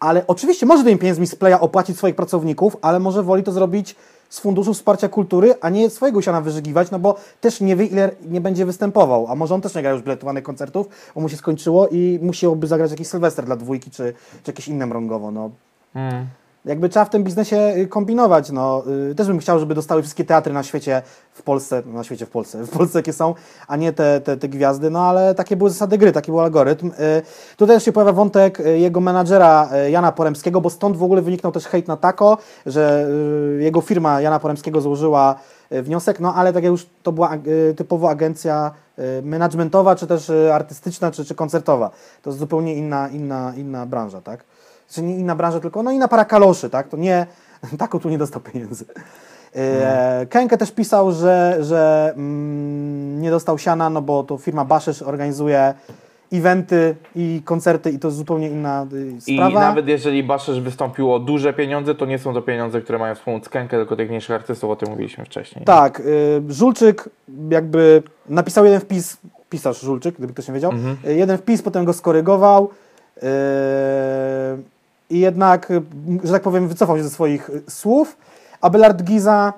Ale oczywiście może tymi pieniędzmi z Playa opłacić swoich pracowników, ale może woli to zrobić z Funduszu Wsparcia Kultury, a nie swojego siana wyżygiwać, no bo też nie wie, ile nie będzie występował, a może on też nie gra już biletowanych koncertów, bo mu się skończyło i musiałby zagrać jakiś Sylwester dla dwójki, czy, czy jakieś inne mrągowo, no. Mm. Jakby trzeba w tym biznesie y, kombinować, no. Y, Też bym chciał, żeby dostały wszystkie teatry na świecie, w Polsce, na świecie w Polsce, w Polsce jakie są, a nie te, te, te gwiazdy, no ale takie były zasady gry, taki był algorytm. Y, Tutaj też się pojawia wątek jego menadżera Jana Poremskiego, bo stąd w ogóle wyniknął też hejt na Tako, że jego firma Jana Poremskiego złożyła wniosek, no ale tak jak już to była typowo agencja managementowa, czy też artystyczna, czy, czy koncertowa. To jest zupełnie inna, inna, inna branża, tak? Czy nie inna branża, tylko no inna para kaloszy, tak? To nie, (laughs) Tako tu nie dostał pieniędzy. E, Kenke też pisał, że, że mm, nie dostał siana, no bo to firma Baszysz organizuje eventy i koncerty i to jest zupełnie inna y, I sprawa. nawet jeżeli Baszysz wystąpił o duże pieniądze, to nie są to pieniądze, które mają wspomóc Kenkę, tylko tych mniejszych artystów, o tym mówiliśmy wcześniej. Tak, y, Żulczyk jakby napisał jeden wpis, pisarz Żulczyk, gdyby ktoś nie wiedział, y, jeden wpis, potem go skorygował y, i jednak, y, że tak powiem, wycofał się ze swoich y, słów. Abelard Giza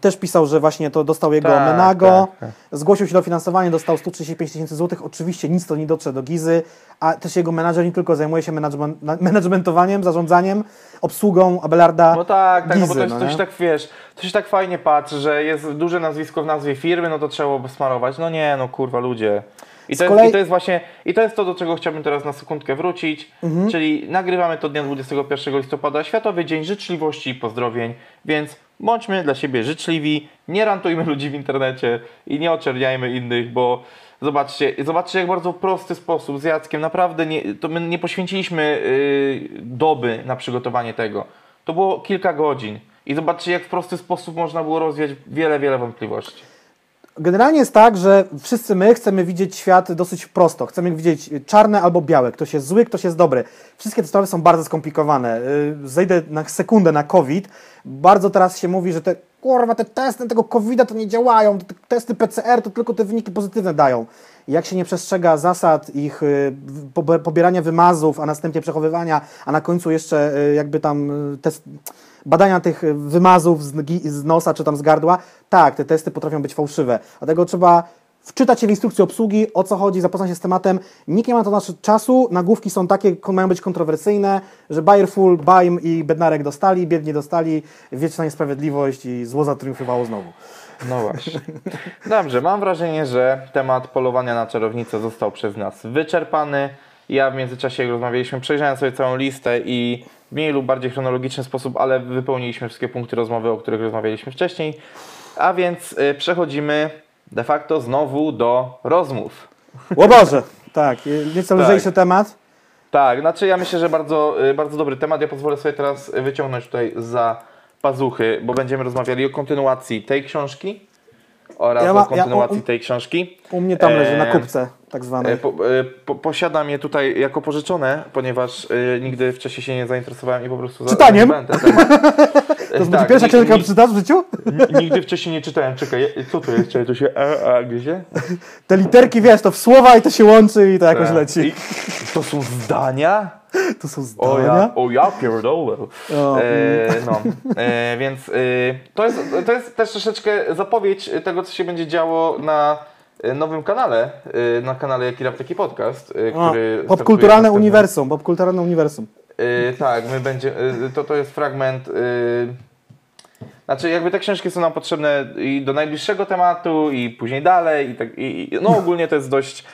też pisał, że właśnie to dostał jego Tak, Menago, tak, tak. zgłosił się do finansowania, dostał 135 tysięcy złotych, oczywiście nic to nie dotrze do Gizy, a też jego menadżer nie tylko zajmuje się management, na- managementowaniem, zarządzaniem, obsługą Abelarda No tak, tak, no bo to, Gizy, jest, no to się tak wiesz, to się tak fajnie patrzy, że jest duże nazwisko w nazwie firmy, no to trzeba obsmarować. No nie, no kurwa ludzie. I to, jest, kolei- I to jest właśnie, i to jest to, do czego chciałbym teraz na sekundkę wrócić, Mhm. czyli nagrywamy to dnia 21 listopada, Światowy Dzień Życzliwości i Pozdrowień, więc bądźmy dla siebie życzliwi, nie rantujmy ludzi w internecie i nie oczerniajmy innych, bo zobaczcie, zobaczcie jak bardzo prosty sposób z Jackiem, naprawdę nie, to my nie poświęciliśmy yy, doby na przygotowanie tego. To było kilka godzin i zobaczcie jak w prosty sposób można było rozwiać wiele, wiele wątpliwości. Generalnie jest tak, że wszyscy my chcemy widzieć świat dosyć prosto. Chcemy widzieć czarne albo białe. Ktoś jest zły, ktoś jest dobry. Wszystkie te sprawy są bardzo skomplikowane. Yy, Zejdę na sekundę na COVID. Bardzo teraz się mówi, że te kurwa, te testy tego COVID-a to nie działają. Te testy PCR to tylko te wyniki pozytywne dają. Jak się nie przestrzega zasad ich y, pobierania wymazów, a następnie przechowywania, a na końcu jeszcze y, jakby tam y, test, badania tych y, wymazów z, z nosa czy tam z gardła, tak, te testy potrafią być fałszywe. Dlatego trzeba wczytać się w instrukcję obsługi, o co chodzi, zapoznać się z tematem. Nikt nie ma to naszego czasu, nagłówki są takie, mają być kontrowersyjne, że Bayerful, Baim i Bednarek dostali, biednie dostali, wieczna niesprawiedliwość i zło zatriumfowało znowu. No właśnie. Dobrze, mam wrażenie, że temat polowania na czarownicę został przez nas wyczerpany. Ja w międzyczasie, jak rozmawialiśmy, przejrzałem sobie całą listę i mniej lub bardziej chronologiczny sposób, ale wypełniliśmy wszystkie punkty rozmowy, o których rozmawialiśmy wcześniej. A więc y, przechodzimy de facto znowu do rozmów. O Boże! Tak, y, nieco Tak. lżejszy temat. Tak, znaczy ja myślę, że bardzo, y, bardzo dobry temat. Ja pozwolę sobie teraz wyciągnąć tutaj za pazuchy, bo będziemy rozmawiali o kontynuacji tej książki oraz Ja ma- o kontynuacji ja- o- tej książki. U mnie tam leży, na Eee, kupce tak E, zwanej. Po, e, po, posiadam je tutaj jako pożyczone, ponieważ e, nigdy wcześniej się nie zainteresowałem i po prostu za- Czytaniem? ten temat. To jest pierwsza książka, którą przeczytasz w życiu? ni- Nigdy wcześniej nie czytałem. Czekaj, co to jest? Czekaj, to się a, a gryzie? Te literki, wiesz, to w słowa i to się łączy i to jakoś Tak. leci. I to są zdania? To są O zdania. ja, o ja pierdolę. O, E, no, e, więc e, to, jest, to jest też troszeczkę zapowiedź tego, co się będzie działo na e, nowym kanale, e, na kanale Jaki Rap Taki Podcast, O, który popkulturalne startuje w uniwersum, popkulturalne uniwersum. Yy, tak, my będzie, yy, to, to jest fragment. Yy, znaczy, jakby te książki są nam potrzebne i do najbliższego tematu, i później dalej. I tak, i, no (laughs) ogólnie to jest dość,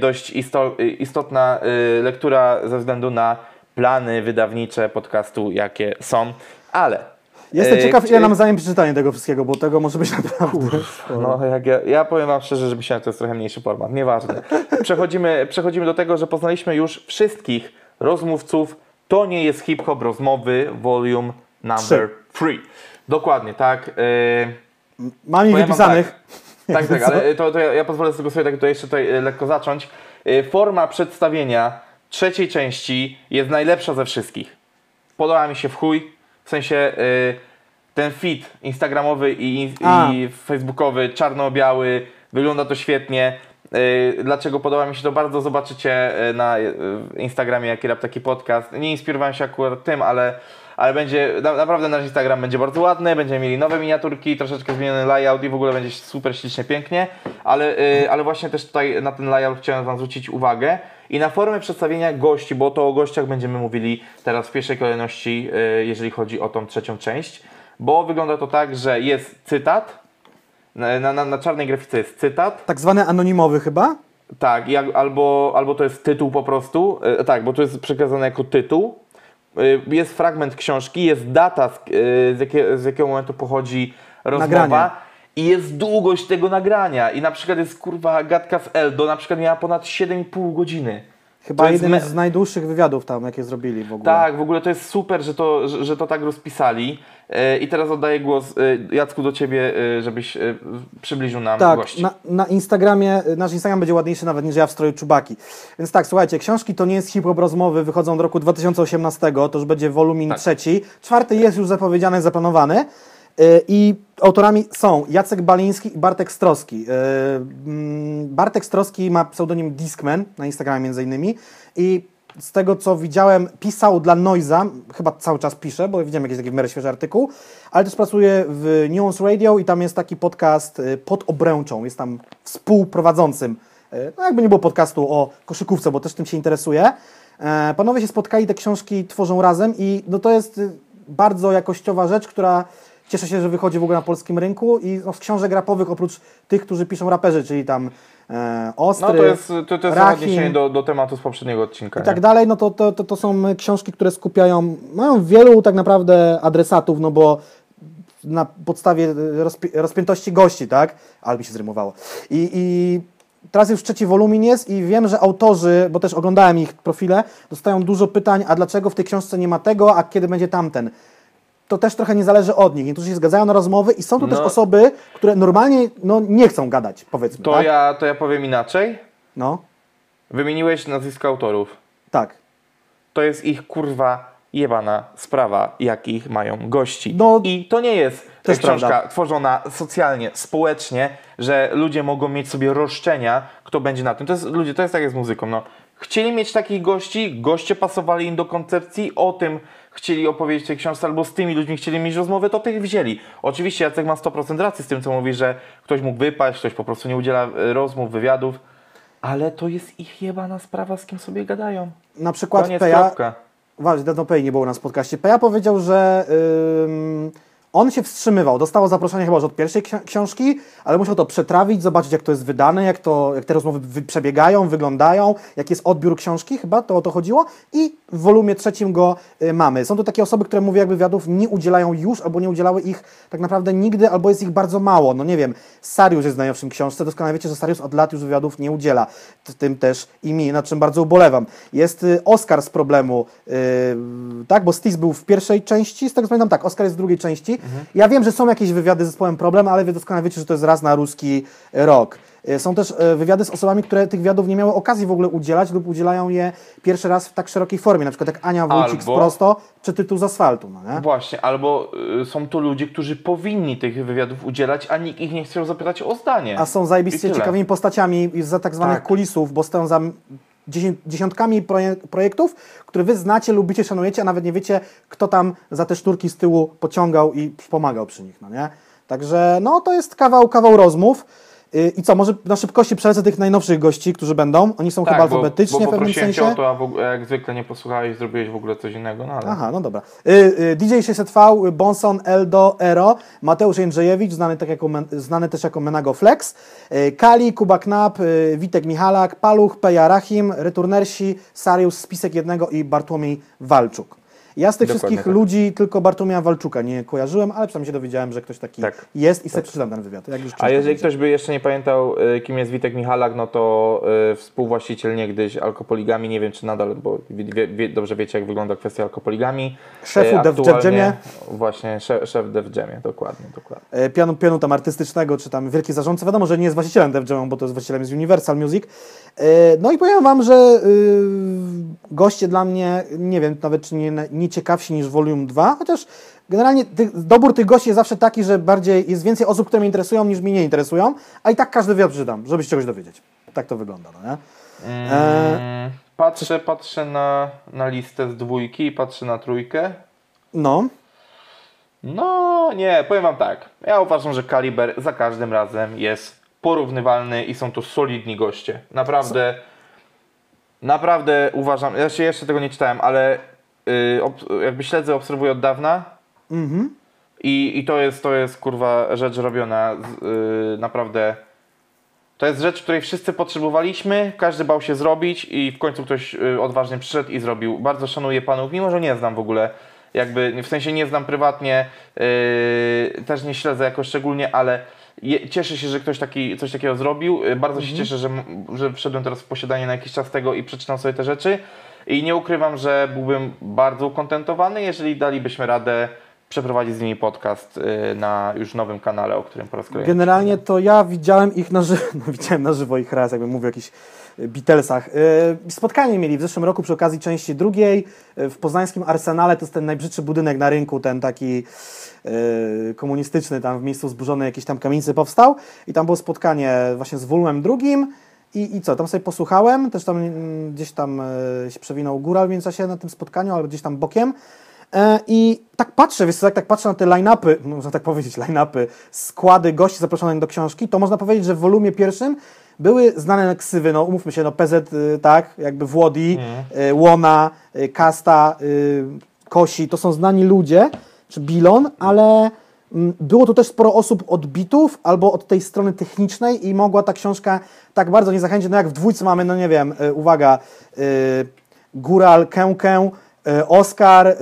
dość isto, istotna lektura ze względu na plany wydawnicze podcastu, jakie są. Ale. Jestem yy, ciekaw, ile nam zajmie przeczytanie tego wszystkiego, bo tego może być naprawdę. No, jak ja, ja powiem Wam szczerze, że myślałem, że to jest trochę mniejszy format. Nieważne. (laughs) Przechodzimy, przechodzimy do tego, że poznaliśmy już wszystkich rozmówców. To nie jest hip-hop rozmowy, volume number 3. Dokładnie, tak. Yy, Mam ich wypisanych. tak, (laughs) tak, Co? ale to, to ja, ja pozwolę sobie sobie tak to jeszcze tutaj e, lekko zacząć. E, Forma przedstawienia trzeciej części jest najlepsza ze wszystkich. Podoba mi się w chuj, w sensie e, ten feed instagramowy i, A. i facebookowy, czarno-biały, wygląda to świetnie. Yy, dlaczego podoba mi się to bardzo, zobaczycie yy, na Instagramie Jaki Rap Taki Podcast. Nie inspirowałem się akurat tym, ale, ale będzie, na, naprawdę nasz Instagram będzie bardzo ładny, będziemy mieli nowe miniaturki, troszeczkę zmieniony layout i w ogóle będzie super ślicznie, pięknie, ale, yy, ale właśnie też tutaj na ten layout chciałem Wam zwrócić uwagę i na formę przedstawienia gości, bo to o gościach będziemy mówili teraz w pierwszej kolejności, yy, jeżeli chodzi o tą trzecią część, bo wygląda to tak, że jest cytat, na, na, na czarnej grafice jest cytat, Tak zwany anonimowy chyba? tak, jak, albo, albo to jest tytuł po prostu. E, tak, bo to jest przekazane jako tytuł. E, jest fragment książki, jest data, z, e, z, jakie, z jakiego momentu pochodzi rozmowa. Nagrania. I jest długość tego nagrania. I na przykład jest kurwa gadka z Eldo, na przykład miała ponad 7,5 godziny. Chyba jeden me- z najdłuższych wywiadów tam, jakie zrobili w ogóle. Tak, w ogóle to jest super, że to, że, że to tak rozpisali. E, I teraz oddaję głos e, Jacku do Ciebie, e, żebyś przybliżył nam Tak, gości. na, na Instagramie, nasz Instagram będzie ładniejszy nawet niż ja w stroju Czubaki. Więc tak, słuchajcie, książki to nie jest hip-hop rozmowy, wychodzą do roku 2018, to już będzie wolumin Tak. trzeci. Czwarty jest już zapowiedziany, zaplanowany. Yy, I autorami są Jacek Baliński i Bartek Stroski. Yy, mm, Bartek Stroski ma pseudonim Discman na Instagramie między innymi i z tego co widziałem pisał dla Noiza, chyba cały czas pisze, bo widziałem jakiś taki w miarę świeży artykuł, ale też pracuje w News Radio i tam jest taki podcast y, pod obręczą, jest tam współprowadzącym. No jakby nie było podcastu o koszykówce, bo też tym się interesuje. E, Panowie się spotkali, te książki tworzą razem i no to jest bardzo jakościowa rzecz, która cieszę się, że wychodzi w ogóle na polskim rynku i no, z książek rapowych oprócz tych, którzy piszą raperzy, czyli tam e, Ostry, No to jest, to, to jest odniesienie do, do tematu z poprzedniego odcinka. i nie? tak dalej, no to, to, to, to są książki, które skupiają, mają wielu tak naprawdę adresatów, no bo na podstawie rozpi- rozpiętości gości, tak? Ale mi się zrymowało. I, I teraz już trzeci wolumin jest i wiem, że autorzy, bo też oglądałem ich profile, dostają dużo pytań, a dlaczego w tej książce nie ma tego, a kiedy będzie tamten. To też trochę nie zależy od nich. Niektórzy się zgadzają na rozmowy i są tu też No. osoby, które normalnie no, nie chcą gadać, powiedzmy. To, tak? ja, to ja powiem inaczej. No, Wymieniłeś nazwiska autorów. tak. To jest ich kurwa jebana sprawa, jakich mają gości. No, I to nie jest też książka prawda. tworzona socjalnie, społecznie, że ludzie mogą mieć sobie roszczenia, kto będzie na tym. To jest, ludzie, to jest tak jak z muzyką. No. Chcieli mieć takich gości, goście pasowali im do koncepcji, o tym chcieli opowiedzieć tej książce, albo z tymi ludźmi chcieli mieć rozmowę, to tych wzięli. Oczywiście Jacek ma 100% racji z tym, co mówi, że ktoś mógł wypaść, ktoś po prostu nie udziela e, rozmów, wywiadów, ale to jest ich jebana sprawa, z kim sobie gadają. Na przykład Koniec, Peja. Właśnie, Dano Pay nie było u nas w podcaście. Peja powiedział, że ym, on się wstrzymywał. Dostało zaproszenie chyba już od pierwszej ksi- książki, ale musiał to przetrawić, zobaczyć jak to jest wydane, jak, to, jak te rozmowy wy- przebiegają, wyglądają, jaki jest odbiór książki, chyba to o to chodziło. I w wolumie trzecim go y, mamy. Są to takie osoby, które mówię jakby wywiadów nie udzielają już, albo nie udzielały ich tak naprawdę nigdy, albo jest ich bardzo mało. No nie wiem, Sariusz jest w najnowszym książce, doskonale wiecie, że Sariusz od lat już wywiadów nie udziela. Tym też i mi, nad czym bardzo ubolewam. Jest y, Oscar z problemu, y, tak, bo Stis był w pierwszej części, z tego co pamiętam, tak, Oscar jest w drugiej części. Ja wiem, że są jakieś wywiady z zespołem Problem, ale wy doskonale wiecie, że to jest raz na ruski rok. Y, Są też y, wywiady z osobami, które tych wywiadów nie miały okazji w ogóle udzielać lub udzielają je pierwszy raz w tak szerokiej formie, na przykład jak Ania Wójcik z Albo- Prosto, czy tytuł z asfaltu, no nie? Właśnie, albo są to ludzie, którzy powinni tych wywiadów udzielać, a nikt ich nie chce zapytać o zdanie. A są zajebiście ciekawymi postaciami za tak zwanych Tak. kulisów, bo stoją za dziesiątkami proje projektów, które wy znacie, lubicie, szanujecie, a nawet nie wiecie, kto tam za te sznurki z tyłu pociągał i pomagał przy nich, no nie? Także no to jest kawał, kawał rozmów. I co, może na szybkości przelecę tych najnowszych gości, którzy będą. Oni są chyba Tak, bo, alfabetycznie bo w pewnym sensie. cię o to, a w jak zwykle nie posłuchałeś, zrobiłeś w ogóle coś innego, no ale... Aha, no dobra. Y, y, DJ 600V, y, Bonson, Eldo, Ero, Mateusz Jędrzejewicz, znany, tak jako, znany też jako Menago Flex, y, Kali, Kuba Knap, Witek Michalak, Paluch, Peja Rahim, Returnersi, Sariusz, Spisek Jednego i Bartłomiej Walczuk. Ja z tych Dokładnie wszystkich tak. ludzi tylko Bartłomieja Walczuka nie kojarzyłem, ale przynajmniej się dowiedziałem, że ktoś taki Tak. jest i sobie przeczytam ten wywiad. A jeżeli ktoś by jeszcze nie pamiętał, y, kim jest Witek Michalak, no to y, współwłaściciel niegdyś alkopoligami, nie wiem czy nadal, bo wie, wie, dobrze wiecie jak wygląda kwestia alkopoligami. Szefu Y, Def aktualnie- Jamie. Właśnie, szef, szef Def Jamie, dokładnie, dokładnie. pianu, pianu tam artystycznego, czy tam wielki zarządca. Wiadomo, że nie jest właścicielem Def Jam'a, bo to jest właścicielem z Universal Music. No i powiem Wam, że goście dla mnie, nie wiem nawet czy nie, nie ciekawsi niż Volume 2, chociaż generalnie tych, dobór tych gości jest zawsze taki, że bardziej jest więcej osób, które mnie interesują niż mnie nie interesują, a i tak każdy wywiad przeczytam, żeby się czegoś dowiedzieć. tak to wygląda, no nie? E, Mm, patrzę, patrzę na, na listę z dwójki i patrzę na trójkę. no, No nie, powiem wam tak. Ja uważam, że kaliber za każdym razem jest porównywalny i są to solidni goście. Naprawdę, naprawdę uważam, ja się jeszcze tego nie czytałem, ale jakby śledzę, obserwuję od dawna mhm. i, i to jest, to jest kurwa rzecz robiona z, y, naprawdę. To jest rzecz, której wszyscy potrzebowaliśmy, każdy bał się zrobić i w końcu ktoś y, odważnie przyszedł i zrobił. Bardzo szanuję panów, mimo że nie znam w ogóle, jakby w sensie nie znam prywatnie, yy, też nie śledzę jakoś szczególnie, ale je, cieszę się, że ktoś taki, coś takiego zrobił. Yy, Bardzo się cieszę, że, że wszedłem teraz w posiadanie na jakiś czas tego i przeczytam sobie te rzeczy. I nie ukrywam, że byłbym bardzo ukontentowany, jeżeli dalibyśmy radę przeprowadzić z nimi podcast yy, na już nowym kanale, o którym po raz kolejny. Generalnie to ja widziałem ich na żywo, (laughs) no, widziałem na żywo ich raz, jakbym mówił o jakichś y, Beatlesach. Y, Spotkanie mieli w zeszłym roku przy okazji części drugiej y, w poznańskim Arsenale, to jest ten najbrzydszy budynek na rynku, ten taki y, komunistyczny, tam w miejscu zburzonej jakiejś tam kamienicy powstał i tam było spotkanie właśnie z wolumem drugim i, i co, tam sobie posłuchałem, też tam mm, gdzieś tam y, się przewinął góral w międzyczasie na tym spotkaniu, albo gdzieś tam bokiem. E, I tak patrzę, wiesz co, jak tak patrzę na te line-upy, (laughs) można tak powiedzieć, line-upy, składy gości zaproszonych do książki, to można powiedzieć, że w wolumie pierwszym były znane ksywy, no umówmy się, no PZ, y, tak, jakby Włodi, y, Łona, y, Kasta, Kosi, to są znani ludzie, czy Bilon, ale mm, było tu też sporo osób od bitów albo od tej strony technicznej i mogła ta książka tak bardzo nie zachęcić, no jak w dwójce mamy, no nie wiem, y, uwaga, y, Góral, Kękę, y, Oskar,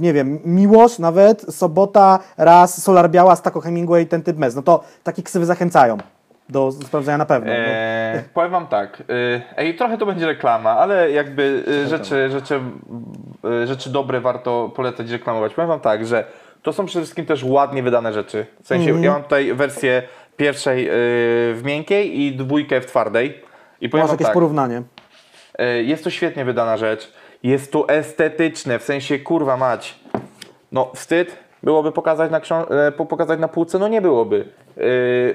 nie wiem, Miłosz nawet, Sobota, Raz, Solar Biała, Stako Hemingway, ten typ mez. No to takie ksywy zachęcają do sprawdzenia na pewno. no. Eee, powiem wam tak, ej, trochę to będzie reklama, ale jakby rzeczy, rzeczy, rzeczy dobre warto polecać reklamować. Powiem wam tak, że to są przede wszystkim też ładnie wydane rzeczy. W sensie, Mhm. ja mam tutaj wersję pierwszej y, w miękkiej i dwójkę w twardej. I powiem Masz jakieś tak, porównanie. y, jest to świetnie wydana rzecz, jest to estetyczne, w sensie, kurwa mać, no wstyd byłoby pokazać na, ksią- e, po- pokazać na półce? No nie byłoby. Yy,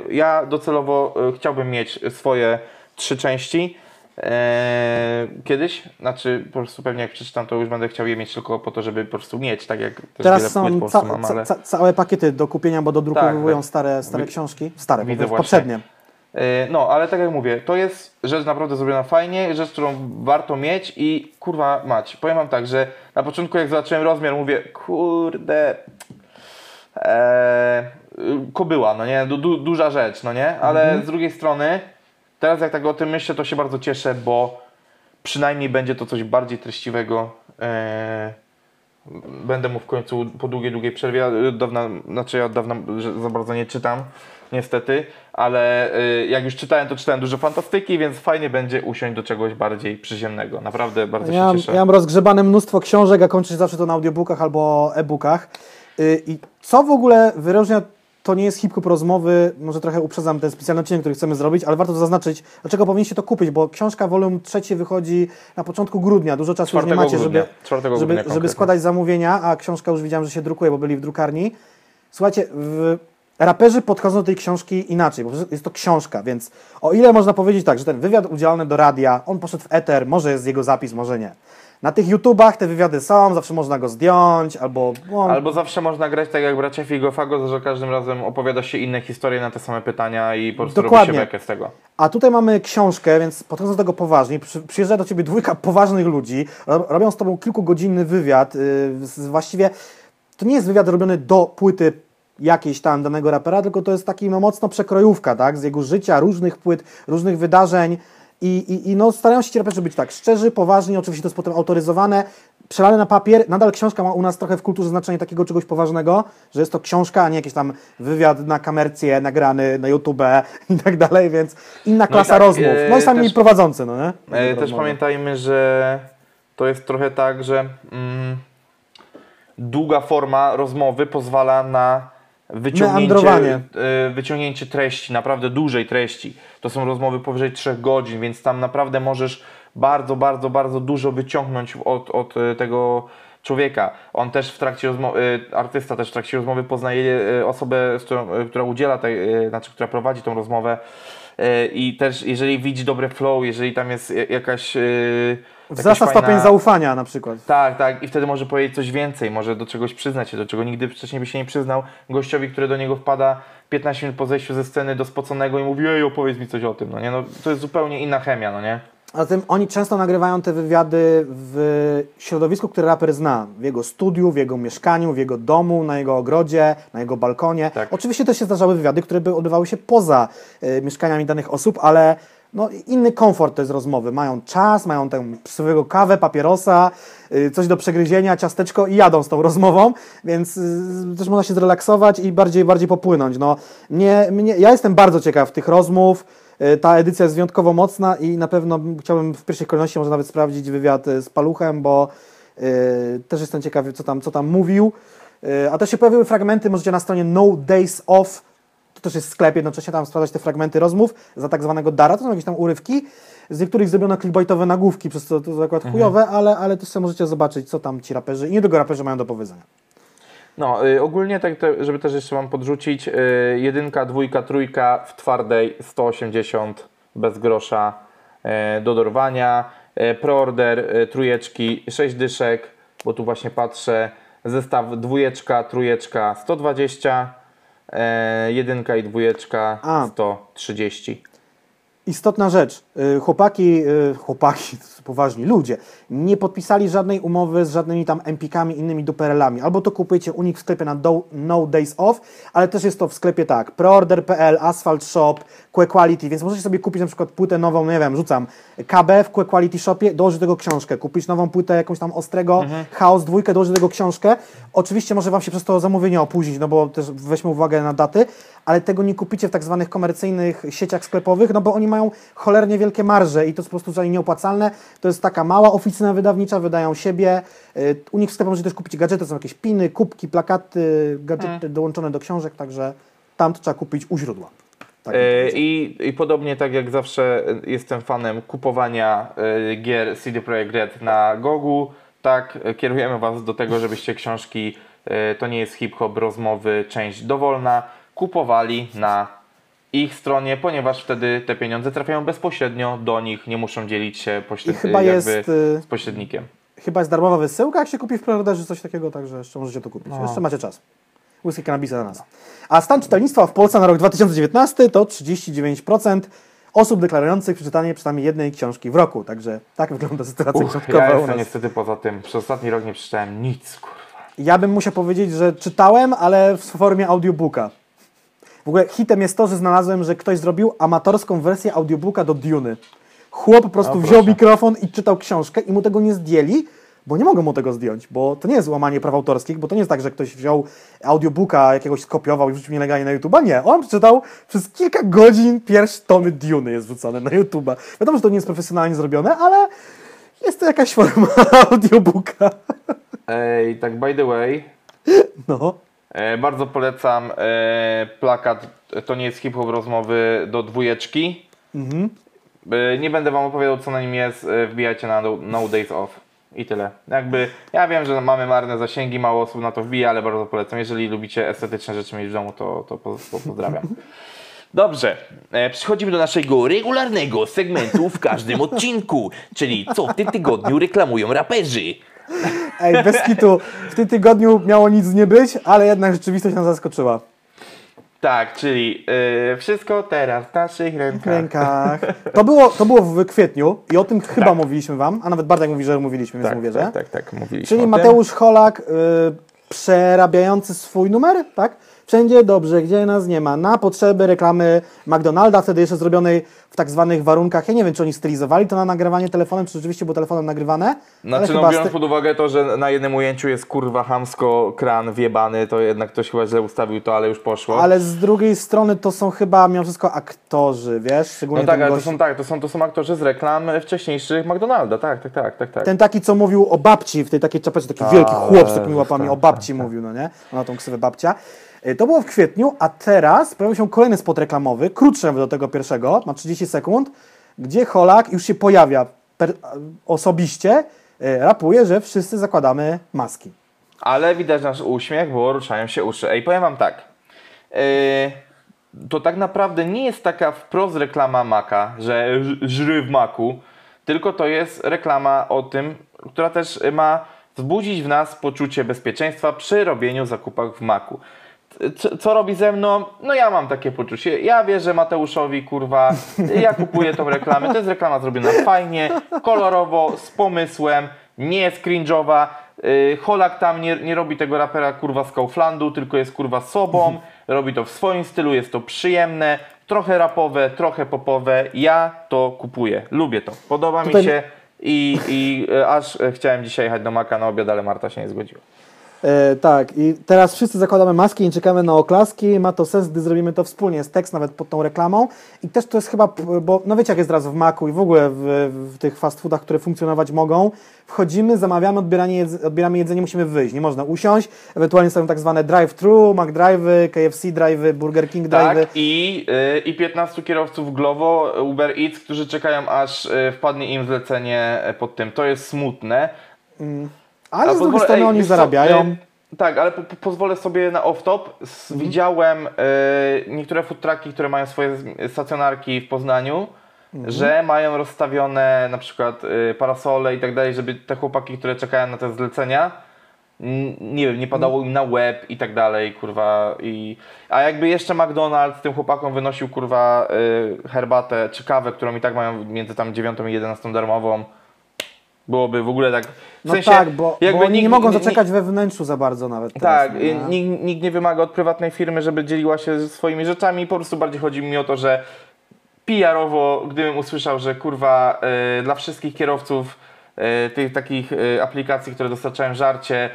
Ja docelowo chciałbym mieć swoje trzy części. E, Kiedyś, znaczy po prostu pewnie jak przeczytam, to już będę chciał je mieć tylko po to, żeby po prostu mieć, tak jak Teraz są po ca- mam, ale... ca- całe pakiety do kupienia, bo dodrukowują Tak, stare, stare wi- książki. Stare, widzę właśnie. poprzednie. E, No, ale tak jak mówię, to jest rzecz naprawdę zrobiona fajnie, rzecz, którą warto mieć i kurwa mać. Powiem wam tak, że na początku jak zobaczyłem rozmiar, mówię, kurde, e, kobyła, no nie, du, du, duża rzecz, no nie, ale z drugiej strony, teraz jak tak o tym myślę, to się bardzo cieszę, bo przynajmniej będzie to coś bardziej treściwego. E, będę mu w końcu po długiej, długiej przerwie. Od dawna, znaczy ja od dawna za bardzo nie czytam, niestety, ale y, jak już czytałem, to czytałem dużo fantastyki, więc fajnie będzie usiąść do czegoś bardziej przyziemnego. Naprawdę bardzo Ja, się cieszę. ja mam rozgrzebane mnóstwo książek, a kończy się zawsze to na audiobookach albo e-bookach. Y, I co w ogóle wyróżnia, to nie jest hip-hop rozmowy, może trochę uprzedzam ten specjalny odcinek, który chcemy zrobić, ale warto to zaznaczyć, dlaczego powinniście to kupić, bo książka volum trzeci wychodzi na początku grudnia, dużo czasu już nie 4 macie, grudnia. żeby, 4 żeby, żeby składać zamówienia, a książka już widziałem, że się drukuje, bo byli w drukarni. Słuchajcie, w, raperzy podchodzą do tej książki inaczej, bo jest to książka, więc o ile można powiedzieć tak, że ten wywiad udzielany do radia, on poszedł w eter, może jest jego zapis, może nie. Na tych YouTubach te wywiady są, zawsze można go zdjąć, albo... No, Albo zawsze można grać tak jak bracia Figo Fago, że każdym razem opowiada się inne historie na te same pytania i po prostu robi Dokładnie. się bekę z tego. A tutaj mamy książkę, więc podchodzą do tego poważnie. Przy, przyjeżdża do ciebie dwójka poważnych ludzi, ro- robią z tobą kilkugodzinny wywiad. Yy, z, właściwie to nie jest wywiad robiony do płyty jakiejś tam danego rapera, tylko to jest taki no, mocno przekrojówka, tak? Z jego życia, różnych płyt, różnych wydarzeń. I, i, i no, starają się ci raperzy być tak szczerzy, poważni, oczywiście to jest potem autoryzowane, przelane na papier. Nadal książka ma u nas trochę w kulturze znaczenie takiego czegoś poważnego, że jest to książka, a nie jakiś tam wywiad na kamercję nagrany na YouTube i tak dalej, więc inna klasa tak, rozmów. e, No i sami też- prowadzący, no nie? E, też Rozmowy. pamiętajmy, że to jest trochę tak, że mm, długa forma rozmowy pozwala na wyciągnięcie, e, wyciągnięcie treści, naprawdę dużej treści. To są rozmowy powyżej 3 godzin, więc tam naprawdę możesz bardzo, bardzo, bardzo dużo wyciągnąć od, od e, tego człowieka. On też w trakcie rozmowy, artysta też w trakcie rozmowy poznaje y, osobę, którą, y, która udziela tej, y, znaczy, która prowadzi tą rozmowę y, i też jeżeli widzi dobre flow, jeżeli tam jest y, jakaś... jakaś Wzrasta fajna- stopień zaufania na przykład. tak, tak. I wtedy może powiedzieć coś więcej, może do czegoś przyznać się, do czego nigdy wcześniej by się nie przyznał. Gościowi, który do niego wpada 15 minut po zejściu ze sceny do spoconego i mówi, ej, opowiedz mi coś o tym, no nie? No, to jest zupełnie inna chemia, no nie? A zatem oni często nagrywają te wywiady w środowisku, które raper zna. W jego studiu, w jego mieszkaniu, w jego domu, na jego ogrodzie, na jego balkonie. Tak. Oczywiście też się zdarzały wywiady, które by odbywały się poza y, mieszkaniami danych osób, ale no, inny komfort to jest rozmowy. Mają czas, mają tę swojego kawę, papierosa, y, coś do przegryzienia, ciasteczko i jadą z tą rozmową, więc y, też można się zrelaksować i bardziej, bardziej popłynąć. No, mnie, mnie, ja jestem bardzo ciekaw tych rozmów. Y, Ta edycja jest wyjątkowo mocna i na pewno chciałbym w pierwszej kolejności może nawet sprawdzić wywiad y, z Paluchem, bo y, też jestem ciekawy, co tam, co tam mówił. A też się pojawiły fragmenty, możecie na stronie No Days Off, to też jest sklep, jednocześnie tam sprawdzać te fragmenty rozmów za tak zwanego Dara, to są jakieś tam urywki, z niektórych zrobiono clickbaitowe nagłówki, przez co to jest akurat chujowe, ale, ale też sobie możecie zobaczyć, co tam ci raperzy i nie tylko raperzy mają do powiedzenia. No, y, ogólnie, tak, żeby też jeszcze Wam podrzucić, y, jedynka, dwójka, trójka w twardej 180 bez grosza y, do dorwania, preorder trójeczki 6 dyszek, bo tu właśnie patrzę, zestaw dwójeczka, trójeczka 120, y, jedynka i dwójeczka A. 130. Istotna rzecz. Y, Chłopaki, y, chłopaki, (laughs) poważni ludzie, nie podpisali żadnej umowy z żadnymi tam empikami, innymi duperelami. Albo to kupujecie u nich w sklepie na do, No Days Off, ale też jest to w sklepie tak, preorder.pl, Asphalt Shop, Que Quality, więc możecie sobie kupić na przykład płytę nową, no nie wiem, rzucam KB w Que Quality Shopie, dołożyć do tego książkę, kupić nową płytę jakąś tam ostrego, Chaos dwójkę, dołożyć do tego książkę. Oczywiście może Wam się przez to zamówienie opóźnić, no bo też weźmy uwagę na daty, ale tego nie kupicie w tak zwanych komercyjnych sieciach sklepowych, no bo oni mają cholernie wielkie marże i to jest po prostu żadnie nieopłacalne. To jest taka mała oficyna wydawnicza, wydają siebie. Y, U nich w sklepie możecie też kupić gadżety, są jakieś piny, kubki, plakaty, gadżety dołączone do książek, także tam to trzeba kupić u źródła. Tak E, powiedział. I, I podobnie tak jak zawsze e, jestem fanem kupowania gier CD Projekt Red na Gogu, tak kierujemy Was do tego, żebyście książki To nie jest hip-hop, rozmowy, część dowolna, kupowali na ich stronie, ponieważ wtedy te pieniądze trafiają bezpośrednio do nich, nie muszą dzielić się pośred... Chyba jest, y, z pośrednikiem. Chyba jest darmowa wysyłka, jak się kupi w preorderze coś takiego, także jeszcze możecie to kupić. Jeszcze macie czas. Whisky kanabisa na nas. A stan czytelnictwa w Polsce na rok 2019 to 39% osób deklarujących przeczytanie przynajmniej jednej książki w roku. Także tak wygląda sytuacja Uch, książkowa ja jestem niestety poza tym. Przez ostatni rok nie przeczytałem nic, kurwa. Ja bym musiał powiedzieć, że czytałem, ale w formie audiobooka. W ogóle hitem jest to, że znalazłem, że ktoś zrobił amatorską wersję audiobooka do Duny. Chłop po prostu O, wziął mikrofon i czytał książkę i mu tego nie zdjęli, bo nie mogą mu tego zdjąć, bo to nie jest łamanie praw autorskich, bo to nie jest tak, że ktoś wziął audiobooka jakiegoś skopiował i wrzucił nielegalnie na YouTube'a. Nie, on przeczytał przez kilka godzin pierwsze tomy Duny jest wrzucone na YouTube'a. Wiadomo, że to nie jest profesjonalnie zrobione, ale jest to jakaś forma (laughs) audiobooka. Ej, tak by the way, No. E, bardzo polecam e, plakat To nie jest hip-hop rozmowy do dwójeczki. E, nie będę wam opowiadał co na nim jest, wbijajcie na no, no Days Off. I tyle. Jakby, ja wiem, że mamy marne zasięgi, mało osób na to wbija, ale bardzo polecam. Jeżeli lubicie estetyczne rzeczy mieć w domu, to, to, po, po, pozdrawiam. (laughs) Dobrze, przechodzimy do naszego regularnego segmentu w każdym (laughs) odcinku, czyli co w tym tygodniu reklamują raperzy. Ej, bez kitu. W tym tygodniu miało nic nie być, ale jednak rzeczywistość nas zaskoczyła. Tak, czyli e, wszystko teraz w naszych W rękach. rękach. To było, to było w kwietniu i o tym chyba mówiliśmy wam, a nawet Bartek mówi, że mówiliśmy, więc Tak, mówię, że. tak, tak, tak, mówiliśmy Czyli. Mateusz Holak y, przerabiający swój numer, tak? Wszędzie dobrze, gdzie nas nie ma, na potrzeby reklamy McDonalda, wtedy jeszcze zrobionej w tak zwanych warunkach. Ja nie wiem, czy oni stylizowali to na nagrywanie telefonem, czy rzeczywiście było telefonem nagrywane. Znaczy, no biorąc pod uwagę to, że na jednym ujęciu jest kurwa hamsko kran wjebany, to jednak ktoś chyba źle ustawił to, ale już poszło. Ale z drugiej strony to są chyba mimo wszystko aktorzy, wiesz? Szczególnie no tak, ale to gość- są, tak, to są, to są aktorzy z reklam wcześniejszych McDonalda, tak, tak, tak, tak, tak. Ten taki, co mówił o babci w tej takiej czapeczce, taki Tak, wielki chłop z takimi łapami, tak, o babci mówił, no nie? Ona tą ksywę babcia. Y, To było w kwietniu, a teraz pojawił się kolejny spot reklamowy, krótszy do tego pierwszego, ma 30 sekund, gdzie Holak już się pojawia per, osobiście e, rapuje, że wszyscy zakładamy maski. Ale widać nasz uśmiech, bo ruszają się uszy. Ej, powiem wam tak. Yy, to tak naprawdę nie jest taka wprost reklama Maka, że żry w Maku, tylko to jest reklama o tym, która też ma wzbudzić w nas poczucie bezpieczeństwa przy robieniu zakupach w Maku. Co, co robi ze mną? No ja mam takie poczucie. Ja wierzę Mateuszowi, kurwa. Ja kupuję tą reklamę. To jest reklama zrobiona fajnie, kolorowo, z pomysłem, nie jest cringe'owa. Yy, Holak tam nie, nie robi tego rapera kurwa z Kauflandu, tylko jest kurwa sobą. Robi to w swoim stylu, jest to przyjemne, trochę rapowe, trochę popowe. Ja to kupuję. Lubię to. Podoba Tutaj- mi się i, i e, aż e, chciałem dzisiaj jechać do Maka na obiad, ale Marta się nie zgodziła. E, tak, i teraz wszyscy zakładamy maski i czekamy na oklaski. Ma to sens, gdy zrobimy to wspólnie. Jest tekst nawet pod tą reklamą. I też to jest chyba, bo no wiecie, jak jest teraz w Macu i w ogóle w, w tych fast foodach, które funkcjonować mogą. Wchodzimy, zamawiamy, odbieranie jedz, odbieramy jedzenie, musimy wyjść. Nie można usiąść. Ewentualnie są tak zwane drive-thru, McDrive'y, KFC drive'y, Burger King drive'y. Tak, i, y, i 15 kierowców Glovo, Uber Eats, którzy czekają aż y, wpadnie im zlecenie e, pod tym. To jest smutne. Ale A z drugiej strony ej, oni co, zarabiają. y, tak, ale po, po, pozwolę sobie na off-top. Mhm. Widziałem y, niektóre food trucki, które mają swoje stacjonarki w Poznaniu, Mhm. że mają rozstawione na przykład y, parasole i tak dalej, żeby te chłopaki, które czekają na te zlecenia, nie wiem, nie padało im na łeb i tak dalej, kurwa. I, a jakby jeszcze McDonald's tym chłopakom wynosił, kurwa, y, herbatę czy kawę, którą i tak mają między tam 9 i 11 darmową, byłoby w ogóle tak. W No sensie, tak, bo, jakby bo oni nie nikt- mogą nikt- zaczekać we wnętrzu za bardzo nawet. tak, teraz, no. nikt, nikt nie wymaga od prywatnej firmy, żeby dzieliła się swoimi rzeczami. Po prostu bardziej chodzi mi o to, że PR-owo, gdybym usłyszał, że kurwa y, dla wszystkich kierowców y, tych takich y, aplikacji, które dostarczają żarcie,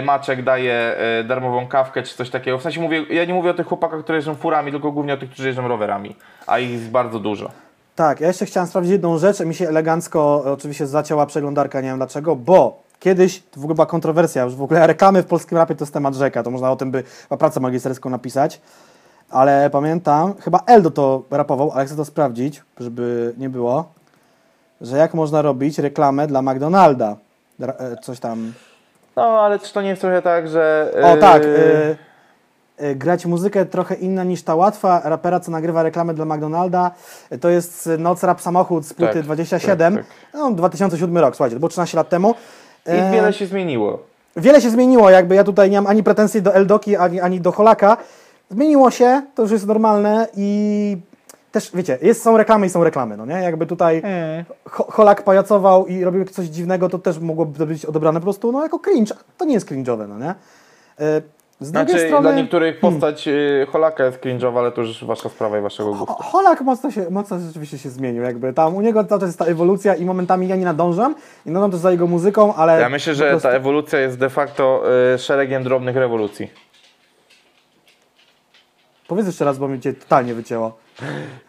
y, Maczek daje y, darmową kawkę czy coś takiego. W sensie mówię, ja nie mówię o tych chłopakach, które jeżdżą furami, tylko głównie o tych, którzy jeżdżą rowerami, a ich jest bardzo dużo. Tak, ja jeszcze chciałem sprawdzić jedną rzecz. Mi się elegancko e, oczywiście zacięła przeglądarka, nie wiem dlaczego, bo kiedyś, to w ogóle była kontrowersja, już w ogóle reklamy w polskim rapie to jest temat rzeka, to można o tym by pracę magisterską napisać. Ale pamiętam, chyba Eldo to rapował, ale chcę to sprawdzić, żeby nie było, że jak można robić reklamę dla McDonalda. E, Coś tam. No, ale czy to nie jest trochę tak, że... O tak, y, y, grać muzykę trochę inna niż ta łatwa rapera, co nagrywa reklamę dla McDonalda. Y, To jest y, Noc Rap Samochód z płyty Tak, 27. tak, No, 2007 rok, słuchajcie, to było 13 lat temu. I E, wiele się zmieniło. wiele się zmieniło, jakby ja tutaj nie mam ani pretensji do Eldoki, ani, ani do Holaka. Zmieniło się, to już jest normalne i też, wiecie, jest, są reklamy i są reklamy, no nie? Jakby tutaj Ho- Holak pajacował i robił coś dziwnego, to też mogłoby to być odebrane po prostu no, jako cringe. To nie jest cringe'owe, no nie? Z drugiej Znaczy, strony... dla niektórych postać y, Holaka jest cringe'owa, ale to już wasza sprawa i waszego gustu. Holak mocno, się, mocno rzeczywiście się zmienił, jakby tam u niego cały czas jest ta ewolucja i momentami ja nie nadążam i nadążam też za jego muzyką, ale... Ja myślę, że prostu- ta ewolucja jest de facto y, szeregiem drobnych rewolucji. Powiedz jeszcze raz, bo mi cię totalnie wycięło.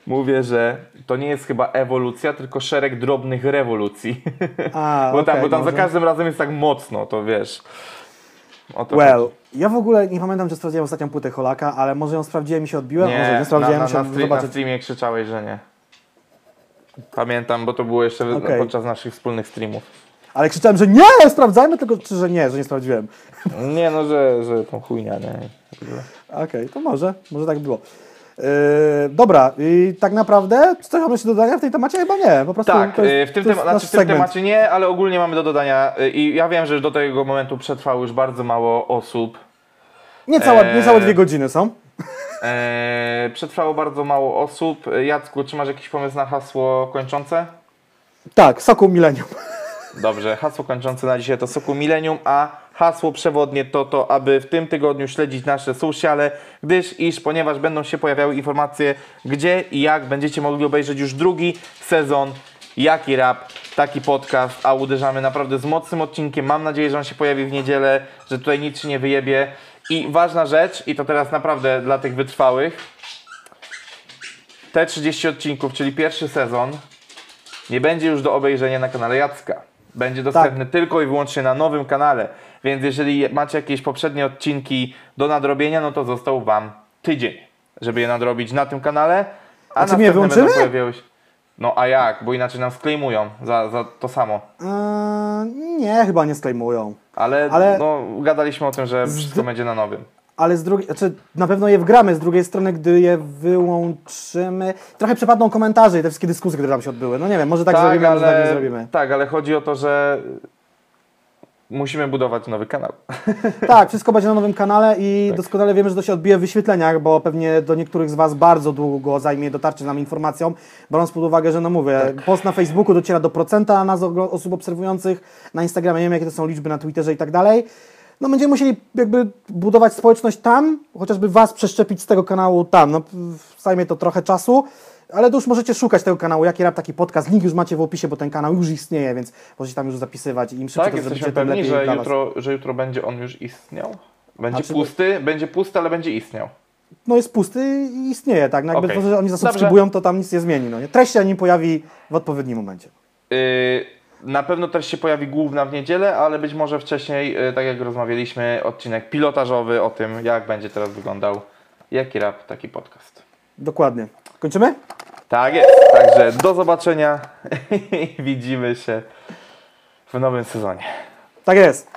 Mówię, że to nie jest chyba ewolucja, tylko szereg drobnych rewolucji. A, (laughs) bo tam, bo tam może. za każdym razem jest tak mocno, to wiesz. Well, ja w ogóle nie pamiętam, czy sprawdziłem ostatnią płytę Holaka, ale może ją sprawdziłem i się odbiłem, nie, może nie sprawdziłem, na, na, musiałem na, stream, na streamie krzyczałeś, że nie. Pamiętam, bo to było jeszcze Okej. podczas naszych wspólnych streamów. Ale krzyczałem, że nie, sprawdzajmy, tylko czy że nie, że nie sprawdziłem. Nie no, że, że tą chujnia, nie. Okej, to może, może tak było. Yy, dobra, i tak naprawdę coś mam jeszcze do dodania w tej temacie? Chyba nie, po prostu Tak, to jest, y, w tym, tema- znaczy, w tym temacie nie, ale ogólnie mamy do dodania y, i ja wiem, że do tego momentu przetrwało już bardzo mało osób. Niecałe, Eee. niecałe dwie godziny są. (laughs) Przetrwało bardzo mało osób. E, Jacku, czy masz jakiś pomysł na hasło kończące? Tak, Soku Millennium. (laughs) Dobrze, hasło kończące na dzisiaj to Soku Millennium, a hasło przewodnie to to, aby w tym tygodniu śledzić nasze sociale, gdyż iż, ponieważ będą się pojawiały informacje, gdzie i jak będziecie mogli obejrzeć już drugi sezon Jaki Rap, taki podcast, a uderzamy naprawdę z mocnym odcinkiem. Mam nadzieję, że on się pojawi w niedzielę, że tutaj nic się nie wyjebie. I ważna rzecz, i to teraz naprawdę dla tych wytrwałych, te 30 odcinków, czyli pierwszy sezon, nie będzie już do obejrzenia na kanale Jacka. Będzie dostępny tylko i wyłącznie na nowym kanale. Więc jeżeli macie jakieś poprzednie odcinki do nadrobienia, no to został Wam tydzień, żeby je nadrobić na tym kanale. A, A czy mnie pojawiały się- No a jak? Bo inaczej nam sklejmują za, za to samo. Eee, nie, chyba nie sklejmują. Ale, Ale- no, gadaliśmy o tym, że Z- wszystko będzie na nowym. Ale z drugiej, znaczy na pewno je wgramy, z drugiej strony, gdy je wyłączymy, trochę przepadną komentarze i te wszystkie dyskusje, które tam się odbyły. No nie wiem, może tak, zrobimy, może tak nie zrobimy. tak, ale chodzi o to, że musimy budować nowy kanał. (laughs) Tak, wszystko będzie na nowym kanale i Tak. doskonale wiemy, że to się odbije w wyświetleniach, bo pewnie do niektórych z Was bardzo długo zajmie dotarcie z nami informacją, biorąc pod uwagę, że no mówię, Tak. post na Facebooku dociera do procenta nas osób obserwujących, na Instagramie nie wiem jakie to są liczby, na Twitterze i tak dalej. No będziemy musieli jakby budować społeczność tam, chociażby Was przeszczepić z tego kanału tam. No zajmie to trochę czasu, ale to już możecie szukać tego kanału, jaki rap taki podcast, link już macie w opisie, bo ten kanał już istnieje, więc możecie tam już zapisywać i im szybciej Tak, to zrobicie, tym lepiej że jutro, że jutro będzie on już istniał? Będzie Znaczy- pusty, będzie pusty, ale będzie istniał. no jest pusty i istnieje, tak? No jakby Okej. to, że oni zasubskrybują, to tam nic nie zmieni. No nie? Treść się nim pojawi w odpowiednim momencie. Yy, na pewno też się pojawi główna w niedzielę, ale być może wcześniej, yy, tak jak rozmawialiśmy, odcinek pilotażowy o tym, jak będzie teraz wyglądał Jaki Rap, taki podcast. Dokładnie. Kończymy? Tak jest, także do zobaczenia (laughs) widzimy się w nowym sezonie. Tak jest.